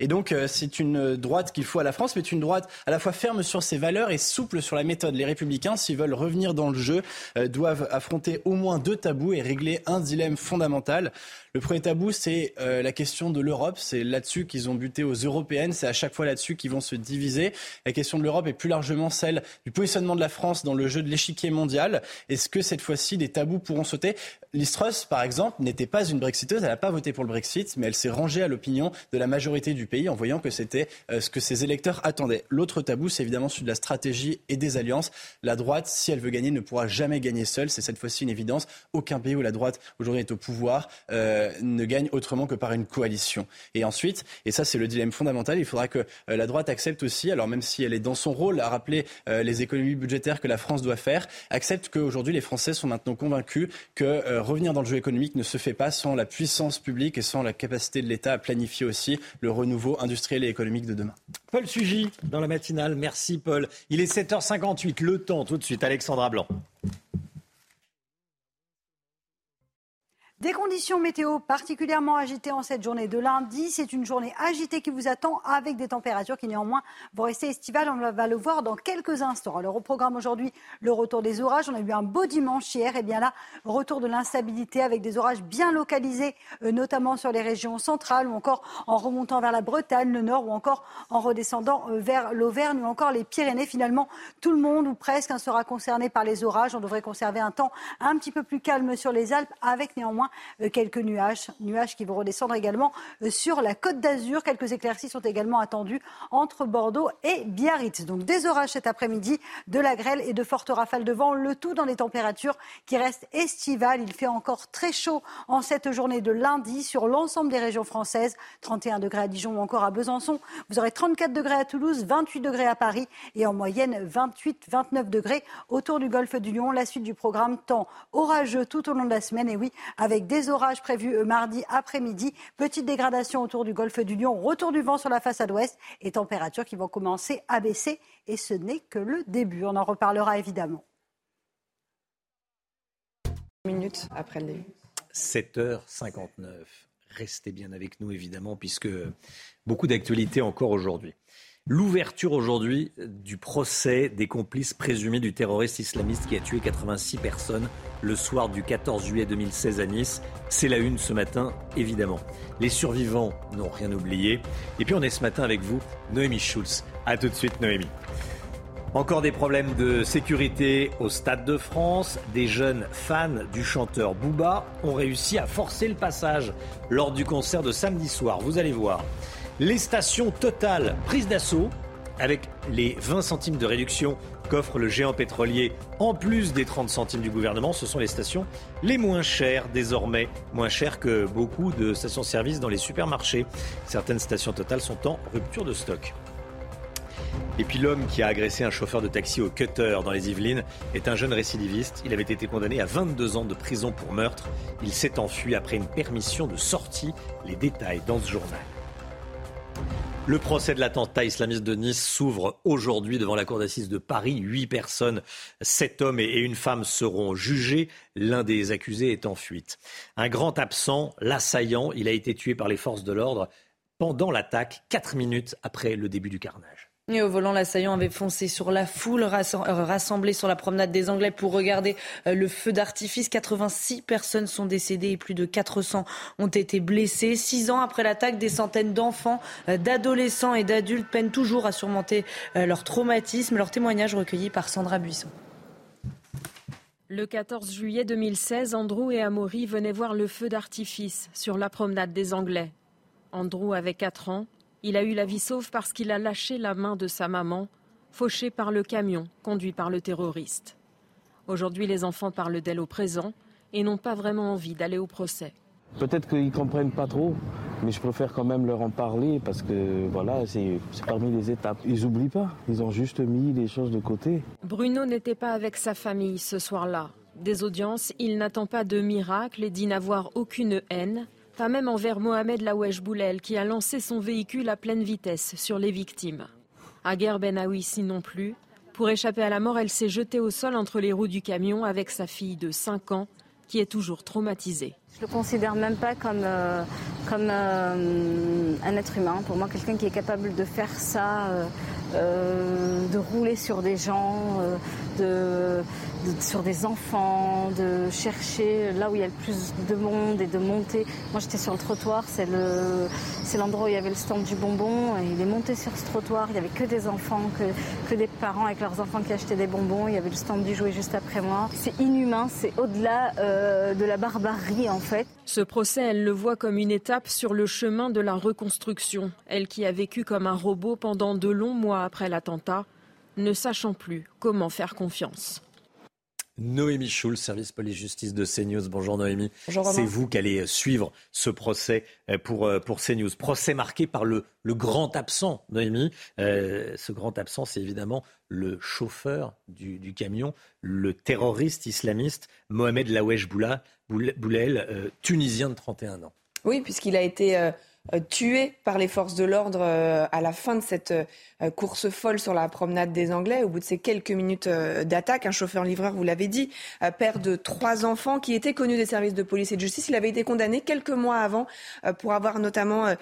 Et donc, euh, c'est une droite qu'il faut à la France, mais une droite à la fois ferme sur ses valeurs et souple sur la méthode. Les républicains, s'ils veulent revenir dans le jeu, euh, doivent affronter au moins deux tabous et régler un dilemme fondamental. Le premier tabou, c'est euh, la question de l'Europe. C'est là-dessus qu'ils ont buté aux européennes. C'est à chaque fois là-dessus qu'ils vont se diviser. La question de l'Europe est plus largement celle du positionnement de la France dans le jeu de l'échiquier mondial. Est-ce que cette fois-ci, des tabous pourront sauter? Liz par exemple, n'était pas une Brexiteuse. Elle n'a pas voté pour le Brexit, mais elle s'est rangée à l'opinion de la majorité du pays en voyant que c'était ce que ses électeurs attendaient. L'autre tabou, c'est évidemment celui de la stratégie et des alliances. La droite, si elle veut gagner, ne pourra jamais gagner seule. C'est cette fois-ci une évidence. Aucun pays où la droite aujourd'hui est au pouvoir ne gagne autrement que par une coalition. Et ensuite, et ça c'est le dilemme fondamental, il faudra que la droite accepte aussi, alors même si elle est dans son rôle à rappeler les économies budgétaires que la France doit faire, accepte qu'aujourd'hui les Français sont maintenant convaincus que euh, revenir dans le jeu économique ne se fait pas sans la puissance publique et sans la capacité de l'État à planifier aussi le renouveau industriel et économique de demain. Paul Sugy dans la matinale. Merci Paul. Il est 7h58. Le temps tout de suite. Alexandra Blanc. Des conditions météo particulièrement agitées en cette journée de lundi. C'est une journée agitée qui vous attend avec des températures qui néanmoins vont rester estivales. On va le voir dans quelques instants. Alors au programme aujourd'hui, le retour des orages. On a eu un beau dimanche hier. Et bien là, retour de l'instabilité avec des orages bien localisés, euh, notamment sur les régions centrales ou encore en remontant vers la Bretagne, le nord ou encore en redescendant euh, vers l'Auvergne ou encore les Pyrénées. Finalement, tout le monde ou presque hein, sera concerné par les orages. On devrait conserver un temps un petit peu plus calme sur les Alpes avec néanmoins euh, quelques nuages, nuages qui vont redescendre également euh, sur la côte d'Azur. Quelques éclaircies sont également attendues entre Bordeaux et Biarritz. Donc des orages cet après-midi, de la grêle et de fortes rafales de vent, le tout dans des températures qui restent estivales. Il fait encore très chaud en cette journée de lundi sur l'ensemble des régions françaises. 31 degrés à Dijon ou encore à Besançon. Vous aurez 34 degrés à Toulouse, 28 degrés à Paris et en moyenne 28-29 degrés autour du golfe du Lion. La suite du programme temps orageux tout au long de la semaine et oui, avec des orages prévus euh, mardi après-midi. Petite dégradation autour du golfe du Lion, retour du vent sur la façade ouest et températures qui vont commencer à baisser. Et ce n'est que le début. On en reparlera évidemment. Minutes après le 7h59. Restez bien avec nous évidemment puisque beaucoup d'actualités encore aujourd'hui. L'ouverture aujourd'hui du procès des complices présumés du terroriste islamiste qui a tué 86 personnes le soir du 14 juillet 2016 à Nice. C'est la une ce matin, évidemment. Les survivants n'ont rien oublié. Et puis on est ce matin avec vous, Noémie Schulz. A tout de suite, Noémie. Encore des problèmes de sécurité au Stade de France. Des jeunes fans du chanteur Booba ont réussi à forcer le passage lors du concert de samedi soir. Vous allez voir. Les stations Total prises d'assaut avec les 20 centimes de réduction qu'offre le géant pétrolier en plus des 30 centimes du gouvernement, ce sont les stations les moins chères désormais, moins chères que beaucoup de stations-service dans les supermarchés. Certaines stations Total sont en rupture de stock. Et puis l'homme qui a agressé un chauffeur de taxi au cutter dans les Yvelines est un jeune récidiviste. Il avait été condamné à 22 ans de prison pour meurtre. Il s'est enfui après une permission de sortie. Les détails dans ce journal. Le procès de l'attentat islamiste de Nice s'ouvre aujourd'hui devant la cour d'assises de Paris. Huit personnes, sept hommes et une femme seront jugés. L'un des accusés est en fuite. Un grand absent, l'assaillant, il a été tué par les forces de l'ordre pendant l'attaque, quatre minutes après le début du carnage. Et au volant, l'assaillant avait foncé sur la foule euh, rassemblée sur la promenade des Anglais pour regarder euh, le feu d'artifice. 86 personnes sont décédées et plus de 400 ont été blessées. Six ans après l'attaque, des centaines d'enfants, euh, d'adolescents et d'adultes peinent toujours à surmonter leur traumatisme. Leur témoignage recueilli par Sandra Buisson. Le 14 juillet 2016, Andrew et Amaury venaient voir le feu d'artifice sur la promenade des Anglais. Andrew avait 4 ans, il a eu la vie sauve parce qu'il a lâché la main de sa maman, fauchée par le camion conduit par le terroriste. Aujourd'hui, les enfants parlent d'elle au présent et n'ont pas vraiment envie d'aller au procès. Peut-être qu'ils ne comprennent pas trop, mais je préfère quand même leur en parler parce que voilà, c'est parmi les étapes. Ils n'oublient pas, ils ont juste mis les choses de côté. Bruno n'était pas avec sa famille ce soir-là. Des audiences, il n'attend pas de miracle et dit n'avoir aucune haine, même envers Mohamed Lawesh Boulel qui a lancé son véhicule à pleine vitesse sur les victimes. Aguerre Benaouissi non plus. Pour échapper à la mort, elle s'est jetée au sol entre les roues du camion avec sa fille de 5 ans qui est toujours traumatisée. Je ne le considère même pas comme, euh, comme euh, un être humain. Pour moi, quelqu'un qui est capable de faire ça, euh, de rouler sur des gens, de, sur des enfants, de chercher là où il y a le plus de monde et de monter. Moi j'étais sur le trottoir, c'est l'endroit où il y avait le stand du bonbon. Et il est monté sur ce trottoir, il n'y avait que des enfants, que, que des parents avec leurs enfants qui achetaient des bonbons. Il y avait le stand du jouet juste après moi. C'est inhumain, c'est au-delà euh, de la barbarie en fait. Ce procès, elle le voit comme une étape sur le chemin de la reconstruction. Elle qui a vécu comme un robot pendant de longs mois après l'attentat, ne sachant plus comment faire confiance. Noémie Schulz, service police-justice de CNews. Bonjour Noémie. Bonjour C'est vous qui allez suivre ce procès euh, pour, euh, pour CNews. Procès marqué par le, le grand absent, Noémie. Euh, ce grand absent, c'est évidemment le chauffeur du, du, camion, le terroriste islamiste Mohamed Lawesh Boulel, tunisien de 31 ans. Oui, puisqu'il a été tué par les forces de l'ordre à la fin de cette euh, course folle sur la promenade des Anglais. Au bout de ces quelques minutes euh, d'attaque, un chauffeur-livreur, vous l'avez dit, euh, père de trois enfants qui étaient connus des services de police et de justice. Il avait été condamné quelques mois avant pour avoir notamment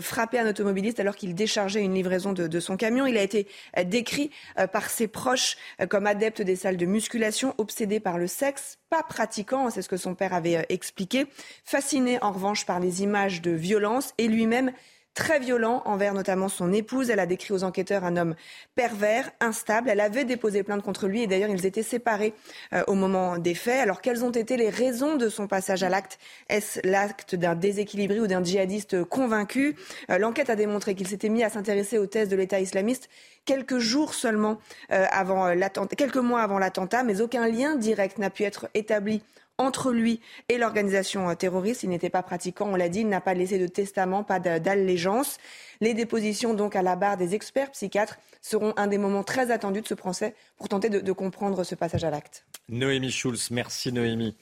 frappé un automobiliste alors qu'il déchargeait une livraison de, de, son camion. Il a été décrit par ses proches comme adepte des salles de musculation, obsédé par le sexe, pas pratiquant, c'est ce que son père avait expliqué, fasciné en revanche par les images de violence et lui-même très violent envers notamment son épouse. Elle a décrit aux enquêteurs un homme pervers, instable. Elle avait déposé plainte contre lui et d'ailleurs ils étaient séparés euh, au moment des faits. Alors quelles ont été les raisons de son passage à l'acte? Est-ce l'acte d'un déséquilibré ou d'un djihadiste convaincu? Euh, L'enquête a démontré qu'il s'était mis à s'intéresser aux thèses de l'État islamiste quelques jours seulement euh, avant l'attentat, quelques mois avant l'attentat, mais aucun lien direct n'a pu être établi entre lui et l'organisation euh, terroriste. Il n'était pas pratiquant, on l'a dit, il n'a pas laissé de testament, pas d'allégeance. Les dépositions donc à la barre des experts psychiatres seront un des moments très attendus de ce procès pour tenter de, de comprendre ce passage à l'acte. Noémie Schulz, merci Noémie.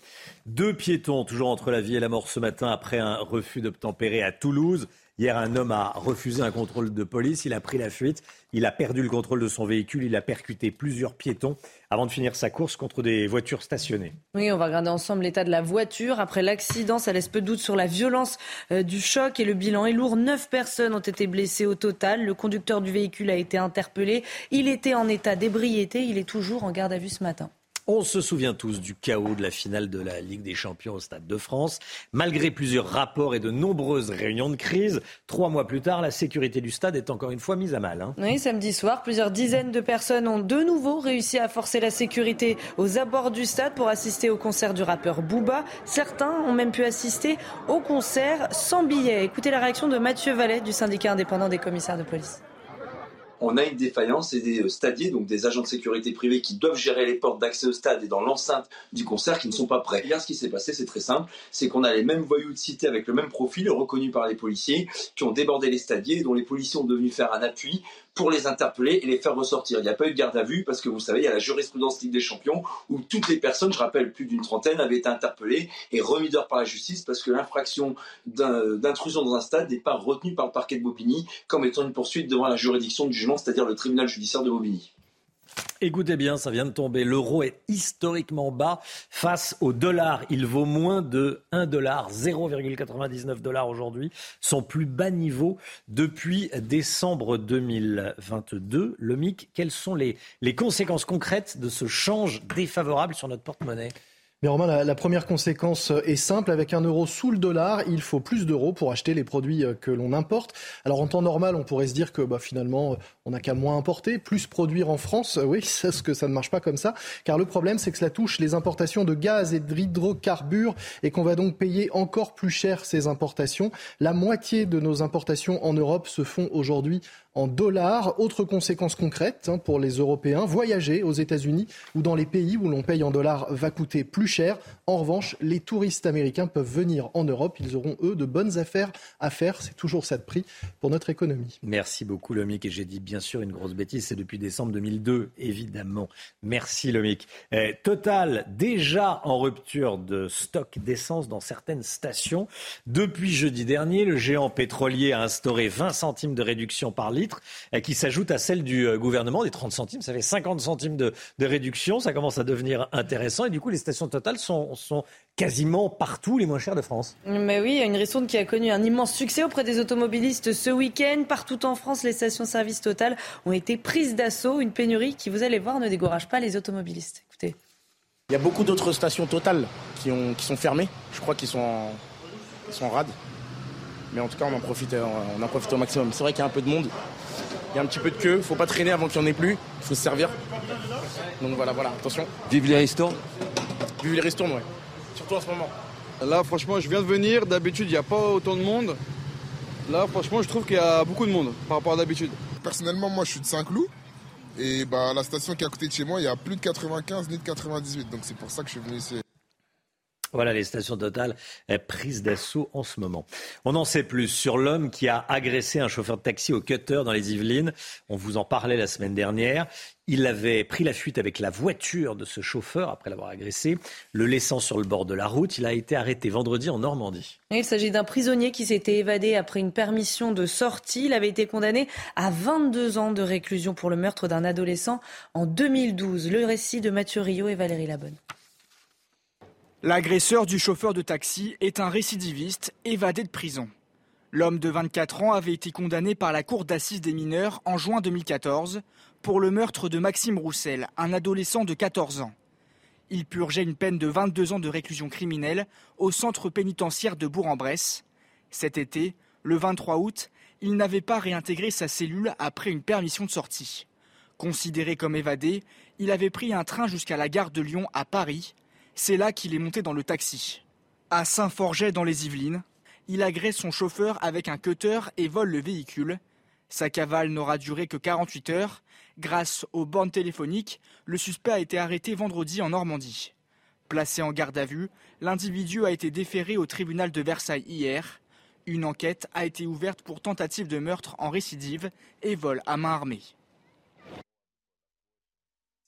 Deux piétons toujours entre la vie et la mort ce matin après un refus d'obtempérer à Toulouse. Hier, un homme a refusé un contrôle de police, il a pris la fuite, il a perdu le contrôle de son véhicule, il a percuté plusieurs piétons avant de finir sa course contre des voitures stationnées. Oui, on va regarder ensemble l'état de la voiture. Après l'accident, ça laisse peu de doute sur la violence euh, du choc et le bilan est lourd. Neuf personnes ont été blessées au total. Le conducteur du véhicule a été interpellé. Il était en état d'ébriété. Il est toujours en garde à vue ce matin. On se souvient tous du chaos de la finale de la Ligue des Champions au Stade de France. Malgré plusieurs rapports et de nombreuses réunions de crise, trois mois plus tard, la sécurité du stade est encore une fois mise à mal. Hein. Oui, samedi soir, plusieurs dizaines de personnes ont de nouveau réussi à forcer la sécurité aux abords du stade pour assister au concert du rappeur Booba. Certains ont même pu assister au concert sans billet. Écoutez la réaction de Mathieu Vallet du syndicat indépendant des commissaires de police on a une défaillance et des euh, stadiers, donc des agents de sécurité privés qui doivent gérer les portes d'accès au stade et dans l'enceinte du concert qui ne sont pas prêts. Hier, ce qui s'est passé, c'est très simple, c'est qu'on a les mêmes voyous de cité avec le même profil, reconnus par les policiers, qui ont débordé les stadiers, dont les policiers ont devenu faire un appui pour les interpeller et les faire ressortir. Il n'y a pas eu de garde à vue parce que vous savez, il y a la jurisprudence Ligue des Champions où toutes les personnes, je rappelle plus d'une trentaine, avaient été interpellées et remises d'heure par la justice parce que l'infraction d'intrusion dans un stade n'est pas retenue par le parquet de Bobigny comme étant une poursuite devant la juridiction du c'est-à-dire le tribunal judiciaire de Bobigny. Écoutez bien, ça vient de tomber. L'euro est historiquement bas face au dollar. Il vaut moins de 1 dollar, 0,99 dollars aujourd'hui, son plus bas niveau depuis décembre 2022. Le MIC, quelles sont les, les conséquences concrètes de ce change défavorable sur notre porte-monnaie? Mais Romain, la, première conséquence est simple. Avec un euro sous le dollar, il faut plus d'euros pour acheter les produits euh, que l'on importe. Alors en temps normal, on pourrait se dire que bah, finalement, on n'a qu'à moins importer, plus produire en France. Euh, oui, c'est ce que ça ne marche pas comme ça. Car le problème, c'est que cela touche les importations de gaz et d'hydrocarbures et qu'on va donc payer encore plus cher ces importations. La moitié de nos importations en Europe se font aujourd'hui en dollars. Autre conséquence concrète hein, pour les Européens, voyager aux États-Unis ou dans les pays où l'on paye en dollars va coûter plus cher. En revanche, les touristes américains peuvent venir en Europe. Ils auront, eux, de bonnes affaires à faire. C'est toujours ça de prix pour notre économie. Merci beaucoup, Lomic. Et j'ai dit bien sûr une grosse bêtise. C'est depuis décembre 2002, évidemment. Merci, Lomic. Eh, Total, déjà en rupture de stock d'essence dans certaines stations. Depuis jeudi dernier, le géant pétrolier a instauré 20 centimes de réduction par litre euh, qui s'ajoute à celle du euh, gouvernement, des 30 centimes. Ça fait 50 centimes de, réduction. Ça commence à devenir intéressant. Et du coup, les stations totales sont, sont quasiment partout les moins chères de France. Mais oui, il y a une ristourne qui a connu un immense succès auprès des automobilistes ce week-end. Partout en France, les stations-service Total ont été prises d'assaut. Une pénurie qui, vous allez voir, ne décourage pas les automobilistes. Écoutez. Il y a beaucoup d'autres stations totales qui, ont, qui sont fermées. Je crois qu'ils sont, en, ils sont en rade. Mais en tout cas, on en profite, on en profite au maximum. C'est vrai qu'il y a un peu de monde. Il y a un petit peu de queue. Il faut pas traîner avant qu'il n'y en ait plus. Il faut se servir. Donc voilà, voilà, attention. Vive les ristournes Vive les ristournes, ouais. Surtout en ce moment. Là, franchement, je viens de venir. D'habitude, il n'y a pas autant de monde. Là, franchement, je trouve qu'il y a beaucoup de monde par rapport à d'habitude. Personnellement, moi, je suis de Saint-Cloud. Et bah, la station qui est à côté de chez moi, il y a plus de 95 ni de 98. Donc c'est pour ça que je suis venu ici. Voilà les stations Total prises d'assaut en ce moment. On en sait plus sur l'homme qui a agressé un chauffeur de taxi au cutter dans les Yvelines. On vous en parlait la semaine dernière. Il avait pris la fuite avec la voiture de ce chauffeur après l'avoir agressé, le laissant sur le bord de la route. Il a été arrêté vendredi en Normandie. Il s'agit d'un prisonnier qui s'était évadé après une permission de sortie. Il avait été condamné à 22 ans de réclusion pour le meurtre d'un adolescent en 2012. Le récit de Mathieu Rio et Valérie Labonne. L'agresseur du chauffeur de taxi est un récidiviste évadé de prison. L'homme de 24 ans avait été condamné par la Cour d'assises des mineurs en juin 2014 pour le meurtre de Maxime Roussel, un adolescent de 14 ans. Il purgeait une peine de 22 ans de réclusion criminelle au centre pénitentiaire de Bourg-en-Bresse. Cet été, le 23 août, il n'avait pas réintégré sa cellule après une permission de sortie. Considéré comme évadé, il avait pris un train jusqu'à la gare de Lyon à Paris c'est là qu'il est monté dans le taxi. À Saint-Forget dans les Yvelines, il agresse son chauffeur avec un cutter et vole le véhicule. Sa cavale n'aura duré que 48 heures. Grâce aux bornes téléphoniques, le suspect a été arrêté vendredi en Normandie. Placé en garde à vue, l'individu a été déféré au tribunal de Versailles hier. Une enquête a été ouverte pour tentative de meurtre en récidive et vol à main armée.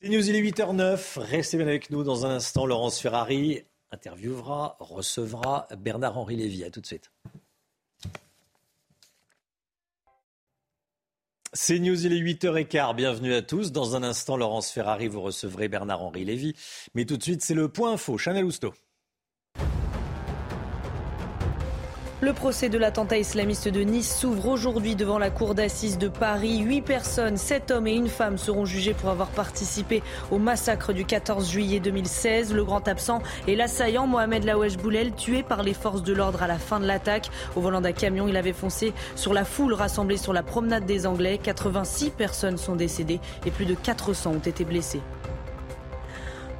C'est News, il est 8h09. Restez bien avec nous dans un instant. Laurence Ferrari interviewera, recevra Bernard-Henri Lévy. À tout de suite. C'est News, il est 8h15. Bienvenue à tous. Dans un instant, Laurence Ferrari, vous recevrez Bernard-Henri Lévy. Mais tout de suite, c'est le point info. Chanel Housteau. Le procès de l'attentat islamiste de Nice s'ouvre aujourd'hui devant la cour d'assises de Paris. Huit personnes, sept hommes et une femme seront jugés pour avoir participé au massacre du 14 juillet 2016. Le grand absent est l'assaillant Mohamed Laouesh Boulel, tué par les forces de l'ordre à la fin de l'attaque. Au volant d'un camion, il avait foncé sur la foule rassemblée sur la promenade des Anglais. 86 personnes sont décédées et plus de 400 ont été blessées.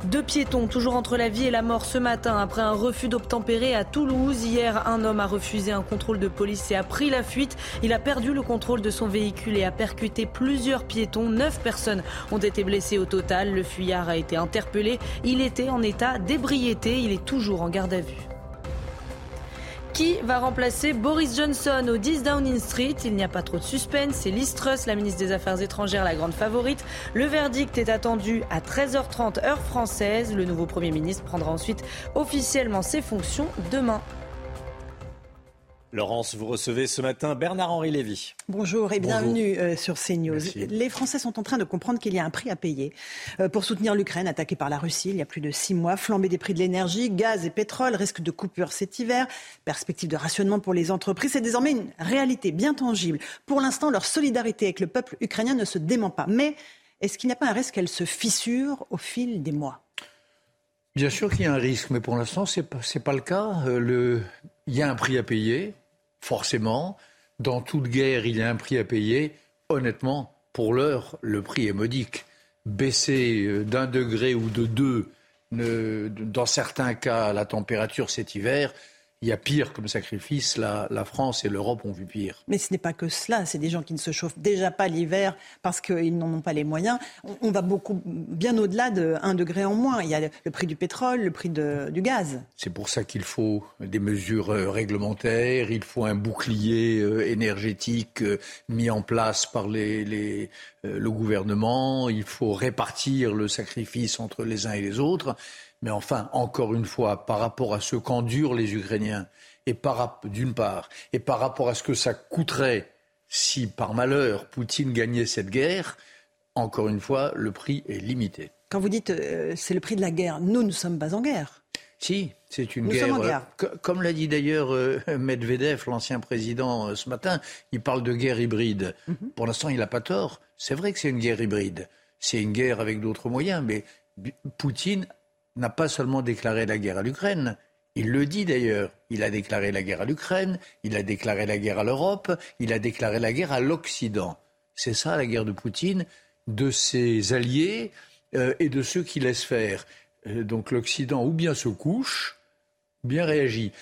Deux piétons, toujours entre la vie et la mort ce matin, après un refus d'obtempérer à Toulouse. Hier, un homme a refusé un contrôle de police et a pris la fuite. Il a perdu le contrôle de son véhicule et a percuté plusieurs piétons. Neuf personnes ont été blessées au total. Le fuyard a été interpellé. Il était en état d'ébriété. Il est toujours en garde à vue. Qui va remplacer Boris Johnson au 10 Downing Street? Il n'y a pas trop de suspense. C'est Liz Truss, la ministre des Affaires étrangères, la grande favorite. Le verdict est attendu à 13h30 heure française. Le nouveau Premier ministre prendra ensuite officiellement ses fonctions demain. Laurence, vous recevez ce matin Bernard-Henri Lévy. Bonjour et bienvenue euh, sur CNews. Les Français sont en train de comprendre qu'il y a un prix à payer euh, pour soutenir l'Ukraine attaquée par la Russie il y a plus de six mois. Flambée des prix de l'énergie, gaz et pétrole, risque de coupure cet hiver, perspective de rationnement pour les entreprises. C'est désormais une réalité bien tangible. Pour l'instant, leur solidarité avec le peuple ukrainien ne se dément pas. Mais est-ce qu'il n'y a pas un risque qu'elle se fissure au fil des mois? Bien sûr qu'il y a un risque, mais pour l'instant, ce n'est pas, pas, le cas. Euh, le... Il y a un prix à payer forcément. Dans toute guerre, il y a un prix à payer. Honnêtement, pour l'heure, le prix est modique. Baisser euh, d'un degré ou de deux, dans certains cas, la température cet hiver, il y a pire comme sacrifice. La, la France et l'Europe ont vu pire. Mais ce n'est pas que cela. C'est des gens qui ne se chauffent déjà pas l'hiver parce qu'ils n'en ont pas les moyens. On, va beaucoup bien au-delà de 1 degré en moins. Il y a le prix du pétrole, le prix de, du gaz. C'est pour ça qu'il faut des mesures euh, réglementaires. Il faut un bouclier euh, énergétique euh, mis en place par les, les, le gouvernement. Il faut répartir le sacrifice entre les uns et les autres. Mais enfin, encore une fois, par rapport à ce qu'endurent les Ukrainiens, et par, d'une part, et par rapport à ce que ça coûterait si, par malheur, Poutine gagnait cette guerre, encore une fois, le prix est limité. Quand vous dites euh, c'est le prix de la guerre, nous ne sommes pas en guerre. Si, c'est une nous guerre. Sommes en guerre. Euh, comme l'a dit d'ailleurs euh, Medvedev, l'ancien président, ce matin, il parle de guerre hybride. Mhm. Pour l'instant, il n'a pas tort. C'est vrai que c'est une guerre hybride. C'est une guerre avec d'autres moyens, mais Poutine n'a pas seulement déclaré la guerre à l'Ukraine, il le dit d'ailleurs. Il a déclaré la guerre à l'Ukraine, il a déclaré la guerre à l'Europe, il a déclaré la guerre à l'Occident. C'est ça la guerre de Poutine, de ses alliés euh, et de ceux qui laissent faire. Euh, donc l'Occident ou bien se couche, ou bien réagit.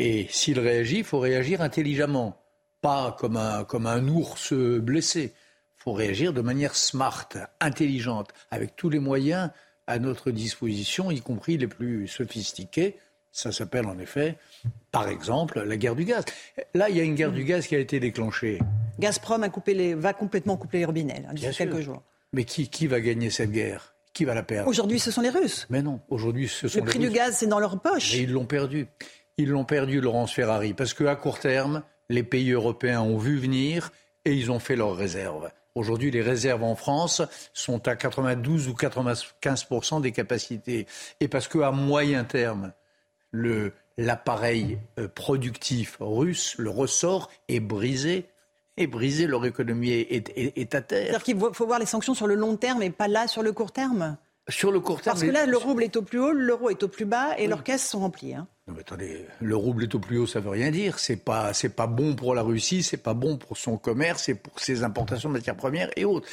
Et s'il réagit, il faut réagir intelligemment, pas comme un, comme un ours blessé. Il faut réagir de manière smart, intelligente, avec tous les moyens à notre disposition, y compris les plus sophistiqués, ça s'appelle en effet, par exemple, la guerre du gaz. Là, il y a une guerre du gaz qui a été déclenchée. Gazprom a coupé les, va complètement couper les robinets d'ici quelques jours. Mais qui, qui va gagner cette guerre? Qui va la perdre? Aujourd'hui, ce sont les Russes. Mais non, aujourd'hui, ce sont les Russes. Le prix du gaz, c'est dans leur poche. Et ils l'ont perdu. Ils l'ont perdu, Laurence Ferrari, parce qu'à court terme, les pays européens ont vu venir et ils ont fait leurs réserves. Aujourd'hui, les réserves en France sont à 92 ou 95% des capacités. Et parce qu'à moyen terme, l'appareil euh, productif russe, le ressort est brisé. Et brisé, leur économie est, à terre. C'est-à-dire qu'il faut voir les sanctions sur le long terme et pas là sur le court terme? Sur le court terme. Parce que là, le rouble est au plus haut, l'euro est au plus bas et leurs caisses sont remplies. Hein. Non mais attendez, le rouble est au plus haut, ça veut rien dire. C'est pas, c'est pas bon pour la Russie, c'est pas bon pour son commerce et pour ses importations de matières premières et autres.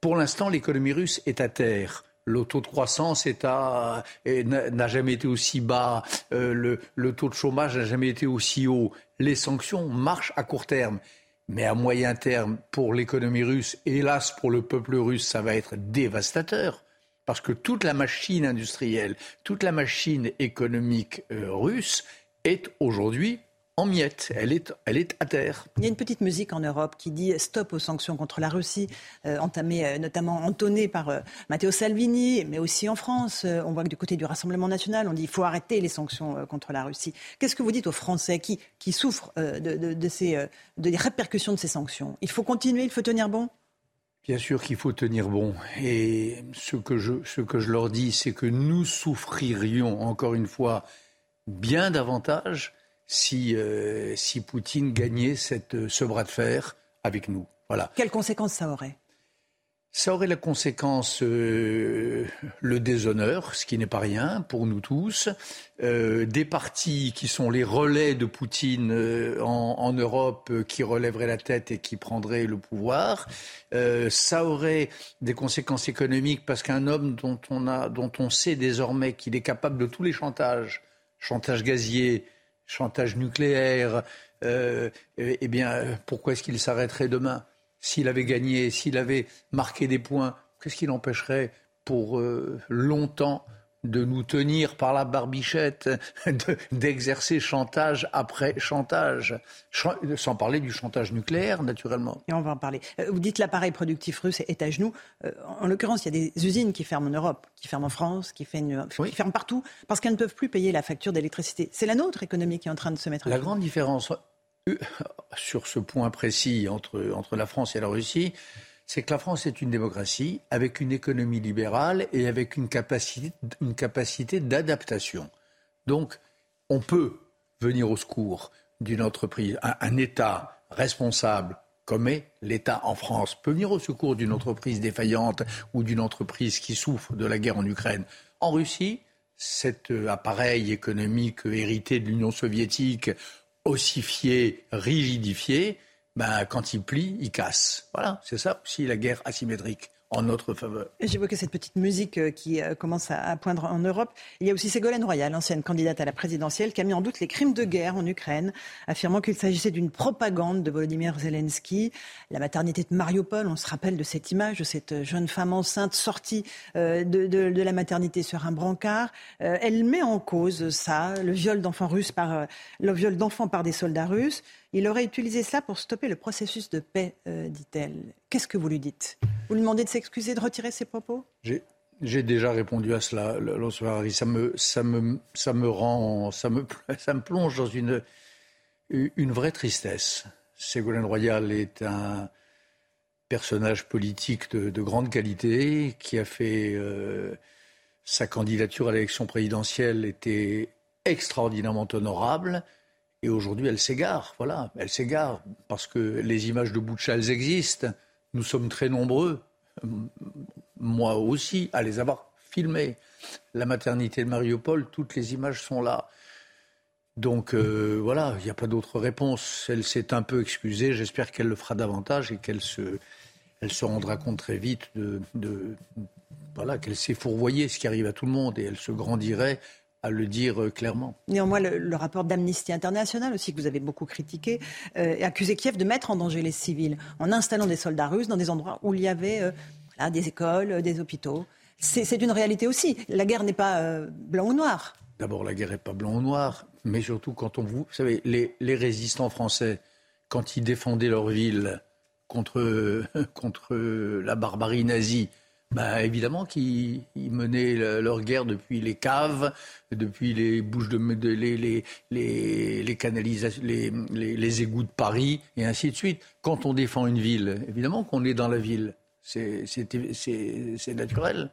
Pour l'instant, l'économie russe est à terre le taux de croissance n'a jamais été aussi bas, euh, le, taux de chômage n'a jamais été aussi haut. Les sanctions marchent à court terme. Mais à moyen terme, pour l'économie russe, hélas pour le peuple russe, ça va être dévastateur. Parce que toute la machine industrielle, toute la machine économique euh, russe est aujourd'hui en miettes. Elle est, elle est à terre. Il y a une petite musique en Europe qui dit stop aux sanctions contre la Russie, euh, entamée euh, notamment entonnée par Matteo Salvini, mais aussi en France. on voit que du côté du Rassemblement national, on dit il faut arrêter les sanctions contre la Russie. Qu'est-ce que vous dites aux Français qui, qui souffrent de, ces, des répercussions de ces sanctions? Il faut continuer, il faut tenir bon? Bien sûr qu'il faut tenir bon. Et ce que je, ce que je leur dis, c'est que nous souffririons, encore une fois, bien davantage si, euh, si Poutine gagnait cette, ce bras de fer avec nous. Voilà. Quelles conséquences ça aurait? Ça aurait la conséquence euh, le déshonneur, ce qui n'est pas rien pour nous tous, euh, des partis qui sont les relais de Poutine en, en, Europe qui relèveraient la tête et qui prendraient le pouvoir. ça aurait des conséquences économiques parce qu'un homme dont on, a, dont on sait désormais qu'il est capable de tous les chantages, chantage gazier, chantage nucléaire, euh, eh bien, pourquoi est-ce qu'il s'arrêterait demain? S'il avait gagné, s'il avait marqué des points, qu'est-ce qui l'empêcherait pour euh, longtemps de nous tenir par la barbichette, d'exercer chantage après chantage, sans parler du chantage nucléaire, naturellement. Et on va en parler. Euh, vous dites l'appareil productif russe est à genoux. Euh, en l'occurrence, il y a des usines qui ferment en Europe, qui ferment en France, qui, ferment partout, parce qu'elles ne peuvent plus payer la facture d'électricité. C'est la nôtre économie qui est en train de se mettre à La grande différence sur ce point précis entre, entre la France et la Russie, c'est que la France est une démocratie avec une économie libérale et avec une capacité, une capacité d'adaptation. Donc, on peut venir au secours d'une entreprise, un, État responsable comme est l'État en France, peut venir au secours d'une entreprise défaillante ou d'une entreprise qui souffre de la guerre en Ukraine. En Russie, cet euh, appareil économique hérité de l'Union soviétique, ossifié, rigidifié, ben, quand il plie, il casse. Voilà, c'est ça aussi la guerre asymétrique en notre faveur. J'évoquais cette petite musique euh, qui euh, commence à poindre en Europe. Il y a aussi Ségolène Royal, ancienne candidate à la présidentielle, qui a mis en doute les crimes de guerre en Ukraine, affirmant qu'il s'agissait d'une propagande de Volodymyr Zelensky. La maternité de Mariupol, on se rappelle de cette image de cette jeune femme enceinte sortie euh, de, la maternité sur un brancard. Elle met en cause ça, le viol d'enfants russes par le viol d'enfants par des soldats russes. Il aurait utilisé cela pour stopper le processus de paix, euh, dit-elle. Qu'est-ce que vous lui dites? Vous lui demandez de s'excuser, de retirer ses propos? J'ai déjà répondu à cela, Ça me, ça me, ça me rend, ça me, plonge dans une, une vraie tristesse. Ségolène Royal est un personnage politique de, grande qualité qui a fait euh, sa candidature à l'élection présidentielle était extraordinairement honorable. Et aujourd'hui, elle s'égare. Voilà, elle s'égare parce que les images de Boucha, elles existent. Nous sommes très nombreux, moi aussi, à les avoir filmé. La maternité de Mariupol, toutes les images sont là. Donc euh, voilà, il n'y a pas d'autre réponse. Elle s'est un peu excusée. J'espère qu'elle le fera davantage et qu'elle se, elle se rendra compte très vite de voilà, qu'elle s'est fourvoyée, ce qui arrive à tout le monde, et elle se grandirait à le dire euh, clairement. Néanmoins, le, rapport d'Amnesty International aussi, que vous avez beaucoup critiqué, euh, accusé Kiev de mettre en danger les civils en installant des soldats russes dans des endroits où il y avait euh, des écoles, des hôpitaux. C'est une réalité aussi. La guerre n'est pas blanc ou noir. D'abord, la guerre n'est pas blanc ou noir, mais surtout quand on vous... Vous savez, les, les résistants français, quand ils défendaient leur ville contre, contre la barbarie nazie, bah, évidemment qu'ils menaient leur guerre depuis les caves, depuis les bouches de, les, les, les, canalisations, les, les, égouts de Paris et ainsi de suite. Quand on défend une ville, évidemment qu'on est dans la ville, c'est naturel.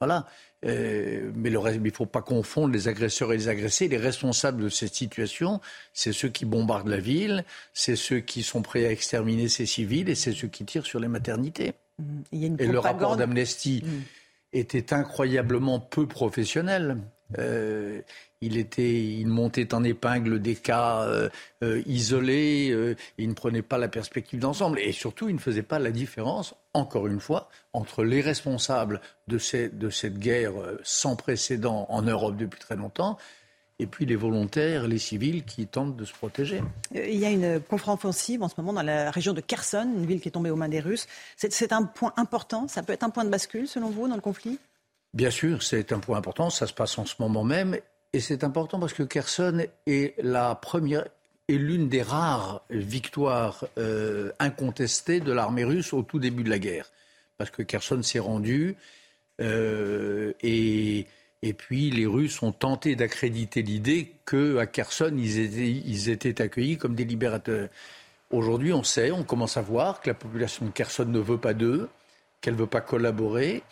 Voilà. Euh, mais il ne faut pas confondre les agresseurs et les agressés. Les responsables de cette situation, c'est ceux qui bombardent la ville, c'est ceux qui sont prêts à exterminer ces civils et c'est ceux qui tirent sur les maternités. Et le rapport d'Amnesty mm. était incroyablement peu professionnel. Euh, il, était, il montait en épingle des cas euh, euh, isolés, il ne prenait pas la perspective d'ensemble et surtout il ne faisait pas la différence, encore une fois, entre les responsables de, de cette guerre sans précédent en Europe depuis très longtemps et puis les volontaires, les civils qui tentent de se protéger. Euh, il y a une contre-offensive en ce moment dans la région de Kherson, une ville qui est tombée aux mains des Russes. C'est un point important, ça peut être un point de bascule selon vous dans le conflit? Bien sûr, c'est un point important, ça se passe en ce moment même, et c'est important parce que Kherson est la première est l'une des rares victoires euh, incontestées de l'armée russe au tout début de la guerre. Parce que Kherson s'est rendu euh, et et puis les Russes ont tenté d'accréditer l'idée qu'à Kherson, ils étaient, ils étaient accueillis comme des libérateurs. Aujourd'hui, on sait, on commence à voir que la population de Kherson ne veut pas d'eux, qu'elle ne veut pas collaborer.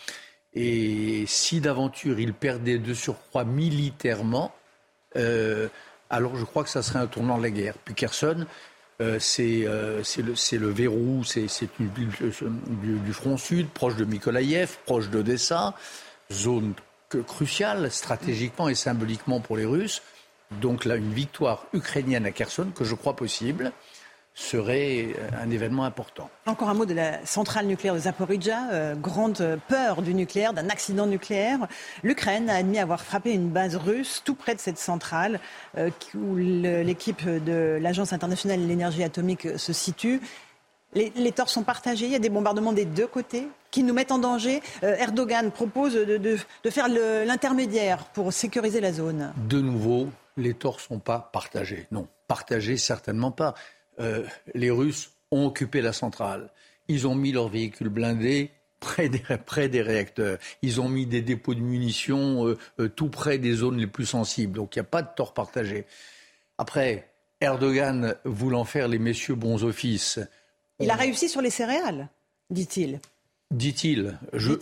Et si d'aventure ils perdaient de surcroît militairement, euh, alors je crois que ça serait un tournant de la guerre. Puis Kherson, euh, euh, c'est le, verrou, c'est une du, du, front sud, proche de Mykolaïev, proche d'Odessa, zone crucial stratégiquement et symboliquement pour les Russes. Donc là, une victoire ukrainienne à Kherson, que je crois possible, serait un événement important. Encore un mot de la centrale nucléaire de Zaporizhia. Euh, grande peur du nucléaire, d'un accident nucléaire. L'Ukraine a admis avoir frappé une base russe tout près de cette centrale euh, où l'équipe de l'Agence internationale de l'énergie atomique se situe. Les, torts sont partagés, il y a des bombardements des deux côtés qui nous mettent en danger. Euh, Erdogan propose de, faire l'intermédiaire pour sécuriser la zone. De nouveau, les torts ne sont pas partagés. Non, partagés certainement pas. Euh, les Russes ont occupé la centrale. Ils ont mis leurs véhicules blindés près des, réacteurs. Ils ont mis des dépôts de munitions euh, tout près des zones les plus sensibles. Donc il n'y a pas de tort partagé. Après, Erdogan voulant faire les messieurs bons offices, il a réussi sur les céréales, dit-il. Dit-il. Je,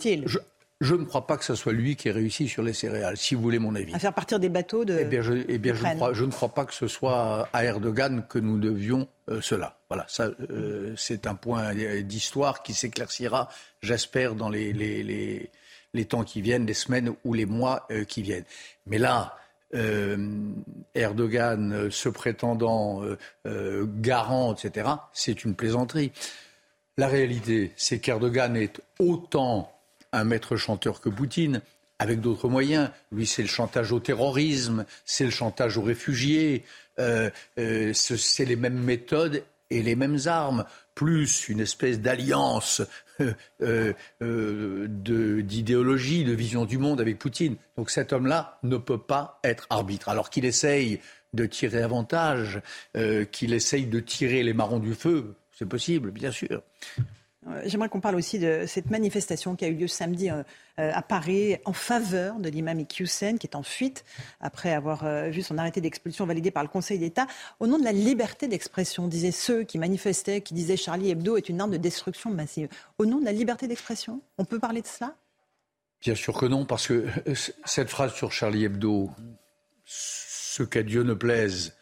je, ne crois pas que ce soit lui qui ait réussi sur les céréales, si vous voulez mon avis. À faire partir des bateaux de. Eh bien, je, eh bien, je, ne crois pas que ce soit à Erdogan que nous devions euh, cela. Voilà, ça, euh, c'est un point d'histoire qui s'éclaircira, j'espère, dans les, les, les, temps qui viennent, les semaines ou les mois euh, qui viennent. Mais là, euh, Erdogan euh, se prétendant euh, garant, etc., c'est une plaisanterie. La réalité, c'est qu'Erdogan est autant un maître chanteur que Poutine, avec d'autres moyens. Lui, c'est le chantage au terrorisme, c'est le chantage aux réfugiés, c'est les mêmes méthodes et les mêmes armes, plus une espèce d'alliance euh, euh, d'idéologie, de, vision du monde avec Poutine. Donc cet homme-là ne peut pas être arbitre. Alors qu'il essaye de tirer avantage, euh, qu'il essaye de tirer les marrons du feu, c'est possible, bien sûr. Euh, j'aimerais qu'on parle aussi de cette manifestation qui a eu lieu samedi euh, euh, à Paris en faveur de l'imam Iqiyoussen, qui est en fuite après avoir vu son arrêté d'expulsion validé par le Conseil d'État. Au nom de la liberté d'expression, disaient ceux qui manifestaient, qui disaient Charlie Hebdo est une arme de destruction massive. Au nom de la liberté d'expression, on peut parler de cela? Bien sûr que non, parce que cette phrase sur Charlie Hebdo, ce qu'à Dieu ne plaise,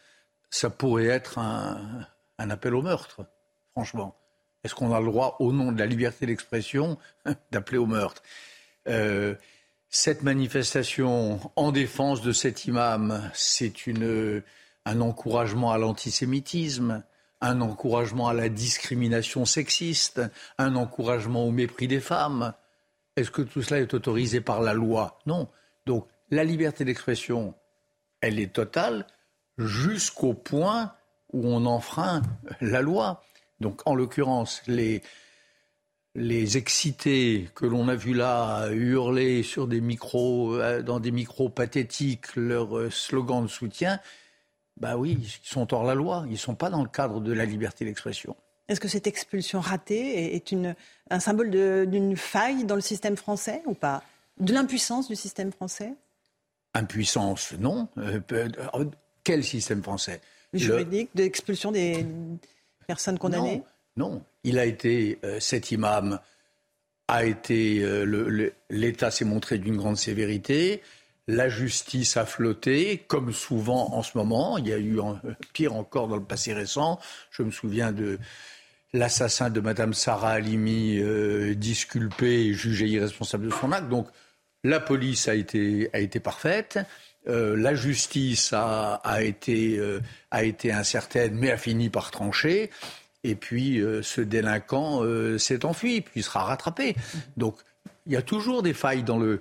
ça pourrait être un appel au meurtre, franchement. Est-ce qu'on a le droit, au nom de la liberté d'expression, d'appeler au meurtre euh, cette manifestation en défense de cet imam, c'est un encouragement à l'antisémitisme, un encouragement à la discrimination sexiste, un encouragement au mépris des femmes. Est-ce que tout cela est autorisé par la loi? Non. Donc la liberté d'expression, elle est totale jusqu'au point où on enfreint la loi. Donc en l'occurrence, les, les excités que l'on a vus là hurler sur des micros, euh, dans des micros pathétiques leur euh, slogan de soutien, bah oui, ils sont hors la loi, ils ne sont pas dans le cadre de la liberté d'expression. Est-ce que cette expulsion ratée est une, un symbole d'une faille dans le système français ou pas? De l'impuissance du système français? Impuissance, non. Euh, quel système français? Le juridique, d'expulsion des personnes condamnées non, il a été, euh, cet imam a été, euh, l'État s'est montré d'une grande sévérité. La justice a flotté, comme souvent en ce moment. Il y a eu pire encore dans le passé récent. Je me souviens de l'assassin de Madame Sarah Halimi, euh, disculpé jugé irresponsable de son acte. Donc la police a été, a été parfaite. La justice a, a, été, incertaine, mais a fini par trancher. Et puis euh, ce délinquant euh, s'est enfui, puis il sera rattrapé. Donc il y a toujours des failles dans le,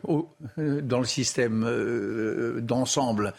euh, dans le système d'ensemble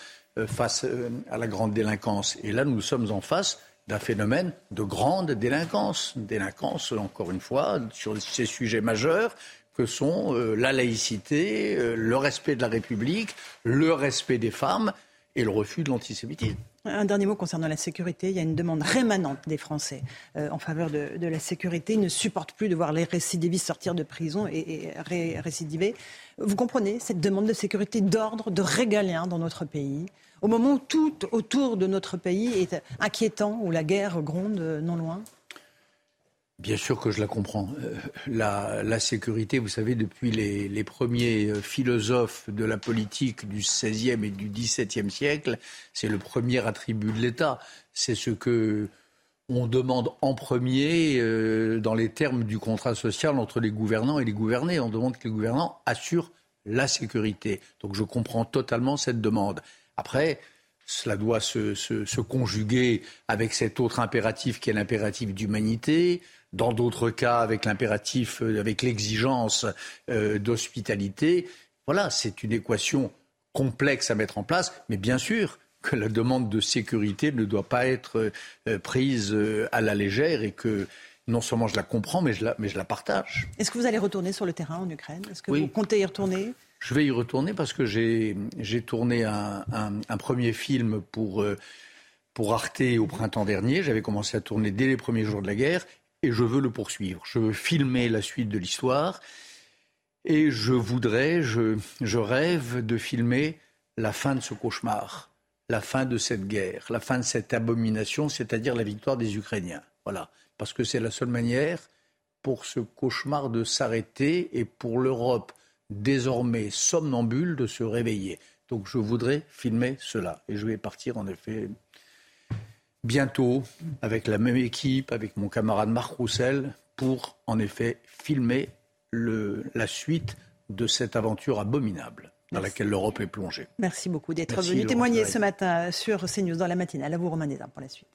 face à la grande délinquance. Et là, nous sommes en face d'un phénomène de grande délinquance. Délinquance, encore une fois, sur ces sujets majeurs que sont la laïcité, le respect de la République, le respect des femmes et le refus de l'antisémitisme. Un dernier mot concernant la sécurité. Il y a une demande rémanente des Français euh, en faveur de, la sécurité. Ils ne supportent plus de voir les récidivistes sortir de prison et, récidiver. Vous comprenez cette demande de sécurité, d'ordre, de régalien dans notre pays? Au moment où tout autour de notre pays est inquiétant, où la guerre gronde non loin? Bien sûr que je la comprends. Euh, la, sécurité, vous savez, depuis les, premiers euh, philosophes de la politique du XVIe et du XVIIe siècle, c'est le premier attribut de l'État. C'est ce que on demande en premier euh, dans les termes du contrat social entre les gouvernants et les gouvernés. On demande que les gouvernants assurent la sécurité. Donc je comprends totalement cette demande. Après, cela doit se conjuguer avec cet autre impératif qui est l'impératif d'humanité, dans d'autres cas avec l'impératif, euh, avec l'exigence euh, d'hospitalité. Voilà, c'est une équation complexe à mettre en place, mais bien sûr que la demande de sécurité ne doit pas être euh, prise à la légère et que non seulement je la comprends, mais je la, mais je la partage. Est-ce que vous allez retourner sur le terrain en Ukraine? Est-ce que vous comptez y retourner? Je vais y retourner parce que j'ai tourné un, un, premier film pour, pour Arte au printemps dernier. J'avais commencé à tourner dès les premiers jours de la guerre et je veux le poursuivre. Je veux filmer la suite de l'histoire et je voudrais, je, je rêve de filmer la fin de ce cauchemar, la fin de cette guerre, la fin de cette abomination, c'est-à-dire la victoire des Ukrainiens. Voilà, parce que c'est la seule manière pour ce cauchemar de s'arrêter et pour l'Europe désormais somnambule de se réveiller. Donc je voudrais filmer cela et je vais partir en effet bientôt avec la même équipe, avec mon camarade Marc Roussel, pour en effet filmer le, la suite de cette aventure abominable dans laquelle l'Europe est plongée. Merci beaucoup d'être venu témoigner ce matin sur CNews dans la matinale. À vous, Romain pour la suite.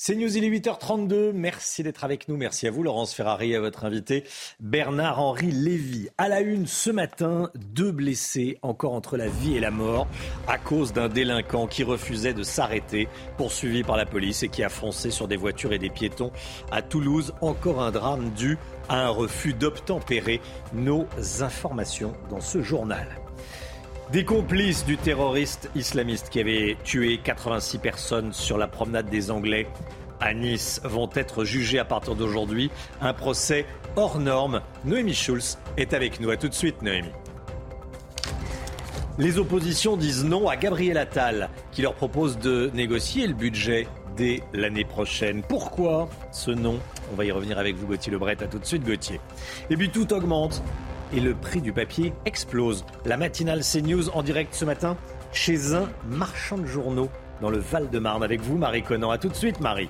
C'est News, il est 8h32. Merci d'être avec nous. Merci à vous, Laurence Ferrari, à votre invité, Bernard-Henri Lévy. À la une ce matin, deux blessés encore entre la vie et la mort à cause d'un délinquant qui refusait de s'arrêter, poursuivi par la police et qui a foncé sur des voitures et des piétons à Toulouse. Encore un drame dû à un refus d'obtempérer. Nos informations dans ce journal. Des complices du terroriste islamiste qui avait tué 86 personnes sur la promenade des Anglais à Nice vont être jugés à partir d'aujourd'hui. Un procès hors norme. Noémie Schulz est avec nous. A tout de suite, Noémie. Les oppositions disent non à Gabriel Attal, qui leur propose de négocier le budget dès l'année prochaine. Pourquoi ce non? On va y revenir avec vous, Gauthier Lebret. A tout de suite, Gauthier. Et puis tout augmente et le prix du papier explose. La matinale CNews en direct ce matin chez un marchand de journaux dans le Val-de-Marne. Avec vous, Marie Conan. A tout de suite, Marie.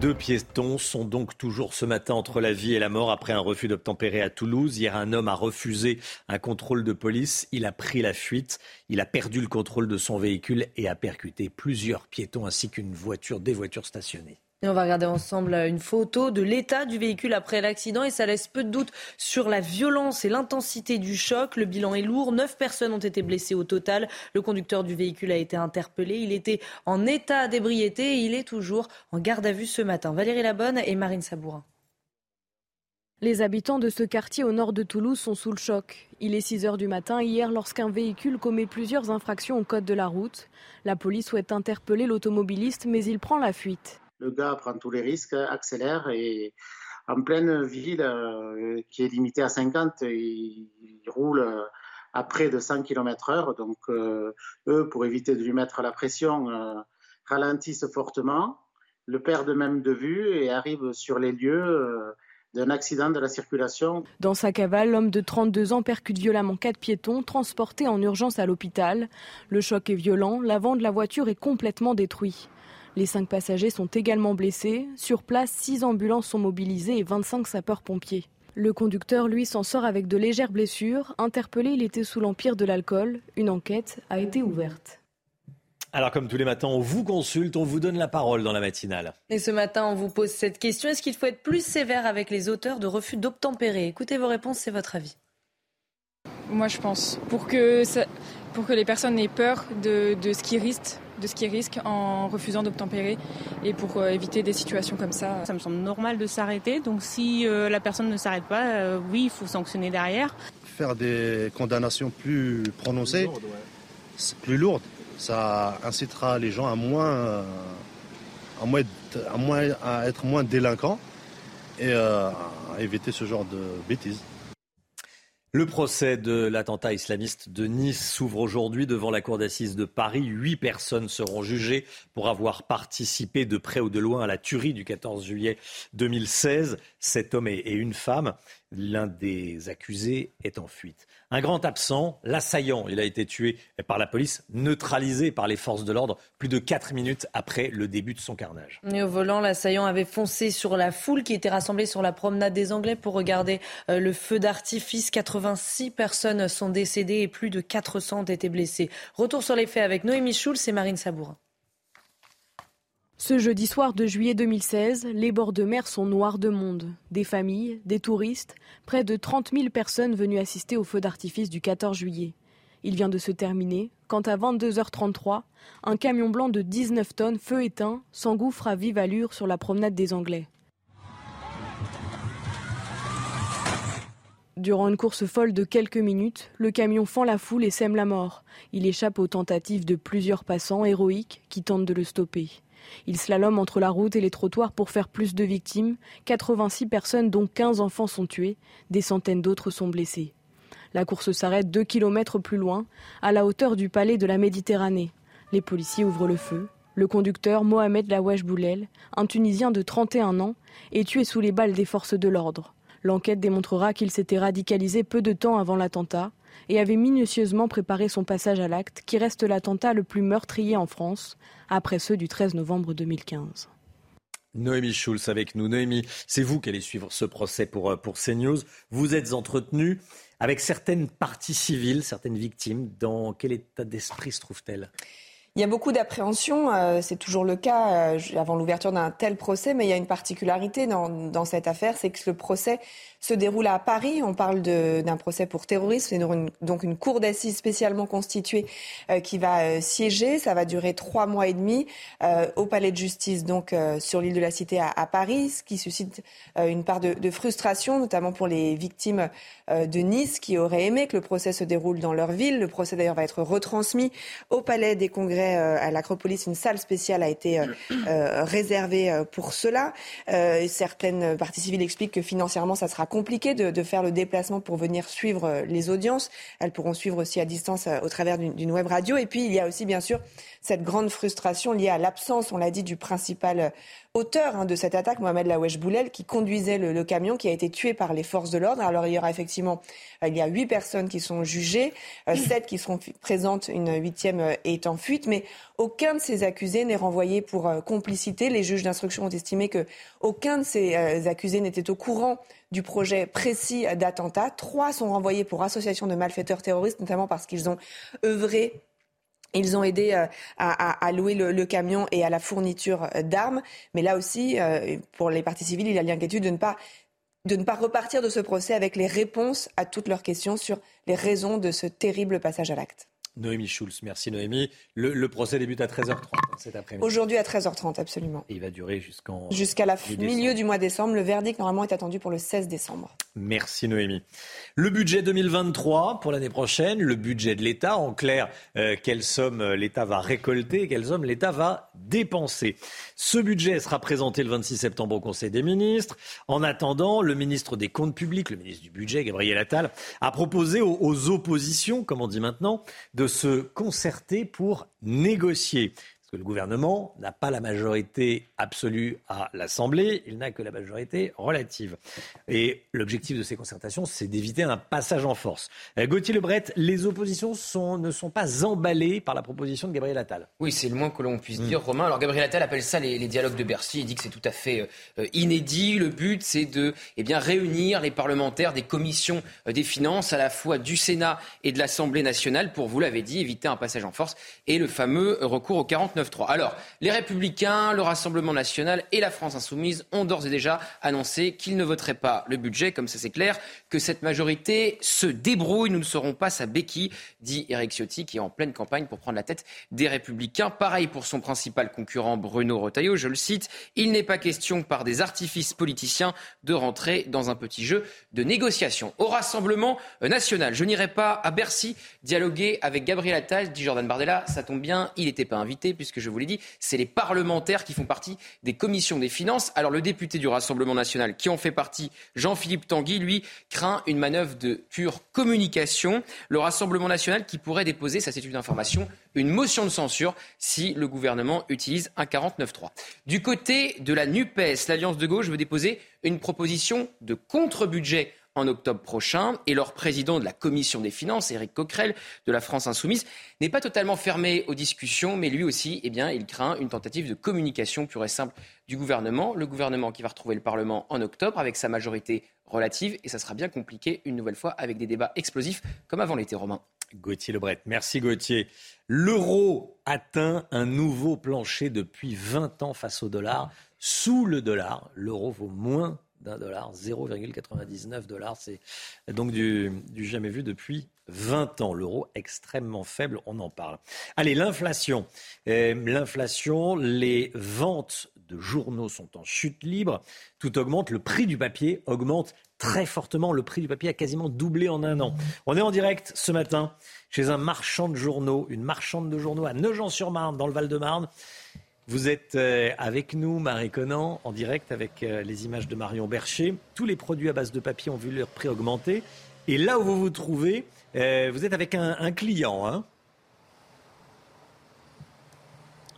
Deux piétons sont donc toujours ce matin entre la vie et la mort après un refus d'obtempérer à Toulouse. Hier, un homme a refusé un contrôle de police. Il a pris la fuite. Il a perdu le contrôle de son véhicule et a percuté plusieurs piétons ainsi qu'une voiture, des voitures stationnées on va regarder ensemble une photo de l'état du véhicule après l'accident et ça laisse peu de doute sur la violence et l'intensité du choc. Le bilan est lourd. Neuf personnes ont été blessées au total. Le conducteur du véhicule a été interpellé. Il était en état d'ébriété et il est toujours en garde à vue ce matin. Valérie Labonne et Marine Sabourin. Les habitants de ce quartier au nord de Toulouse sont sous le choc. Il est 6 heures du matin hier lorsqu'un véhicule commet plusieurs infractions au code de la route. La police souhaite interpeller l'automobiliste mais il prend la fuite le gars prend tous les risques, accélère et en pleine ville euh, qui est limitée à 50, il, roule à près de 100 km/h. Donc, euh, eux, pour éviter de lui mettre la pression, euh, ralentissent fortement, le perdent même de vue et arrivent sur les lieux d'un accident de la circulation. Dans sa cavale, l'homme de 32 ans percute violemment quatre piétons transportés en urgence à l'hôpital. Le choc est violent, l'avant de la voiture est complètement détruit. Les cinq passagers sont également blessés. Sur place, six ambulances sont mobilisées et 25 sapeurs-pompiers. Le conducteur, lui, s'en sort avec de légères blessures. Interpellé, il était sous l'empire de l'alcool. Une enquête a été ouverte. Alors, comme tous les matins, on vous consulte, on vous donne la parole dans la matinale. Et ce matin, on vous pose cette question est-ce qu'il faut être plus sévère avec les auteurs de refus d'obtempérer? Écoutez vos réponses, c'est votre avis. Moi, je pense. Pour que, pour que les personnes aient peur de, de ce qu'ils risquent, de ce qui risque en refusant d'obtempérer et pour euh, éviter des situations comme ça. Ça me semble normal de s'arrêter. Donc si euh, la personne ne s'arrête pas, euh, oui, il faut sanctionner derrière. Faire des condamnations plus prononcées, plus lourdes, ça incitera les gens à moins, à moins, à, moins, à être moins délinquants et à éviter ce genre de bêtises. Le procès de l'attentat islamiste de Nice s'ouvre aujourd'hui devant la cour d'assises de Paris. Huit personnes seront jugées pour avoir participé de près ou de loin à la tuerie du 14 juillet 2016. Cet homme et une femme. L'un des accusés est en fuite. Un grand absent, l'assaillant, il a été tué par la police, neutralisé par les forces de l'ordre plus de 4 minutes après le début de son carnage. Au volant, l'assaillant avait foncé sur la foule qui était rassemblée sur la promenade des Anglais pour regarder euh, le feu d'artifice. 86 personnes sont décédées et plus de 400 ont été blessées. Retour sur les faits avec Noémie Schulz et Marine Sabourin. Ce jeudi soir de juillet 2016, les bords de mer sont noirs de monde. Des familles, des touristes, près de 30 000 personnes venues assister au feu d'artifice du 14 juillet. Il vient de se terminer quand à 22h33, un camion blanc de 19 tonnes, feu éteint, s'engouffre à vive allure sur la promenade des Anglais. Durant une course folle de quelques minutes, le camion fend la foule et sème la mort. Il échappe aux tentatives de plusieurs passants héroïques qui tentent de le stopper. Il slalome entre la route et les trottoirs pour faire plus de victimes. 86 personnes, dont 15 enfants, sont tuées. Des centaines d'autres sont blessés. La course s'arrête deux kilomètres plus loin, à la hauteur du palais de la Méditerranée. Les policiers ouvrent le feu. Le conducteur Mohamed Lawesh Boulel, un Tunisien de 31 ans, est tué sous les balles des forces de l'ordre. L'enquête démontrera qu'il s'était radicalisé peu de temps avant l'attentat et avait minutieusement préparé son passage à l'acte, qui reste l'attentat le plus meurtrier en France, après ceux du 13 novembre 2015. Noémie Schulz avec nous. Noémie, c'est vous qui allez suivre ce procès pour, euh, pour CNews. Vous êtes entretenu avec certaines parties civiles, certaines victimes. Dans quel état d'esprit se trouvent-elles il y a beaucoup d'appréhension, euh, c'est toujours le cas euh, avant l'ouverture d'un tel procès, mais il y a une particularité dans, dans cette affaire, c'est que le procès se déroule à Paris. On parle d'un procès pour terrorisme. C'est donc une cour d'assises spécialement constituée euh, qui va euh, siéger. Ça va durer trois mois et demi euh, au palais de justice, donc sur l'île de la Cité à, à, Paris, ce qui suscite une part de, de, frustration, notamment pour les victimes de Nice qui auraient aimé que le procès se déroule dans leur ville. Le procès d'ailleurs va être retransmis au palais des congrès à l'Acropolis. Une salle spéciale a été réservée pour cela. certaines parties civiles expliquent que financièrement ça sera compliqué de, faire le déplacement pour venir suivre euh, les audiences. Elles pourront suivre aussi à distance euh, au travers d'une web radio. Et puis, il y a aussi, bien sûr, cette grande frustration liée à l'absence, on l'a dit, du principal auteur hein, de cette attaque, Mohamed Lawesh Boulel, qui conduisait le, camion, qui a été tué par les forces de l'ordre. Alors il y aura effectivement, euh, il y a huit personnes qui sont jugées, euh, sept qui seront présentes, une huitième euh, est en fuite, mais aucun de ces accusés n'est renvoyé pour complicité. Les juges d'instruction ont estimé que aucun de ces accusés n'était au courant du projet précis d'attentat. Trois sont renvoyés pour association de malfaiteurs terroristes, notamment parce qu'ils ont œuvré ils ont aidé euh, à, louer le, camion et à la fourniture d'armes. Mais là aussi, euh, pour les parties civiles, il y a l'inquiétude de ne pas de ne pas repartir de ce procès avec les réponses à toutes leurs questions sur les raisons de ce terrible passage à l'acte. Noémie Schulz, merci Noémie. Le, procès débute à 13h30 cet après-midi. Aujourd'hui à 13h30, absolument. Et il va durer jusqu'en... Jusqu'à la milieu du mois décembre. Le verdict, normalement, est attendu pour le 16 décembre. Merci Noémie. Le budget 2023 pour l'année prochaine, le budget de l'État, en clair, euh, quelle somme euh, l'État va récolter et quelle somme l'État va dépenser. Ce budget sera présenté le 26 septembre au Conseil des ministres. En attendant, le ministre des Comptes publics, le ministre du Budget, Gabriel Attal, a proposé aux, aux oppositions, comme on dit maintenant, de se concerter pour négocier le gouvernement n'a pas la majorité absolue à l'Assemblée, il n'a que la majorité relative. Et l'objectif de ces concertations, c'est d'éviter un passage en force. Euh, Gauthier Lebret, les oppositions ne sont pas emballées par la proposition de Gabriel Attal. Oui, c'est le moins que l'on puisse dire, Romain. Alors Gabriel Attal appelle ça les, dialogues de Bercy. Il dit que c'est tout à fait euh, inédit. Le but, c'est de eh bien, réunir les parlementaires des commissions euh, des finances, à la fois du Sénat et de l'Assemblée nationale, pour, vous l'avez dit, éviter un passage en force et le fameux recours au 49 alors, les Républicains, le Rassemblement national et la France insoumise ont d'ores et déjà annoncé qu'ils ne voteraient pas le budget, comme ça c'est clair, que cette majorité se débrouille. Nous ne serons pas sa béquille, dit Eric Ciotti, qui est en pleine campagne pour prendre la tête des Républicains. Pareil pour son principal concurrent Bruno Retailleau, je le cite, il n'est pas question par des artifices politiciens de rentrer dans un petit jeu de négociation. Au Rassemblement national, je n'irai pas à Bercy dialoguer avec Gabriel Attal, dit Jordan Bardella. Ça tombe bien, il n'était pas invité puisque je vous l'ai dit, c'est les parlementaires qui font partie des commissions des finances. Alors le député du Rassemblement national qui en fait partie, Jean-Philippe Tanguy, lui, craint une manœuvre de pure communication. Le Rassemblement national qui pourrait déposer, ça c'est une information, une motion de censure si le gouvernement utilise un 49-3. Du côté de la NUPES, l'Alliance de gauche veut déposer une proposition de contre-budget en octobre prochain. Et leur président de la commission des finances, Éric Coquerel, de la France Insoumise, n'est pas totalement fermé aux discussions, mais lui aussi, eh bien, il craint une tentative de communication pure et simple du gouvernement. Le gouvernement qui va retrouver le Parlement en octobre avec sa majorité relative. Et ça sera bien compliqué une nouvelle fois avec des débats explosifs comme avant l'été romain. Gauthier Lebret. Merci Gauthier. L'euro atteint un nouveau plancher depuis 20 ans face au dollar. Sous le dollar, l'euro vaut moins d'un dollar, 0,99 dollars. C'est donc du, jamais vu depuis 20 ans. L'euro extrêmement faible, on en parle. Allez, l'inflation. Euh, l'inflation, les ventes de journaux sont en chute libre. Tout augmente. Le prix du papier augmente très fortement. Le prix du papier a quasiment doublé en un an. On est en direct ce matin chez un marchand de journaux, une marchande de journaux à Nogent-sur-Marne, dans le Val-de-Marne. Vous êtes euh, avec nous, Marie Conan, en direct avec euh, les images de Marion Bercher. Tous les produits à base de papier ont vu leur prix augmenter. Et là où vous vous trouvez, euh, vous êtes avec un, client. Hein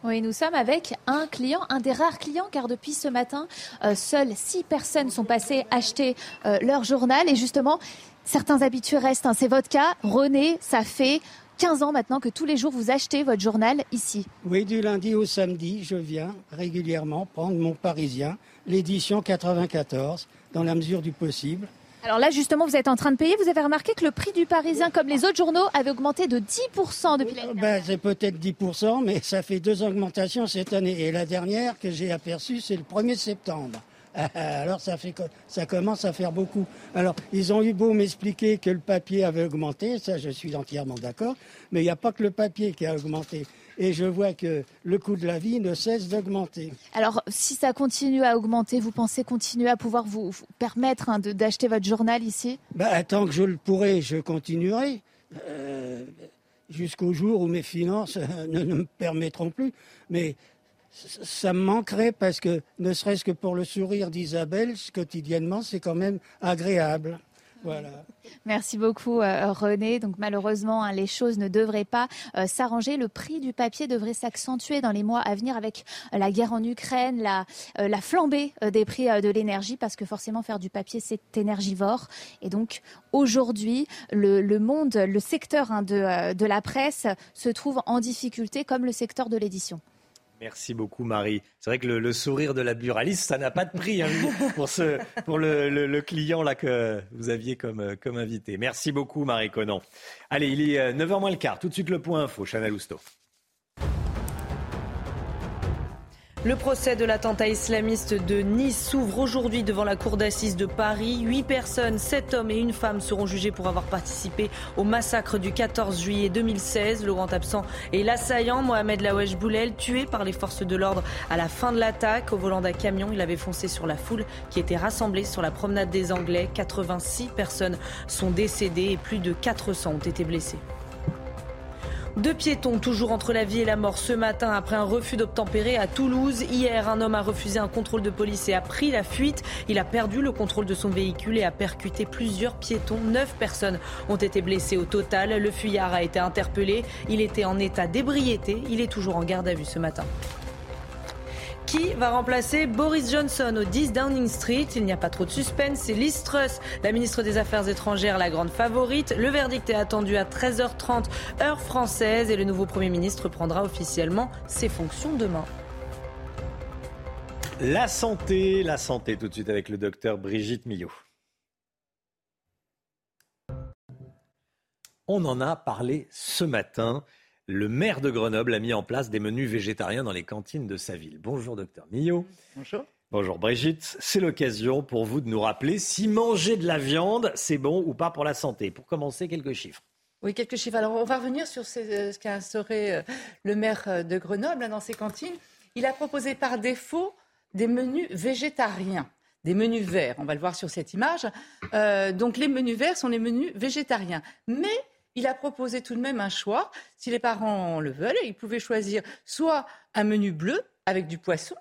oui, nous sommes avec un client, un des rares clients, car depuis ce matin, seules six personnes sont passées acheter leur journal. Et justement, certains habitués restent. Hein. C'est votre cas. René, ça fait 15 ans maintenant que tous les jours vous achetez votre journal ici. Oui, du lundi au samedi, je viens régulièrement prendre mon Parisien, l'édition 94, dans la mesure du possible. Alors là, justement, vous êtes en train de payer. Vous avez remarqué que le prix du Parisien, comme les autres journaux, avait augmenté de 10% depuis l'année ben, C'est peut-être 10%, mais ça fait deux augmentations cette année. Et la dernière que j'ai aperçue, c'est le 1er septembre. Alors ça, fait, ça commence à faire beaucoup. Alors ils ont eu beau m'expliquer que le papier avait augmenté, ça je suis entièrement d'accord, mais il n'y a pas que le papier qui a augmenté. Et je vois que le coût de la vie ne cesse d'augmenter. Alors, si ça continue à augmenter, vous pensez continuer à pouvoir vous, permettre hein, d'acheter votre journal ici? Bah, Tant que je le pourrai, je continuerai. Euh, jusqu'au jour où mes finances ne, ne, me permettront plus. Mais ça me manquerait parce que, ne serait-ce que pour le sourire d'Isabelle, quotidiennement, c'est quand même agréable. Voilà. Merci beaucoup euh, René. Donc malheureusement, hein, les choses ne devraient pas euh, s'arranger. Le prix du papier devrait s'accentuer dans les mois à venir avec euh, la guerre en Ukraine, la, la flambée des prix de l'énergie, parce que forcément faire du papier c'est énergivore. Et donc aujourd'hui, le, monde, le secteur hein, de la presse se trouve en difficulté, comme le secteur de l'édition. Merci beaucoup, Marie. C'est vrai que le, sourire de la buraliste, ça n'a pas de prix hein, pour, ce, pour le, client là que vous aviez comme, comme invité. Merci beaucoup, Marie Conan. Allez, il est 9h euh, moins le quart. Tout de suite, le point info. Chanel Housteau. Le procès de l'attentat islamiste de Nice s'ouvre aujourd'hui devant la cour d'assises de Paris. Huit personnes, sept hommes et une femme seront jugés pour avoir participé au massacre du 14 juillet 2016. Le grand absent est l'assaillant Mohamed Lawesh Boulel, tué par les forces de l'ordre à la fin de l'attaque. Au volant d'un camion, il avait foncé sur la foule qui était rassemblée sur la promenade des Anglais. 86 personnes sont décédées et plus de 400 ont été blessées. Deux piétons toujours entre la vie et la mort ce matin après un refus d'obtempérer à Toulouse. Hier, un homme a refusé un contrôle de police et a pris la fuite. Il a perdu le contrôle de son véhicule et a percuté plusieurs piétons. Neuf personnes ont été blessées au total. Le fuyard a été interpellé. Il était en état d'ébriété. Il est toujours en garde à vue ce matin. Qui va remplacer Boris Johnson au 10 Downing Street? Il n'y a pas trop de suspense. C'est Liz Truss, la ministre des Affaires étrangères, la grande favorite. Le verdict est attendu à 13h30 heure française et le nouveau Premier ministre prendra officiellement ses fonctions demain. La santé, la santé tout de suite avec le docteur Brigitte Millot. On en a parlé ce matin. Le maire de Grenoble a mis en place des menus végétariens dans les cantines de sa ville. Bonjour, docteur Millot. Bonjour. Bonjour Brigitte, c'est l'occasion pour vous de nous rappeler si manger de la viande, c'est bon ou pas pour la santé. Pour commencer, quelques chiffres. Oui, quelques chiffres. Alors, on va revenir sur euh, ce qu'a instauré euh, le maire euh, de Grenoble dans ses cantines. Il a proposé par défaut des menus végétariens des menus verts. On va le voir sur cette image. donc les menus verts sont les menus végétariens. Mais il a proposé tout de même un choix. Si les parents le veulent, ils pouvaient choisir soit un menu bleu avec du poisson,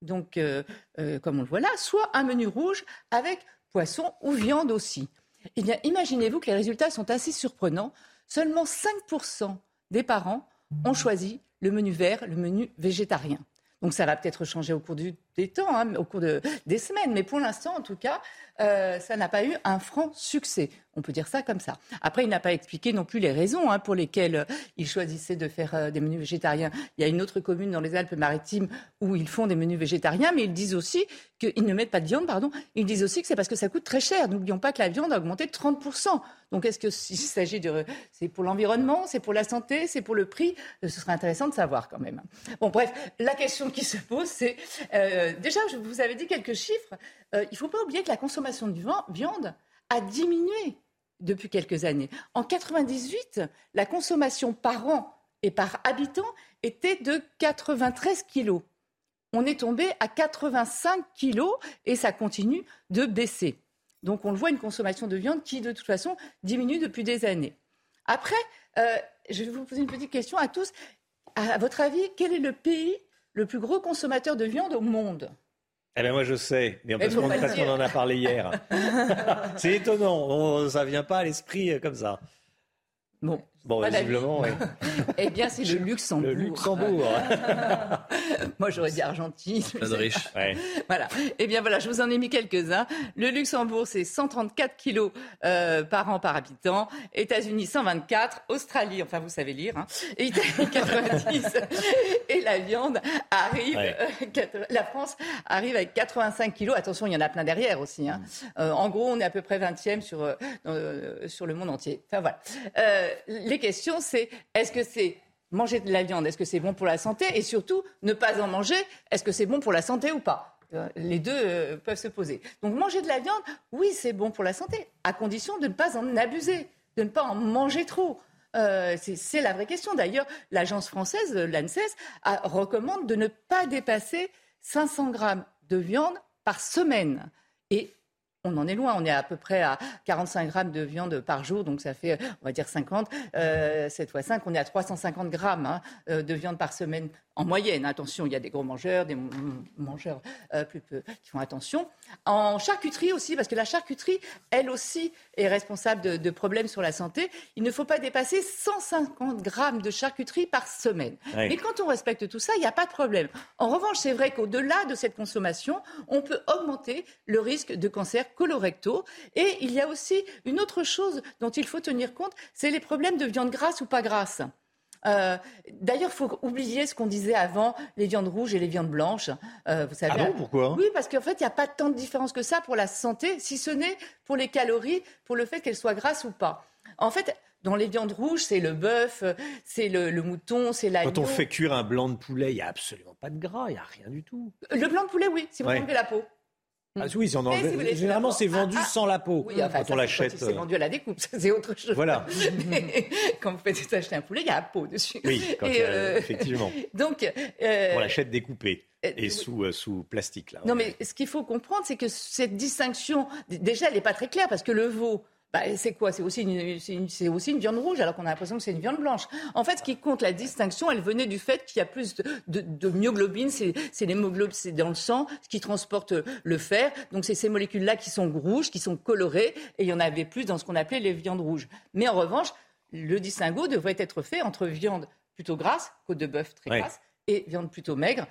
donc euh, euh, comme on le voit là, soit un menu rouge avec poisson ou viande aussi. Eh bien, imaginez-vous que les résultats sont assez surprenants. Seulement 5% des parents ont choisi le menu vert, le menu végétarien. Donc ça va peut-être changer au cours du, des temps, hein, au cours des semaines, mais pour l'instant, en tout cas, euh, ça n'a pas eu un franc succès. On peut dire ça comme ça. Après, il n'a pas expliqué non plus les raisons hein, pour lesquelles euh, il choisissait de faire euh, des menus végétariens. Il y a une autre commune dans les Alpes-Maritimes où ils font des menus végétariens, mais ils disent aussi qu'ils ne mettent pas de viande, pardon. Ils disent aussi que c'est parce que ça coûte très cher. N'oublions pas que la viande a augmenté de 30%. Donc, est-ce qu'il s'agit de... C'est pour l'environnement, c'est pour la santé, c'est pour le prix? Ce serait intéressant de savoir quand même. Bon, bref, la question qui se pose, c'est... déjà, je vous avais dit quelques chiffres. il ne faut pas oublier que la consommation de viande a diminué depuis quelques années. En 98, la consommation par an et par habitant était de 93 kilos. On est tombé à 85 kilos et ça continue de baisser. Donc on le voit, une consommation de viande qui, de toute façon, diminue depuis des années. Après, euh, je vais vous poser une petite question à tous. À votre avis, quel est le pays le plus gros consommateur de viande au monde? Eh bien, moi, je sais, parce qu'on en a parlé hier. c'est étonnant, ça ne vient pas à l'esprit euh, comme ça. Bon, Bon, visiblement, oui. eh bien, c'est le Luxembourg. Le Luxembourg. Moi, j'aurais dit Argentine. de riche. Ouais. Voilà. Eh bien, voilà, je vous en ai mis quelques-uns. Le Luxembourg, c'est 134 kilos euh, par an par habitant. États-Unis, 124. Australie, enfin, vous savez lire. Hein. Italie, 90. Et la viande arrive. Euh, la France arrive avec 85 kilos. Attention, il y en a plein derrière aussi. Hein. Euh, en gros, on est à peu près 20e sur, sur le monde entier. Enfin, voilà les questions, c'est est-ce que c'est manger de la viande, est-ce que c'est bon pour la santé Et surtout, ne pas en manger, est-ce que c'est bon pour la santé ou pas? Euh, les deux euh, peuvent se poser. Donc manger de la viande, oui, c'est bon pour la santé, à condition de ne pas en abuser, de ne pas en manger trop. Euh, c'est la vraie question. D'ailleurs, l'agence française, l'ANSES, recommande de ne pas dépasser 500 grammes de viande par semaine. Et on en est loin, on est à peu près à 45 grammes de viande par jour, donc ça fait, on va dire 50. Euh, 7 fois 5, on est à 350 grammes hein, euh, de viande par semaine en moyenne. Attention, il y a des gros mangeurs, des mangeurs euh, plus peu qui font attention. En charcuterie aussi, parce que la charcuterie, elle aussi, est responsable de, problèmes sur la santé. Il ne faut pas dépasser 150 grammes de charcuterie par semaine. Mais quand on respecte tout ça, il n'y a pas de problème. En revanche, c'est vrai qu'au-delà de cette consommation, on peut augmenter le risque de cancer colorectaux. Et il y a aussi une autre chose dont il faut tenir compte, c'est les problèmes de viande grasse ou pas grasse. Euh, d'ailleurs, il faut oublier ce qu'on disait avant, les viandes rouges et les viandes blanches. Euh, vous savez, ah bon, pourquoi? Oui, parce qu'en fait, il n'y a pas tant de différence que ça pour la santé, si ce n'est pour les calories, pour le fait qu'elles soient grasses ou pas. En fait, dans les viandes rouges, c'est le bœuf, c'est le, mouton, c'est l'agneau. Quand on fait cuire un blanc de poulet, il n'y a absolument pas de gras, il n'y a rien du tout. Le blanc de poulet, oui, si vous enlevez la peau. Ah oui, généralement c'est vendu ah, sans la peau oui, quand on l'achète. C'est euh. vendu à la découpe, c'est autre chose. Voilà. quand vous faites acheter un poulet, il y a la peau dessus. Oui, euh, effectivement. Donc, euh, on l'achète découpé et sous, sous plastique. Là, non, mais ce qu'il faut comprendre, c'est que cette distinction, déjà, elle n'est pas très claire parce que le veau, bah, c'est quoi? C'est aussi, une, aussi une viande rouge, alors qu'on a l'impression que c'est une viande blanche. En fait, ce qui compte, la distinction, elle venait du fait qu'il y a plus de, de, myoglobine, c'est l'hémoglobine, c'est dans le sang, ce qui transporte le fer. Donc, c'est ces molécules-là qui sont rouges, qui sont colorées, et il y en avait plus dans ce qu'on appelait les viandes rouges. Mais en revanche, le distinguo devrait être fait entre viande plutôt grasse, côte de bœuf très grasse, et viande plutôt maigre,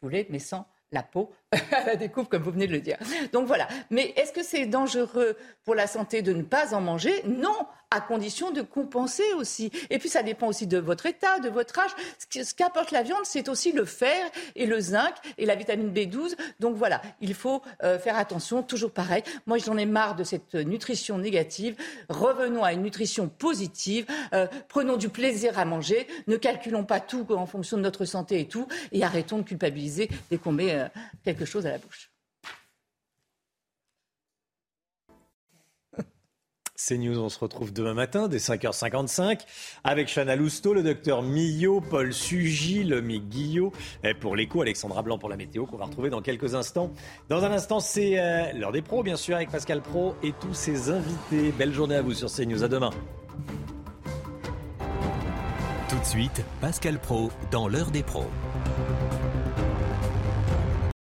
poulet, mais sans la peau à la découvre, comme vous venez de le dire. Donc voilà. Mais est-ce que c'est dangereux pour la santé de ne pas en manger? Non à condition de compenser aussi. Et puis ça dépend aussi de votre état, de votre âge. Ce qu'apporte la viande, c'est aussi le fer et le zinc et la vitamine B12. Donc voilà, il faut euh, faire attention, toujours pareil. Moi, j'en ai marre de cette nutrition négative. Revenons à une nutrition positive. Euh, prenons du plaisir à manger. Ne calculons pas tout en fonction de notre santé et tout. Et arrêtons de culpabiliser dès qu'on met euh, chose à la bouche. C'est News, on se retrouve demain matin dès 5h55 avec Chana Lousteau, le docteur Millot, Paul Sugy, le Guillot pour l'écho, Alexandra Blanc pour la météo qu'on va retrouver dans quelques instants. Dans un instant, c'est euh, l'heure des pros, bien sûr, avec Pascal Pro et tous ses invités. Belle journée à vous sur CNews. À demain. Tout de suite, Pascal Pro dans l'heure des pros.